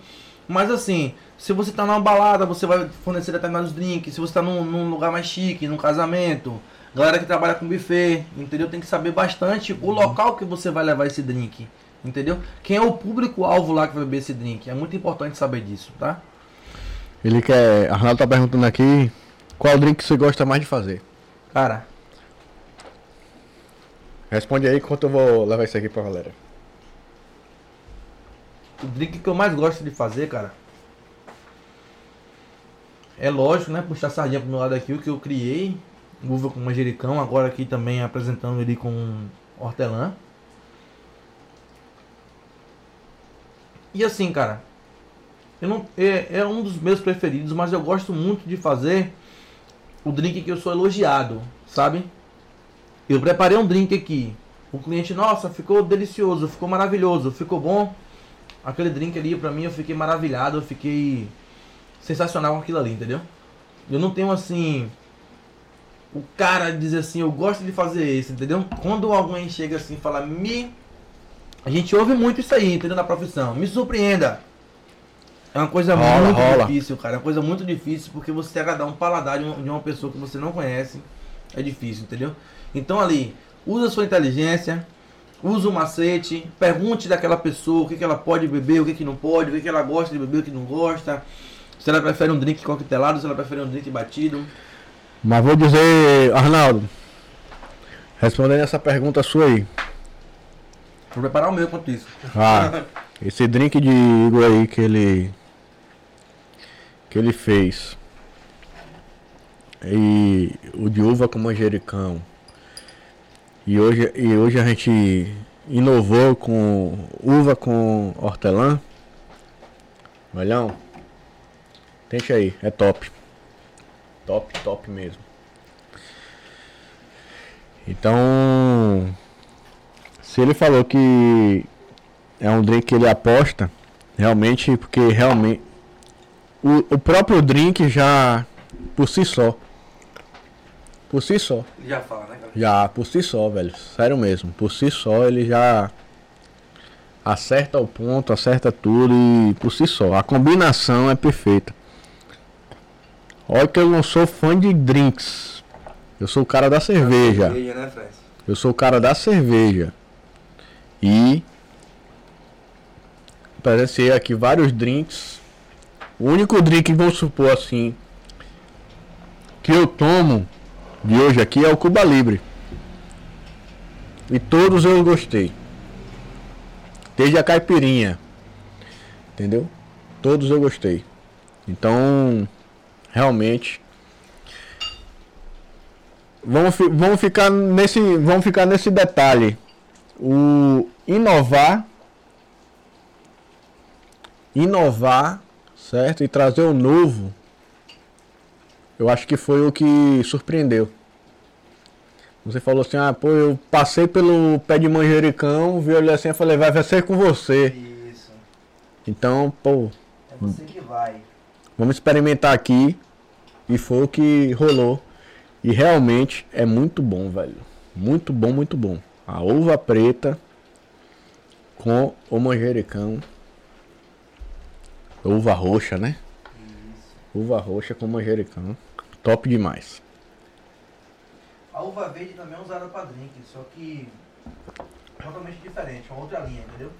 Mas assim, se você tá numa balada, você vai fornecer determinados drinks. Se você tá num, num lugar mais chique, num casamento, galera que trabalha com buffet, entendeu? Tem que saber bastante o local que você vai levar esse drink, entendeu? Quem é o público-alvo lá que vai beber esse drink. É muito importante saber disso, tá? Ele quer. Arnaldo tá perguntando aqui qual drink que você gosta mais de fazer. Cara, Responde aí enquanto eu vou levar isso aqui pra galera. o drink que eu mais gosto de fazer, cara, é lógico, né? Puxar a sardinha pro meu lado aqui, o que eu criei, uva com manjericão, agora aqui também apresentando ele com hortelã. E assim, cara, eu não, é, é um dos meus preferidos, mas eu gosto muito de fazer o drink que eu sou elogiado, sabe? Eu preparei um drink aqui. O cliente, nossa, ficou delicioso, ficou maravilhoso, ficou bom. Aquele drink ali, pra mim, eu fiquei maravilhado, eu fiquei sensacional com aquilo ali, entendeu? Eu não tenho assim. O cara dizer assim, eu gosto de fazer isso, entendeu? Quando alguém chega assim e fala, me. A gente ouve muito isso aí, entendeu? Na profissão. Me surpreenda. É uma coisa Rola, muito rola. difícil, cara. É uma coisa muito difícil porque você agradar um paladar de uma, pessoa que você não conhece é difícil, entendeu? Então ali, usa sua inteligência, usa o macete, pergunte daquela pessoa o que, que ela pode beber, o que, que não pode, o que, que ela gosta de beber, o que não gosta. Se ela prefere um drink coquetelado, se ela prefere um drink batido. Mas vou dizer, Arnaldo. Respondendo essa pergunta sua aí. Vou preparar o meu enquanto isso. Ah, esse drink de Igor aí que ele. que ele fez. E o de uva com manjericão. E hoje, e hoje a gente inovou com uva com hortelã. Olhão. Tente aí, é top. Top, top mesmo. Então, se ele falou que é um drink que ele aposta, realmente, porque realmente o, o próprio drink já por si só. Por si só. Já fala, né, cara? Já, por si só, velho. Sério mesmo. Por si só ele já acerta o ponto, acerta tudo e por si só. A combinação é perfeita. Olha que eu não sou fã de drinks. Eu sou o cara da cerveja. cerveja né, eu sou o cara da cerveja. E presenciei aqui vários drinks. O único drink, vamos supor assim, que eu tomo de hoje aqui é o Cuba Libre. E todos eu gostei. Desde a caipirinha. Entendeu? Todos eu gostei. Então, realmente vamos, vamos ficar nesse vamos ficar nesse detalhe. O inovar inovar, certo? E trazer o novo. Eu acho que foi o que surpreendeu. Você falou assim, ah, pô, eu passei pelo pé de manjericão, vi olhar assim e falei, vai, vai ser com você. Isso. Então, pô. É você que vai. Vamos experimentar aqui. E foi o que rolou. E realmente é muito bom, velho. Muito bom, muito bom. A uva preta com o manjericão. Uva roxa, né? Isso. Uva roxa com manjericão. Top demais. A uva verde também é usada para drink, só que totalmente diferente, uma outra linha, entendeu?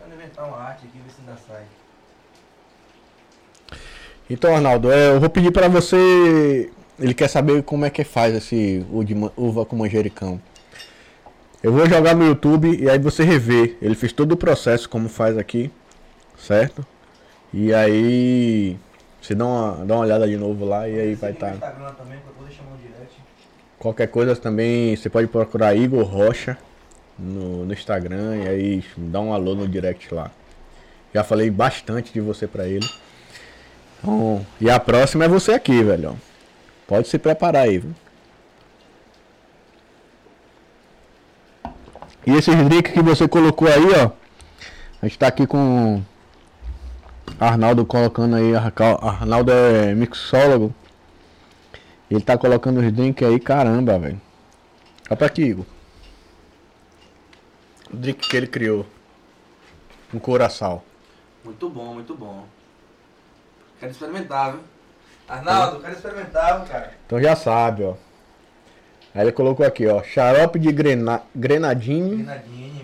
Tentando inventar uma arte aqui, ver se ainda sai. Então, Arnaldo, é, eu vou pedir para você. Ele quer saber como é que faz esse uva com manjericão. Eu vou jogar no YouTube e aí você revê. Ele fez todo o processo como faz aqui, certo? E aí você dá uma, dá uma olhada de novo lá e aí vai estar. Tá... Qualquer coisa também você pode procurar Igor Rocha no, no Instagram e aí dá um alô no direct lá. Já falei bastante de você pra ele. Então, e a próxima é você aqui, velho. Pode se preparar aí, viu? E esses drinks que você colocou aí, ó. A gente tá aqui com Arnaldo colocando aí, Arnaldo é mixólogo. Ele tá colocando os drinks aí, caramba, velho. Olha pra aqui, Igor. O drink que ele criou. Um coração. Muito bom, muito bom. Quero experimentar, viu? Arnaldo, quero experimentar, cara. Então já sabe, ó. Aí ele colocou aqui, ó. Xarope de grena, grenadinho. Grenadinho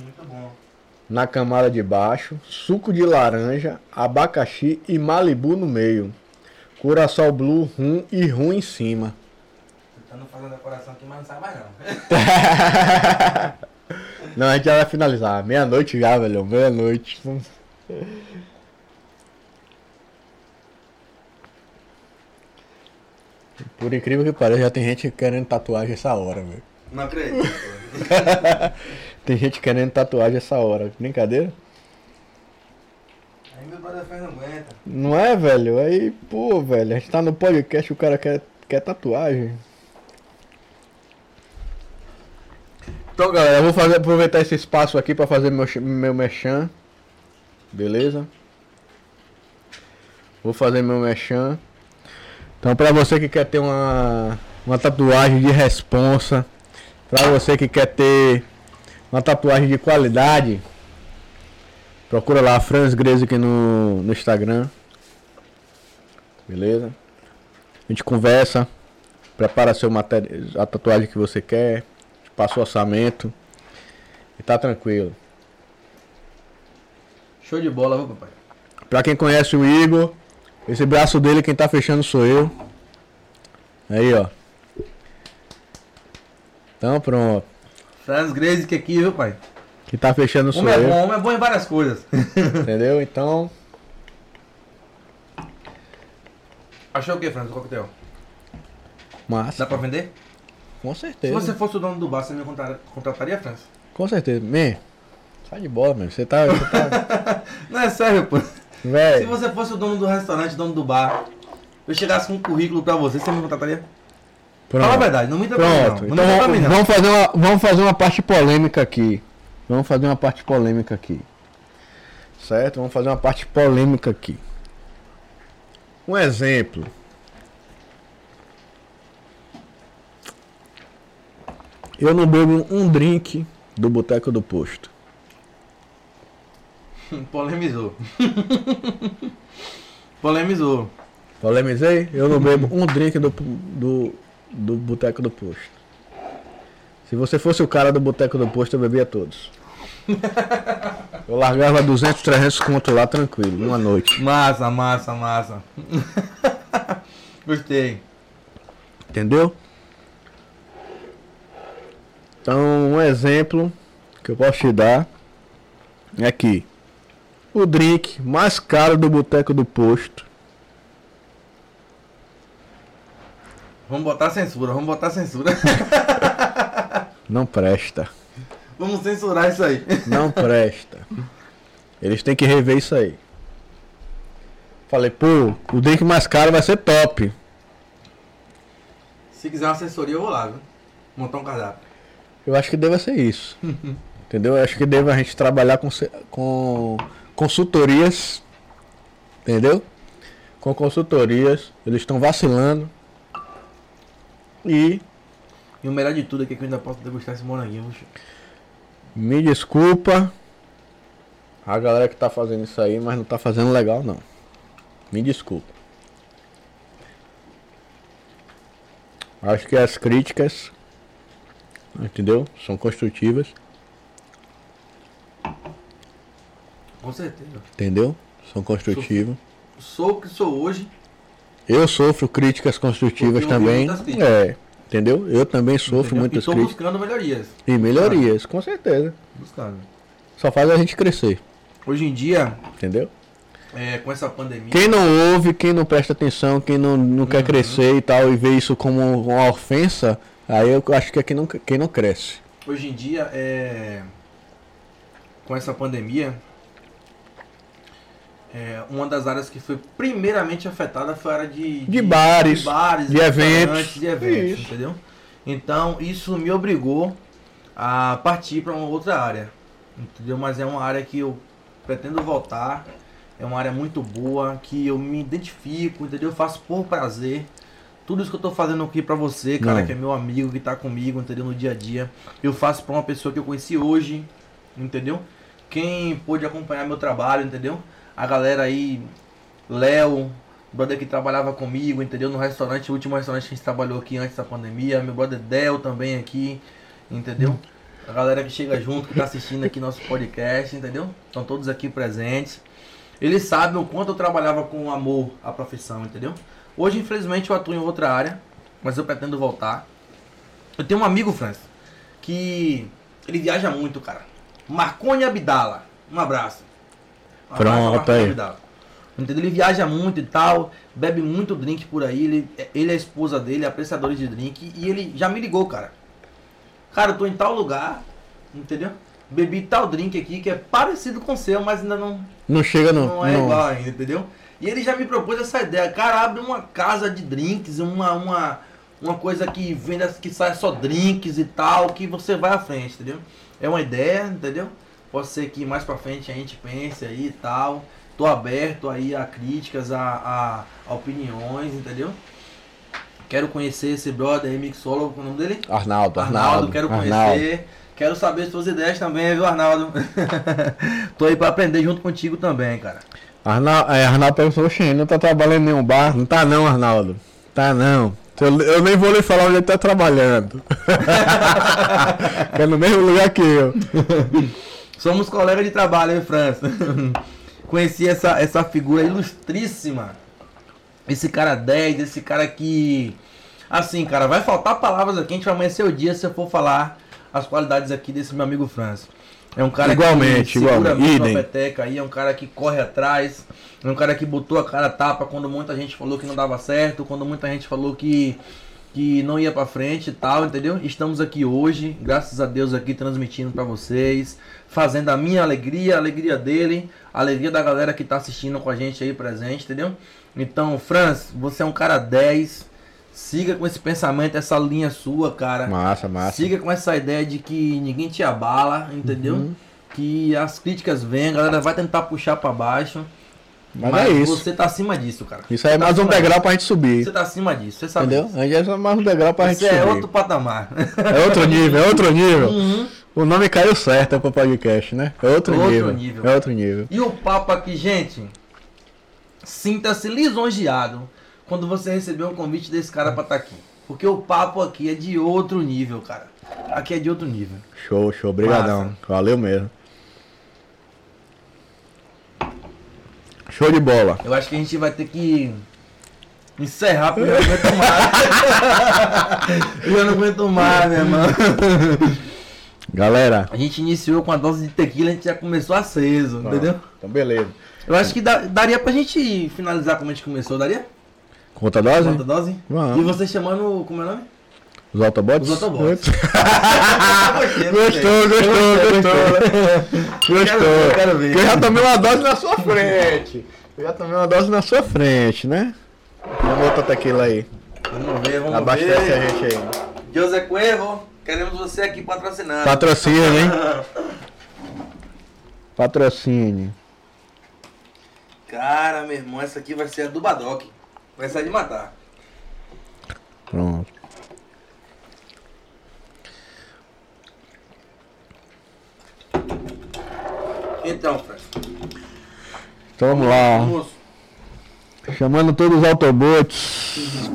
na camada de baixo, suco de laranja, abacaxi e malibu no meio. Curaçao blue, rum e rum em cima. Tentando fazer decoração aqui, mas não sai mais não. [LAUGHS] não, a gente já vai finalizar. Meia-noite já, velho. Meia-noite. Por incrível que pareça, já tem gente querendo tatuagem essa hora, velho. Não acredito. [LAUGHS] Tem gente querendo tatuagem essa hora. Brincadeira? Aí meu brother não aguenta. Não é, velho? Aí, pô, velho, a gente tá no podcast o cara quer, quer tatuagem. Então, galera, eu vou fazer, aproveitar esse espaço aqui para fazer meu, meu mechan. Beleza? Vou fazer meu mechan. Então, pra você que quer ter uma, uma tatuagem de responsa, pra você que quer ter uma tatuagem de qualidade, procura lá Franz Greze aqui no, no Instagram. Beleza? A gente conversa, prepara seu material, a tatuagem que você quer, passa o orçamento e tá tranquilo. Show de bola, viu, papai? Pra quem conhece o Igor, Esse braço dele, quem tá fechando sou eu. Aí, ó. Então, pronto. Franz que aqui, viu, pai? Quem tá fechando sou Homem é eu. bom, homem é bom em várias coisas. [LAUGHS] Entendeu? Então, Achou o que, Franz, o coquetel? massa. Dá pra vender? Com Se certeza. você fosse o dono do bar, você me contra- contrataria, Franz? Com certeza. Man, sai de bola, mano. Você tá. Você tá... [LAUGHS] Não é sério, pô. Se você fosse o dono do restaurante, dono do bar, eu chegasse com um currículo pra você, você me contrataria? Fala a Pronto. verdade, não me pra mim não. Pronto. Não Então pra mim não. vamos fazer uma, vamos fazer uma parte polêmica aqui. Vamos fazer uma parte polêmica aqui. Certo? Vamos fazer uma parte polêmica aqui. Um exemplo. Eu não bebo um drink do Boteco do Posto. [LAUGHS] Polemizou. [LAUGHS] Polemizou. Polemizei? Eu não bebo um drink do, do, do Boteco do Posto. Se você fosse o cara do Boteco do Posto, eu bebia todos. [LAUGHS] Eu largava 200, 300 conto lá tranquilo, numa noite. Massa, massa, massa. Gostei. Entendeu? Então, um exemplo que eu posso te dar é que o drink mais caro do Boteco do Posto Vamos botar censura, vamos botar censura. [LAUGHS] não presta. vamos censurar isso aí. [LAUGHS] Não presta. Eles têm que rever isso aí. Falei, pô, o drink mais caro vai ser top. Se quiser uma assessoria, eu vou lá, viu? Montar um cardápio. Eu acho que deva ser isso. [LAUGHS] Entendeu? Eu acho que deva a gente trabalhar com, com consultorias. Entendeu? Com consultorias. Eles estão vacilando. E E o melhor de tudo é que eu ainda posso degustar esse moranguinho. viu, me desculpa a galera que tá fazendo isso aí, mas não tá fazendo legal não. Me desculpa. Acho que as críticas, entendeu? São construtivas, Com certeza. entendeu? São construtivas. Sou o que sou hoje. Eu sofro críticas construtivas também. críticas. É, entendeu? Eu também sofro entendeu? muitas e críticas buscando melhorias. e melhorias, com certeza. Buscando. Só faz a gente crescer, Hoje em dia, entendeu? é, com essa pandemia. Quem não ouve, quem não presta atenção, quem não, não quer Uhum. crescer e tal, e vê isso como uma ofensa, aí eu acho que é quem não, quem não cresce. Hoje em dia, é, com essa pandemia, é, uma das áreas que foi primeiramente afetada foi a área de, De bares, de, bares, de eventos. de eventos, Isso. entendeu? Então, isso me obrigou a partir para uma outra área, entendeu? Mas é uma área que eu pretendo voltar, é uma área muito boa, que eu me identifico, entendeu? Eu faço por prazer. Tudo isso que eu tô fazendo aqui pra você, cara, Não. que é meu amigo, que tá comigo, entendeu? No dia a dia. Eu faço pra uma pessoa que eu conheci hoje, entendeu? Quem pôde acompanhar meu trabalho, entendeu? A galera aí, Léo, brother que trabalhava comigo, entendeu? No restaurante, o último restaurante que a gente trabalhou aqui antes da pandemia. Meu brother Del também aqui, entendeu? A galera que chega junto, que tá assistindo aqui nosso podcast, entendeu? Estão todos aqui presentes. Eles sabem o quanto eu trabalhava com amor à profissão, entendeu? Hoje, infelizmente, eu atuo em outra área, mas eu pretendo voltar. Eu tenho um amigo, Francis, que ele viaja muito, cara. Marconi Abdala. Um abraço. Um abraço, Pronto, aí. Abdala. Entendeu? Ele viaja muito e tal, bebe muito drink por aí. Ele, ele e a esposa dele, apreciadores de drink, e ele já me ligou, cara. Cara, eu tô em tal lugar, entendeu? Bebi tal drink aqui que é parecido com o seu, mas ainda não, Não chega no. não é no- igual ainda, entendeu? E ele já me propôs essa ideia. Cara, abre uma casa de drinks, uma, uma, uma coisa que venda, que sai só drinks e tal, que você vai à frente, entendeu? É uma ideia, entendeu? Pode ser que mais pra frente a gente pense aí e tal. Tô aberto aí a críticas, a, a, a opiniões, entendeu? Quero conhecer esse brother aí, mixólogo, qual é o nome dele? Arnaldo, Arnaldo, Arnaldo. quero Arnaldo. conhecer. Quero saber suas ideias também, viu, Arnaldo? [LAUGHS] Tô aí pra aprender junto contigo também, cara. Arnaldo, é, Arnaldo perguntou, oxe, não tá trabalhando em nenhum bar? Não tá não, Arnaldo. Tá não. Eu, eu nem vou lhe falar onde ele tá trabalhando. [LAUGHS] é no mesmo lugar que eu. [LAUGHS] Somos colegas de trabalho, hein, França? [LAUGHS] Conheci essa, essa figura ilustríssima Esse cara 10, esse cara que. Assim, cara, vai faltar palavras aqui, a gente vai amanhecer o dia se eu for falar as qualidades aqui desse meu amigo Franz. É um cara igualmente, que segura igualmente. a peteca aí, é um cara que corre atrás, é um cara que botou a cara tapa quando muita gente falou que não dava certo, quando muita gente falou que que não ia para frente e tal, entendeu? Estamos aqui hoje, graças a Deus aqui transmitindo para vocês, fazendo a minha alegria, a alegria dele, a alegria da galera que tá assistindo com a gente aí presente, entendeu? Então, Franz, você é um cara 10. Siga com esse pensamento, essa linha sua, cara. Massa, massa. Siga com essa ideia de que ninguém te abala, entendeu? Uhum. Que as críticas vêm, a galera vai tentar puxar para baixo. Mas, Mas, é isso. Você tá acima disso, cara. Isso aí é tá mais um degrau disso. pra gente subir. Você tá acima disso, você sabe. Entendeu? Gente é mais um degrau pra gente é subir. é outro patamar. É outro nível, é outro nível. Uhum. O nome caiu certo pro podcast, né? É outro, outro nível. nível. É outro nível. E o papo aqui, gente, sinta-se lisonjeado quando você receber um convite desse cara pra estar tá aqui. Porque o papo aqui é de outro nível, cara. Aqui é de outro nível. Show, show. Obrigadão. Valeu mesmo. Show de bola. Eu acho que a gente vai ter que encerrar porque eu não aguento mais. [LAUGHS] eu não aguento mais, meu irmão. Galera. A gente iniciou com a dose de tequila, a gente já começou aceso, entendeu? Então beleza. Eu acho que dá, daria pra gente finalizar como a gente começou, daria? Conta dose? Conta dose? Vamos. E você chamando, como é o nome? Os Autobots? Os Autobots. [LAUGHS] gostou, gostou, gostou. Gostou. Quero ver. Eu já tomei uma dose na sua frente. Eu já tomei uma dose na sua frente, né? Vamos botar tequila aí. Vamos ver, vamos Abastece ver. a gente aí. José Cuervo, queremos você aqui patrocinando. Patrocínio, hein? [LAUGHS] Patrocínio. Cara, meu irmão, essa aqui vai ser a do Badoc. Vai sair de matar. Pronto. Então, Fred. Então vamos lá. Vamos. Chamando todos os Autobots.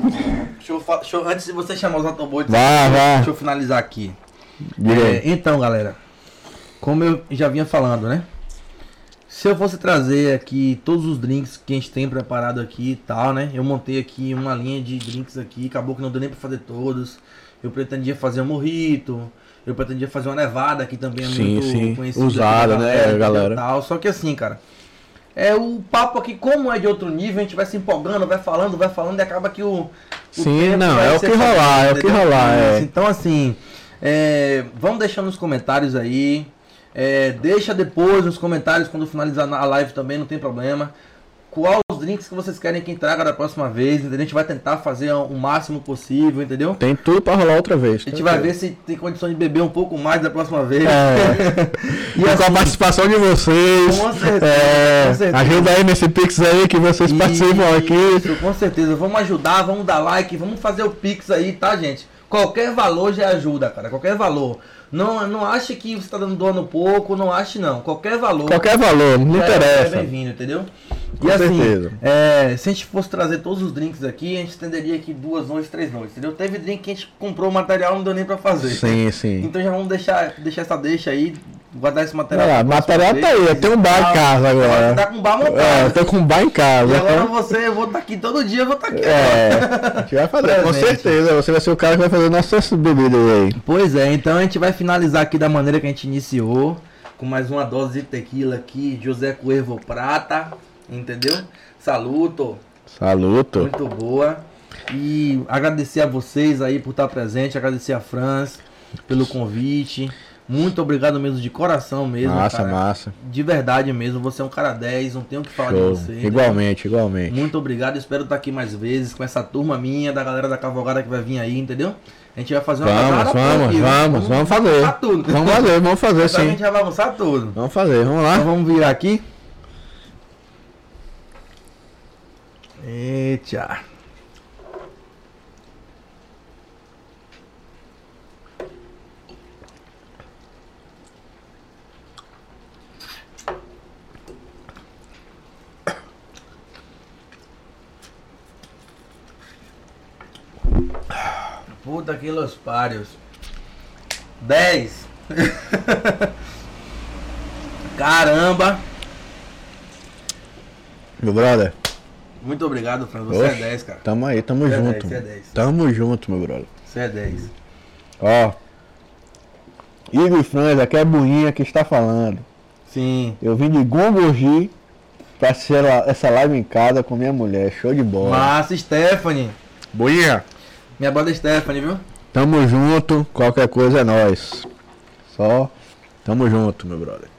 Deixa eu, deixa eu, antes de você chamar os Autobots, vá, vá. deixa eu finalizar aqui. É, então, galera, como eu já vinha falando, né? Se eu fosse trazer aqui todos os drinks que a gente tem preparado aqui e tal, né? Eu montei aqui uma linha de drinks aqui, acabou que não deu nem pra fazer todos. Eu pretendia fazer um morrito, eu pretendia fazer uma nevada que também é sim, muito sim. conhecida. Usada, né, galera? Tal. Só que assim, cara, é o papo aqui, como é de outro nível, a gente vai se empolgando, vai falando, vai falando e acaba que o. o sim, não, é o que rolar, é o que rolar. É. Então, assim, é, vamos deixar nos comentários aí. É, deixa depois nos comentários quando finalizar a live também, não tem problema qual os drinks que vocês querem que traga da próxima vez, entendeu? A gente vai tentar fazer o máximo possível, entendeu? Tem tudo para rolar outra vez. A gente vai ver se tem condição de beber um pouco mais da próxima vez. É. [LAUGHS] e, assim, com a assim, participação de vocês. Com certeza, é, com certeza. Ajuda aí nesse Pix aí que vocês participam aqui. Isso, com certeza. Vamos ajudar, vamos dar like, vamos fazer o Pix aí, tá, gente? Qualquer valor já ajuda, cara. Qualquer valor. Não, não ache que você está dando dono pouco, não ache não. Qualquer valor. Qualquer valor, não é, interessa. É bem-vindo, entendeu? Com e assim, certeza. É, se a gente fosse trazer todos os drinks aqui, a gente estenderia aqui duas noites, três noites, entendeu? Teve drink que a gente comprou o material não deu nem pra fazer. Sim, sim. Então já vamos deixar, deixar essa deixa aí, guardar esse material. É, material tá aí, eu tenho um bar em casa agora. Tá com um bar montado. É, eu tô com um bar em casa. E agora então... você, eu vou estar tá aqui todo dia, eu vou estar tá aqui. É, a gente vai fazer, com certeza. Você vai ser o cara que vai fazer nossas bebidas aí. Pois é, então a gente vai finalizar aqui da maneira que a gente iniciou. Com mais uma dose de tequila aqui, José Cuervo Prata, entendeu? Saluto. Saluto. Muito boa. E agradecer a vocês aí por estar presente, agradecer a Franz pelo convite. Muito obrigado mesmo, de coração mesmo. Massa, cara. massa. De verdade mesmo. Você é um cara 10, não tenho o que falar Show. de você. Igualmente, entendeu? igualmente. Muito obrigado. Espero estar aqui mais vezes com essa turma minha, da galera da Cavalgada que vai vir aí, entendeu? A gente vai fazer uma Vamos, vamos, vamos, vamos, vamos fazer. Tudo. Vamos fazer, vamos fazer sim. A gente vai avançar tudo. Vamos fazer, vamos lá. Então vamos virar aqui. Eita. Puta que los parios. 10. [LAUGHS] Caramba. Meu brother. Muito obrigado, Fran. Você Oxe, é 10, cara. Tamo aí, tamo você junto. É 10, você é 10. Tamo junto, meu brother. Você é 10. Ó. Igor Franz, aqui é Buinha que está falando. Sim. Eu vim de Gongorgi pra ser essa live em casa com minha mulher. Show de bola. Massa, Stephanie. Buinha. Minha banda é Stephanie, viu? Tamo junto, qualquer coisa é nós. Só tamo junto, meu brother.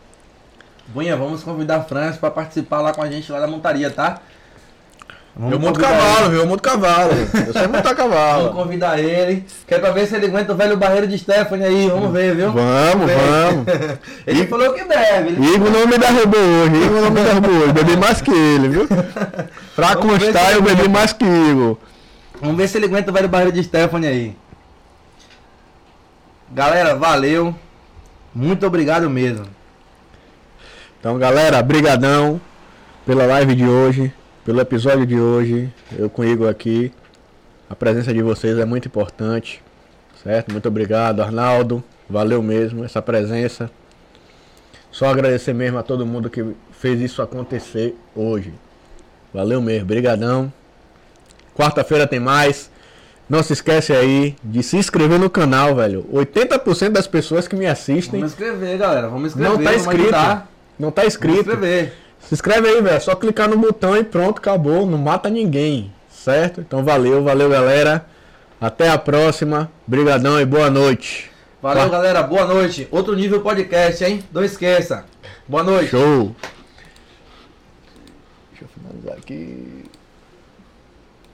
Bunha, vamos convidar a França para participar lá com a gente lá da montaria, tá? Vamos eu monto cavalo, viu? Eu monto cavalo. Eu sei montar cavalo. Vamos convidar ele. Quer pra ver se ele aguenta o velho barreiro de Stephanie aí. Vamos ver, viu? Vamos, vamos. [LAUGHS] ele falou que deve. Igor não me derrubou hoje. Igor não me derrubou hoje. Bebi mais que ele, viu? [LAUGHS] Pra Vamos constar, eu bebi mais que Igor. Vamos ver se ele aguenta o velho barreiro de Stephanie aí. Galera, valeu. Muito obrigado mesmo. Então, galera, brigadão pela live de hoje, pelo episódio de hoje. Eu com o Igor aqui. A presença de vocês é muito importante, certo? Muito obrigado, Arnaldo. Valeu mesmo essa presença. Só agradecer mesmo a todo mundo que fez isso acontecer hoje. Valeu mesmo, brigadão. Quarta-feira tem mais. Não se esquece aí de se inscrever no canal, velho. 80% das pessoas que me assistem. Vamos inscrever, galera. Vamos inscrever. Não tá inscrito. Não tá inscrito. Vamos inscrever. Se inscreve aí, velho. Só clicar no botão e pronto, acabou. Não mata ninguém. Certo? Então valeu, valeu, galera. Até a próxima. Brigadão e boa noite. Valeu, galera. Boa noite. Outro nível podcast, hein? Não esqueça. Boa noite. Show. Deixa eu finalizar aqui.